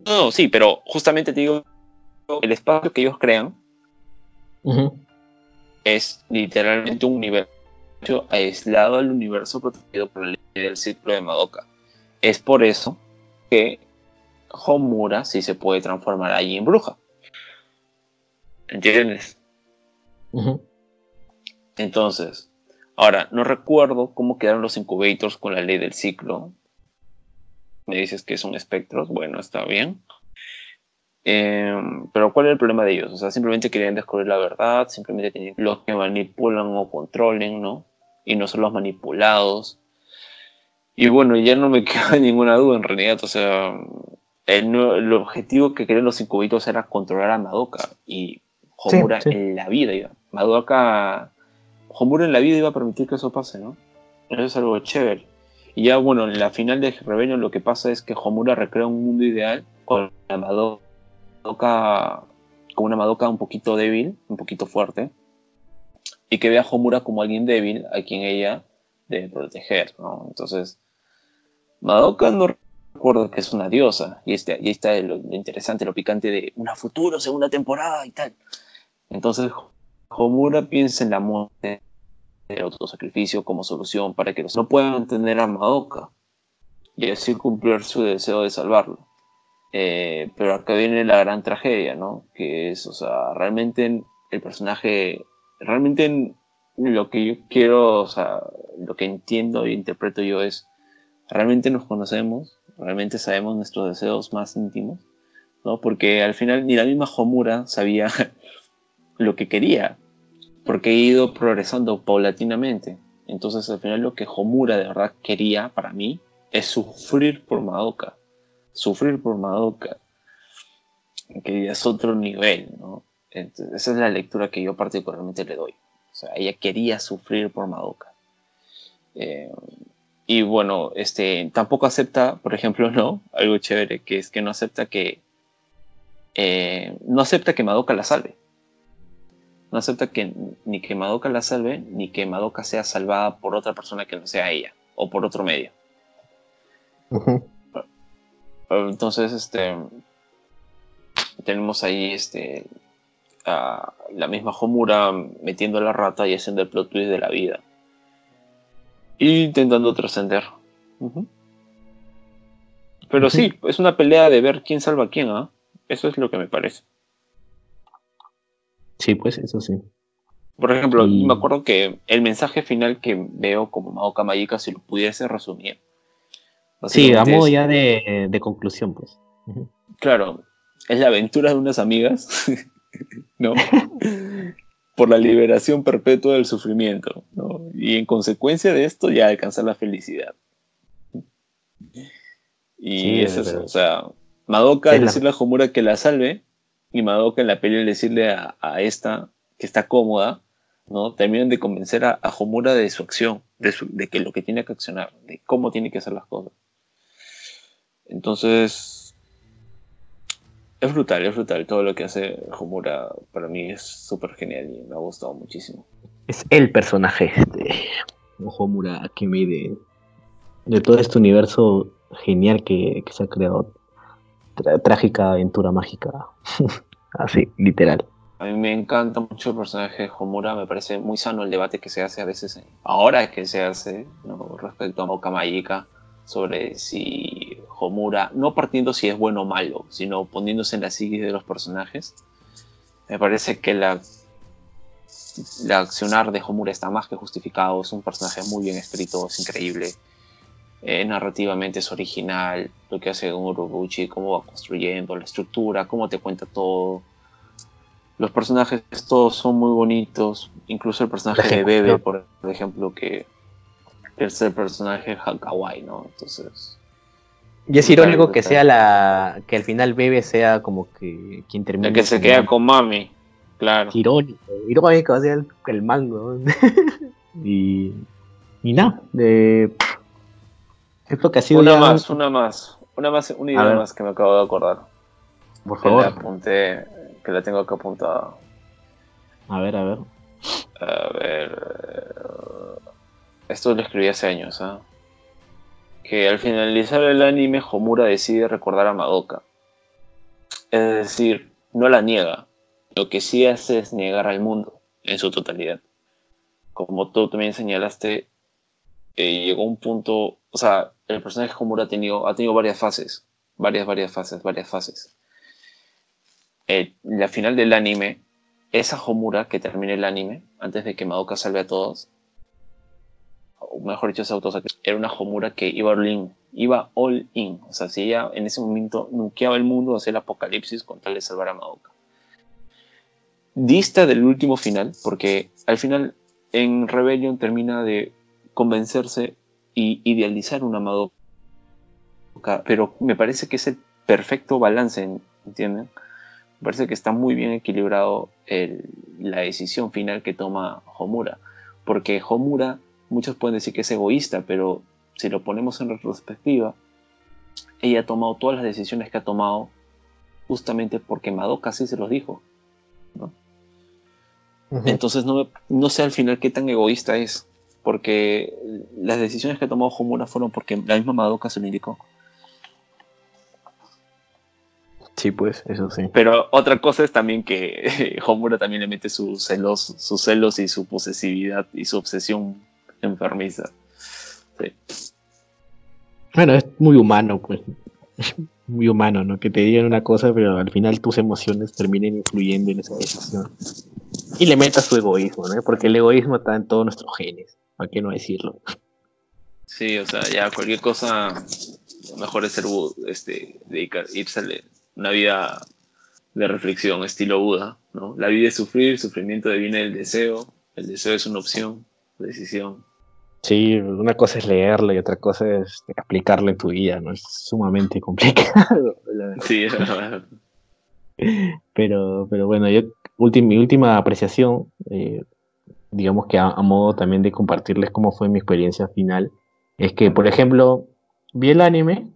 no, sí, pero justamente te digo, el espacio que ellos crean es literalmente un universo aislado al universo protegido por la ley del ciclo de Madoka. Es por eso que Homura sí se puede transformar allí en bruja. ¿Entiendes? Entonces, ahora, no recuerdo cómo quedaron los incubators con la ley del ciclo. Me dices que son espectros, bueno, está bien. Em, pero ¿cuál es el problema de ellos? O sea, simplemente querían descubrir la verdad, simplemente tenían los que manipulan o controlen, ¿no? Y no son los manipulados. Y bueno, ya no me queda ninguna duda en realidad, o sea, el, el objetivo que querían los incubators era controlar a Madoka. Y Homura en la vida. Madoka. Homura en la vida iba a permitir que eso pase, ¿no? Eso es algo chévere. Y ya, bueno, en la final de Rebellion lo que pasa es que Homura recrea un mundo ideal con la Madoka. con una Madoka un poquito débil, un poquito fuerte. Y que ve a Homura como alguien débil a quien ella debe proteger, ¿no? Entonces. Madoka no recuerdo que es una diosa. Y, este, y está lo, interesante, lo picante de una futuro segunda temporada y tal. Entonces, Homura piensa en la muerte del autosacrificio como solución para que los no puedan tener a Madoka y así cumplir su deseo de salvarlo. Eh, pero acá viene la gran tragedia, ¿no? Que es, o sea, realmente el personaje, realmente lo que yo quiero, o sea, lo que entiendo e interpreto yo es, realmente nos conocemos, realmente sabemos nuestros deseos más íntimos, ¿no? Porque al final ni la misma Homura sabía lo que quería, porque he ido progresando paulatinamente. Entonces al final lo que Homura de verdad quería para mí es sufrir por Madoka. Sufrir por Madoka. Que es otro nivel, ¿no? Entonces, esa es la lectura que yo particularmente le doy. O sea, ella quería sufrir por Madoka. Eh, y bueno, este, tampoco acepta, por ejemplo, no, algo chévere, que es que no acepta que eh, no acepta que Madoka la salve no acepta que ni que Madoka la salve, ni que Madoka sea salvada por otra persona que no sea ella, o por otro medio. Entonces, este, tenemos ahí este, a la misma Homura metiendo la rata y haciendo el plot twist de la vida. Y intentando trascender. Pero sí, es una pelea de ver quién salva a quién, ¿ah? Eso es lo que me parece. Sí, pues eso sí. Por ejemplo, me acuerdo que el mensaje final que veo como Madoka Magica, si lo pudiese resumir. Sí, a modo ya de, conclusión, pues. Claro, es la aventura de unas amigas, ¿no? Por la liberación perpetua del sufrimiento, ¿no? Y en consecuencia de esto ya alcanzar la felicidad. Y es eso, o sea, Madoka decirle a Homura que la salve, y Madoka en la pelea decirle a, esta que está cómoda, ¿no? Terminan de convencer a, Homura de su acción, de, de, que lo que tiene que accionar, de cómo tiene que hacer las cosas. Entonces, es brutal, es brutal. Todo lo que hace Homura para mí es súper genial y me ha gustado muchísimo. Es el personaje de Homura Akemi de, de todo este universo genial que se ha creado trágica aventura mágica. Así, literal. A mí me encanta mucho el personaje de Homura, me parece muy sano el debate que se hace a veces, ahora que se hace, respecto a Moka sobre si Homura, no partiendo si es bueno o malo, sino poniéndose en la psiquis de los personajes. Me parece que la, la accionar de Homura está más que justificado, es un personaje muy bien escrito, es increíble. Eh, narrativamente es original, lo que hace Urobuchi, cómo va construyendo la estructura, cómo te cuenta todo. Los personajes todos son muy bonitos, incluso el personaje de Bebe, por ejemplo, que es el personaje Hakawai, ¿no? Entonces... Y es irónico que sea la. que al final Bebe sea como que quien termina. El que se queda con Mami, claro. Irónico, irónico, o sea, el, el mango. y. Y nada, de que ha sido una más, una más, una más, una idea más que me acabo de acordar. Por favor. Que la apunté, que la tengo acá apuntada. A ver, a ver. A ver. Esto lo escribí hace años, ¿ah? Que al finalizar el anime, Homura decide recordar a Madoka. Es decir, no la niega. Lo que sí hace es negar al mundo en su totalidad. Como tú también señalaste, eh, llegó un punto, o sea, el personaje Homura ha tenido, ha tenido varias fases, varias, varias fases, varias fases. Eh, la final del anime, esa Homura que termina el anime, antes de que Madoka salve a todos, o mejor dicho, esa era una Homura que iba all in, iba all in, o sea, si ella en ese momento nuqueaba el mundo, hacía el apocalipsis con tal de salvar a Madoka. Dista del último final, porque al final en Rebellion termina de convencerse y idealizar una Madoka, pero me parece que es el perfecto balance, ¿entienden? Me parece que está muy bien equilibrado la decisión final que toma Homura, porque Homura, muchos pueden decir que es egoísta, pero si lo ponemos en retrospectiva, ella ha tomado todas las decisiones que ha tomado justamente porque Madoka sí se los dijo. Entonces no, no sé al final qué tan egoísta es porque las decisiones que tomó Homura fueron porque la misma Madoka se lo indicó. Sí, pues, eso sí. Pero otra cosa es también que Homura también le mete sus celos, sus celos y su posesividad y su obsesión enfermiza. Bueno, es muy humano, pues. muy humano, ¿no? Que te digan una cosa, pero al final tus emociones terminen influyendo en esa decisión. Y le metas tu egoísmo, ¿no? Porque el egoísmo está en todos nuestros genes, ¿para qué no decirlo? Sí, o sea, ya cualquier cosa, lo mejor es ser, este, dedicar, irse a una vida de reflexión, estilo Buda, ¿no? La vida es sufrir, el sufrimiento deviene del deseo, el deseo es una opción, decisión. Sí, una cosa es leerlo y otra cosa es aplicarlo en tu vida, ¿no? Es sumamente complicado. Sí, es verdad. Pero, pero bueno, yo, ulti- mi última apreciación, eh, digamos que a, modo también de compartirles cómo fue mi experiencia final, es que, por ejemplo, vi el anime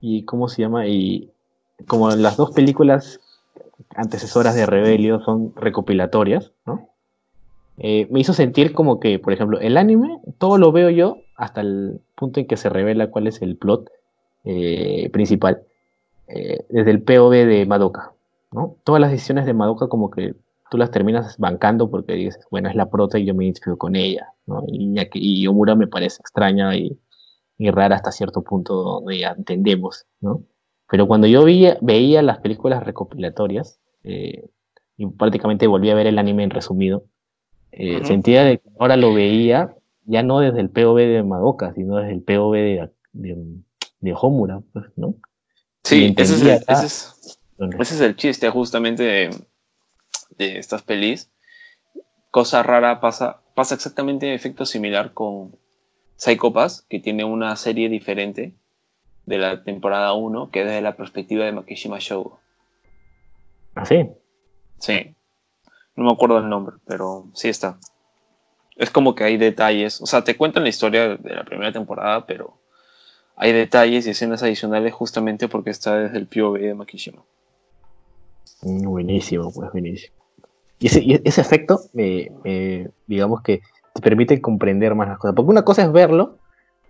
y, ¿cómo se llama? Y como las dos películas antecesoras de Rebelio son recopilatorias, ¿no? Eh, me hizo sentir como que, por ejemplo, el anime, todo lo veo yo hasta el punto en que se revela cuál es el plot eh, principal, eh, desde el POV de Madoka, ¿no? Todas las decisiones de Madoka como que tú las terminas bancando porque dices, bueno, es la prota y yo me identifico con ella, ¿no? Y, y Omura me parece extraña y, y rara hasta cierto punto donde ya entendemos, ¿no? Pero cuando yo veía, veía las películas recopilatorias, eh, y prácticamente volví a ver el anime en resumido, eh, Ujú. sentía de que ahora lo veía ya no desde el POV de Madoka, sino desde el POV de, de, de Homura, pues, ¿no? Sí, ese es, el, ese, es, ese es el chiste justamente de, de estas pelis. Cosa rara pasa, pasa exactamente efecto similar con Psycho Pass, que tiene una serie diferente de la temporada 1, que es desde la perspectiva de Makishima Shogo. así. Sí. No me acuerdo el nombre, pero sí está. Es como que hay detalles. O sea, te cuentan la historia de la primera temporada, pero hay detalles y escenas adicionales justamente porque está desde el POV de Makishima. Buenísimo, pues buenísimo. Y ese, y ese efecto, me- digamos que te permite comprender más las cosas. Porque una cosa es verlo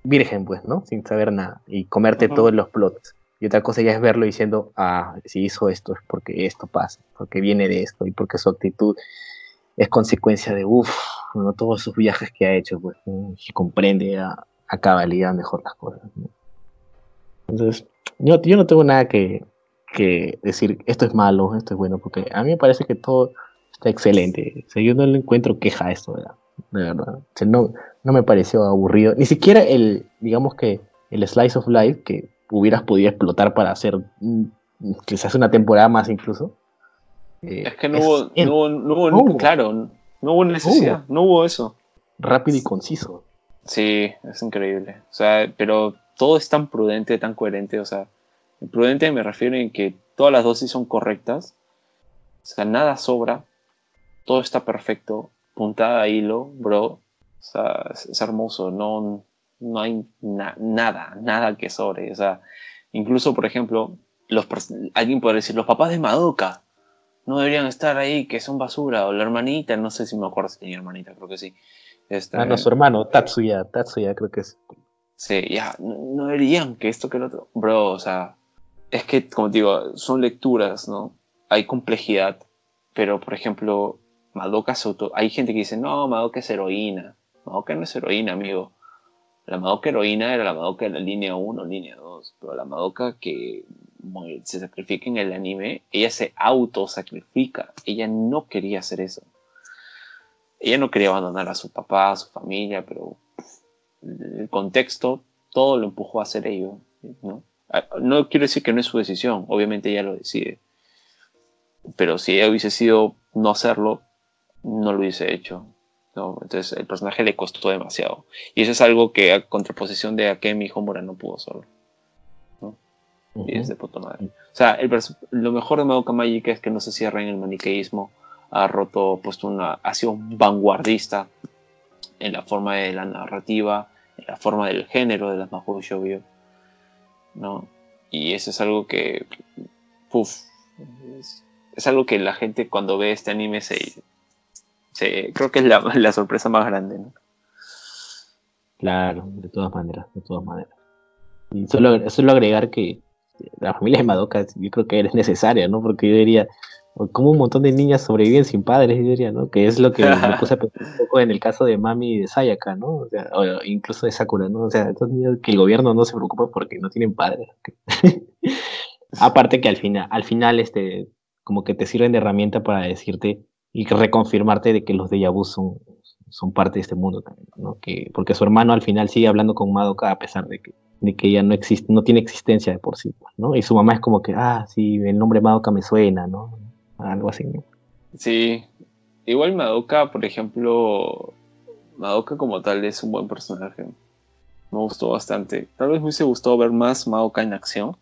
virgen, pues, ¿no? Sin saber nada. Y comerte todos los plots. Y otra cosa ya es verlo diciendo, ah, si hizo esto es porque esto pasa, porque viene de esto y porque su actitud es consecuencia de, uff, ¿no? todos sus viajes que ha hecho, pues, y comprende a, a cabalidad mejor las cosas. ¿no? Entonces, yo, yo no tengo nada que, que decir esto es malo, esto es bueno, porque a mí me parece que todo está excelente. O sea, yo no le encuentro queja a esto, ¿verdad? de verdad. O sea, no, no me pareció aburrido. Ni siquiera el, digamos que el Slice of Life que hubieras podido explotar para hacer mm, quizás una temporada más incluso. eh, Es que no hubo, es no hubo, no hubo- No hubo. claro, no hubo necesidad, no hubo eso. rápido y conciso. Sí, es increíble. O sea, pero todo es tan prudente, tan coherente. O sea, prudente me refiero en que todas las dosis son correctas. O sea, nada sobra. Todo está perfecto. Puntada a hilo, bro. O sea, es, es hermoso. No, no hay na- nada, nada que sobre. O sea, incluso, por ejemplo, los, alguien podría decir, los papás de Madoka no deberían estar ahí, que son basura. O la hermanita, no sé si me acuerdo si tenía hermanita, creo que sí. Este, Ah, no, su hermano, Tatsuya, Tatsuya creo que es. Sí, ya, no, no deberían que esto que el otro. Bro, o sea, es que, como digo, son lecturas, ¿no? Hay complejidad, pero por ejemplo, Madoka se auto... Hay gente que dice, no, Madoka es heroína. Madoka no es heroína, amigo. La Madoka heroína era la Madoka de la línea 1, línea 2, pero la Madoka que se sacrifica en el anime, ella se autosacrifica. Ella no quería hacer eso. Ella no quería abandonar a su papá, a su familia, pero el contexto todo lo empujó a hacer ello. ¿no? Ah, no quiero decir que no es su decisión, obviamente ella lo decide. Pero si ella hubiese sido no hacerlo, no lo hubiese hecho. ¿no? Entonces el personaje le costó demasiado. Y eso es algo que a contraposición de Akemi Homura no pudo solo. Y es de puta madre. O sea, el lo mejor de Madoka Magica es que no se cierra en el maniqueísmo. Ha roto, puesto una, ha sido vanguardista en la forma de la narrativa, en la forma del género de las Mahou Shoujo, ¿no? Y eso es algo que, es algo que la gente cuando ve este anime se, se creo que es la, la sorpresa más grande, ¿no? Claro, de todas maneras, de todas maneras. Y solo, solo agregar que la familia de Madoka yo creo que es necesaria, ¿no? Porque yo diría, como un montón de niñas sobreviven sin padres, yo diría, ¿no? Que es lo que me puse a pensar un poco en el caso de Mami y de Sayaka, ¿no? O sea, o incluso de Sakura, ¿no? O sea, estos niños que el gobierno no se preocupa porque no tienen padres. Aparte que al final, al final, este, como que te sirven de herramienta para decirte y reconfirmarte de que los de vu son, son parte de este mundo también, ¿no? Que, porque su hermano al final sigue hablando con Madoka a pesar de que, de que ella no existe, no tiene existencia de por sí, ¿no? Y su mamá es como que, ah, sí, el nombre Madoka me suena, ¿no? Algo así, ¿no? Sí, igual Madoka, por ejemplo, Madoka como tal es un buen personaje. Me gustó bastante. Tal vez me hubiese gustado ver más Madoka en acción,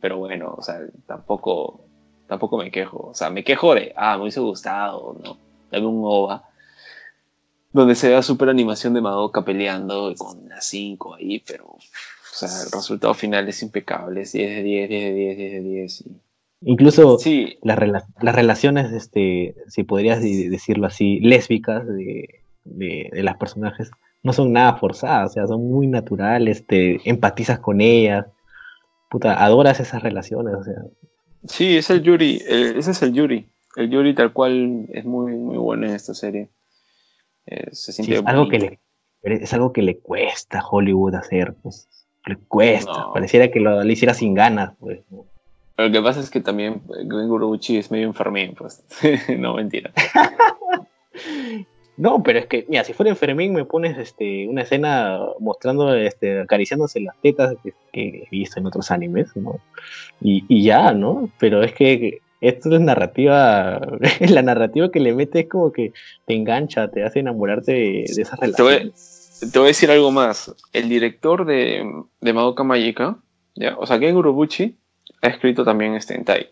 pero bueno, o sea, tampoco, tampoco me quejo. O sea, me quejo de, ah, me hubiese gustado, ¿no? Dame un OVA donde se vea super animación de Madoka peleando con las 5 ahí, pero o sea, el resultado final es impecable, es 10 de 10, 10 de 10, 10 de 10. Incluso sí. las, las relaciones, este, si podrías decirlo así, lésbicas de, de, de, las personajes, no son nada forzadas, o sea, son muy naturales, te empatizas con ellas, puta, adoras esas relaciones, o sea. Sí, es el Yuri, ese es el Yuri, el Yuri tal cual es muy, muy bueno en esta serie. Eh, es, algo que le, es algo que le cuesta a Hollywood hacer, pues, le cuesta, pareciera que lo, hiciera sin ganas, pues. Lo que pasa es que también eh, Gwen Guruchi es medio enfermín, pues. no, mentira. no, pero es que, mira, si fuera enfermín me pones este, una escena mostrando, este, acariciándose las tetas que, he visto en otros animes, ¿no? Y, y ya, ¿no? Pero es que esto es narrativa, la narrativa que le mete es como que te engancha, te hace enamorarte de, esa relación. Te voy, a decir algo más. El director de, de Madoka Magica, ¿ya? o sea, Ken Urobuchi, ha escrito también este en Tai.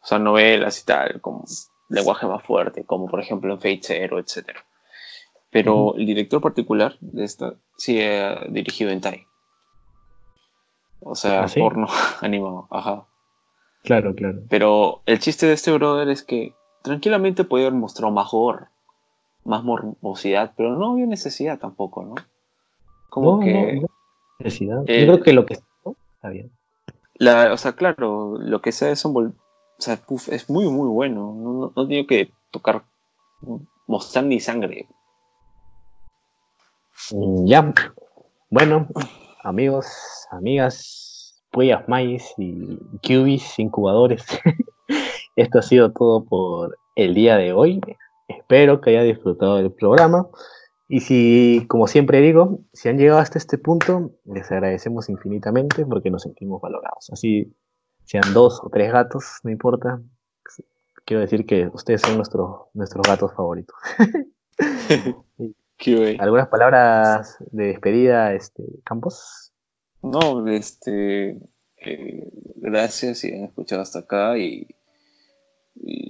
O sea, novelas y tal, con lenguaje más fuerte, como por ejemplo en Fate Zero, etc. Pero el director particular de esta sí ha dirigido en Tai. O sea, ¿Ah, porno animado, ajá. Claro, claro. Pero el chiste de este brother es que tranquilamente podía haber mostrado más horror, más morbosidad, pero no había necesidad tampoco, ¿no? Como que. No, necesidad. Yo creo que lo que está bien. La, o sea, claro, lo que sea es un. O sea, es muy, muy bueno. No, no, tengo que tocar. mostrar ni sangre. Mm, ya. Bueno, amigos, amigas, Pueyas Maíz y Cubis incubadores. Esto ha sido todo por el día de hoy. Espero que haya disfrutado del programa. Y si, como siempre digo, si han llegado hasta este punto, les agradecemos infinitamente porque nos sentimos valorados. Así sean dos o tres gatos, no importa. Quiero decir que ustedes son nuestros nuestros gatos favoritos. ¿Algunas palabras de despedida, este, Campos? No, este, eh, gracias si han escuchado hasta acá y,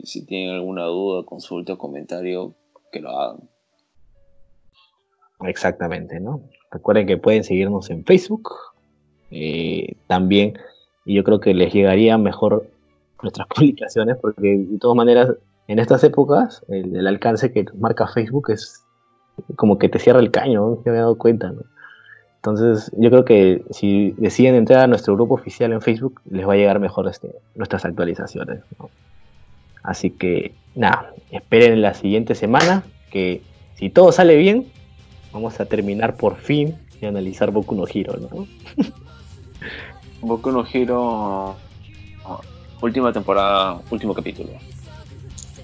si tienen alguna duda, consulta o comentario, que lo hagan. Exactamente, ¿no? Recuerden que pueden seguirnos en Facebook eh, también y yo creo que les llegaría mejor nuestras publicaciones porque de todas maneras en estas épocas el, alcance que marca Facebook es como que te cierra el caño, ¿no? me he dado cuenta, ¿no? Entonces, yo creo que si deciden entrar a nuestro grupo oficial en Facebook, les va a llegar mejor este, nuestras actualizaciones. Así que, nada, esperen la siguiente semana, que si todo sale bien, vamos a terminar por fin de analizar Boku no Hero, ¿no? Boku no Hero, última temporada, último capítulo.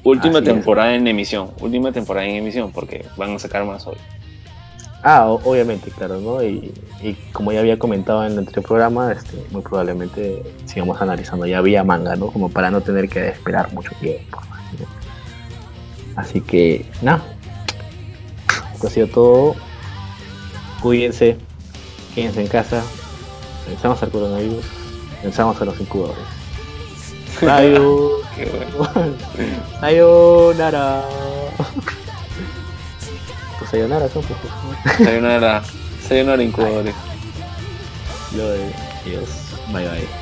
Última temporada en emisión, última temporada en emisión, porque van a sacar más hoy. Ah, obviamente, claro, ¿no? Y, como ya había comentado en el anterior programa, este, muy probablemente sigamos analizando ya vía manga, ¿no? Como para no tener que esperar mucho tiempo. Así que, nada. Esto ha sido todo. Cuídense, quédense en casa. Pensamos al coronavirus, pensamos a los incubadores. Adiós. Adiós, Nara. Sayonara son pues. Sayonara. Sayonara incubadores. Yo, Dios. Bye bye.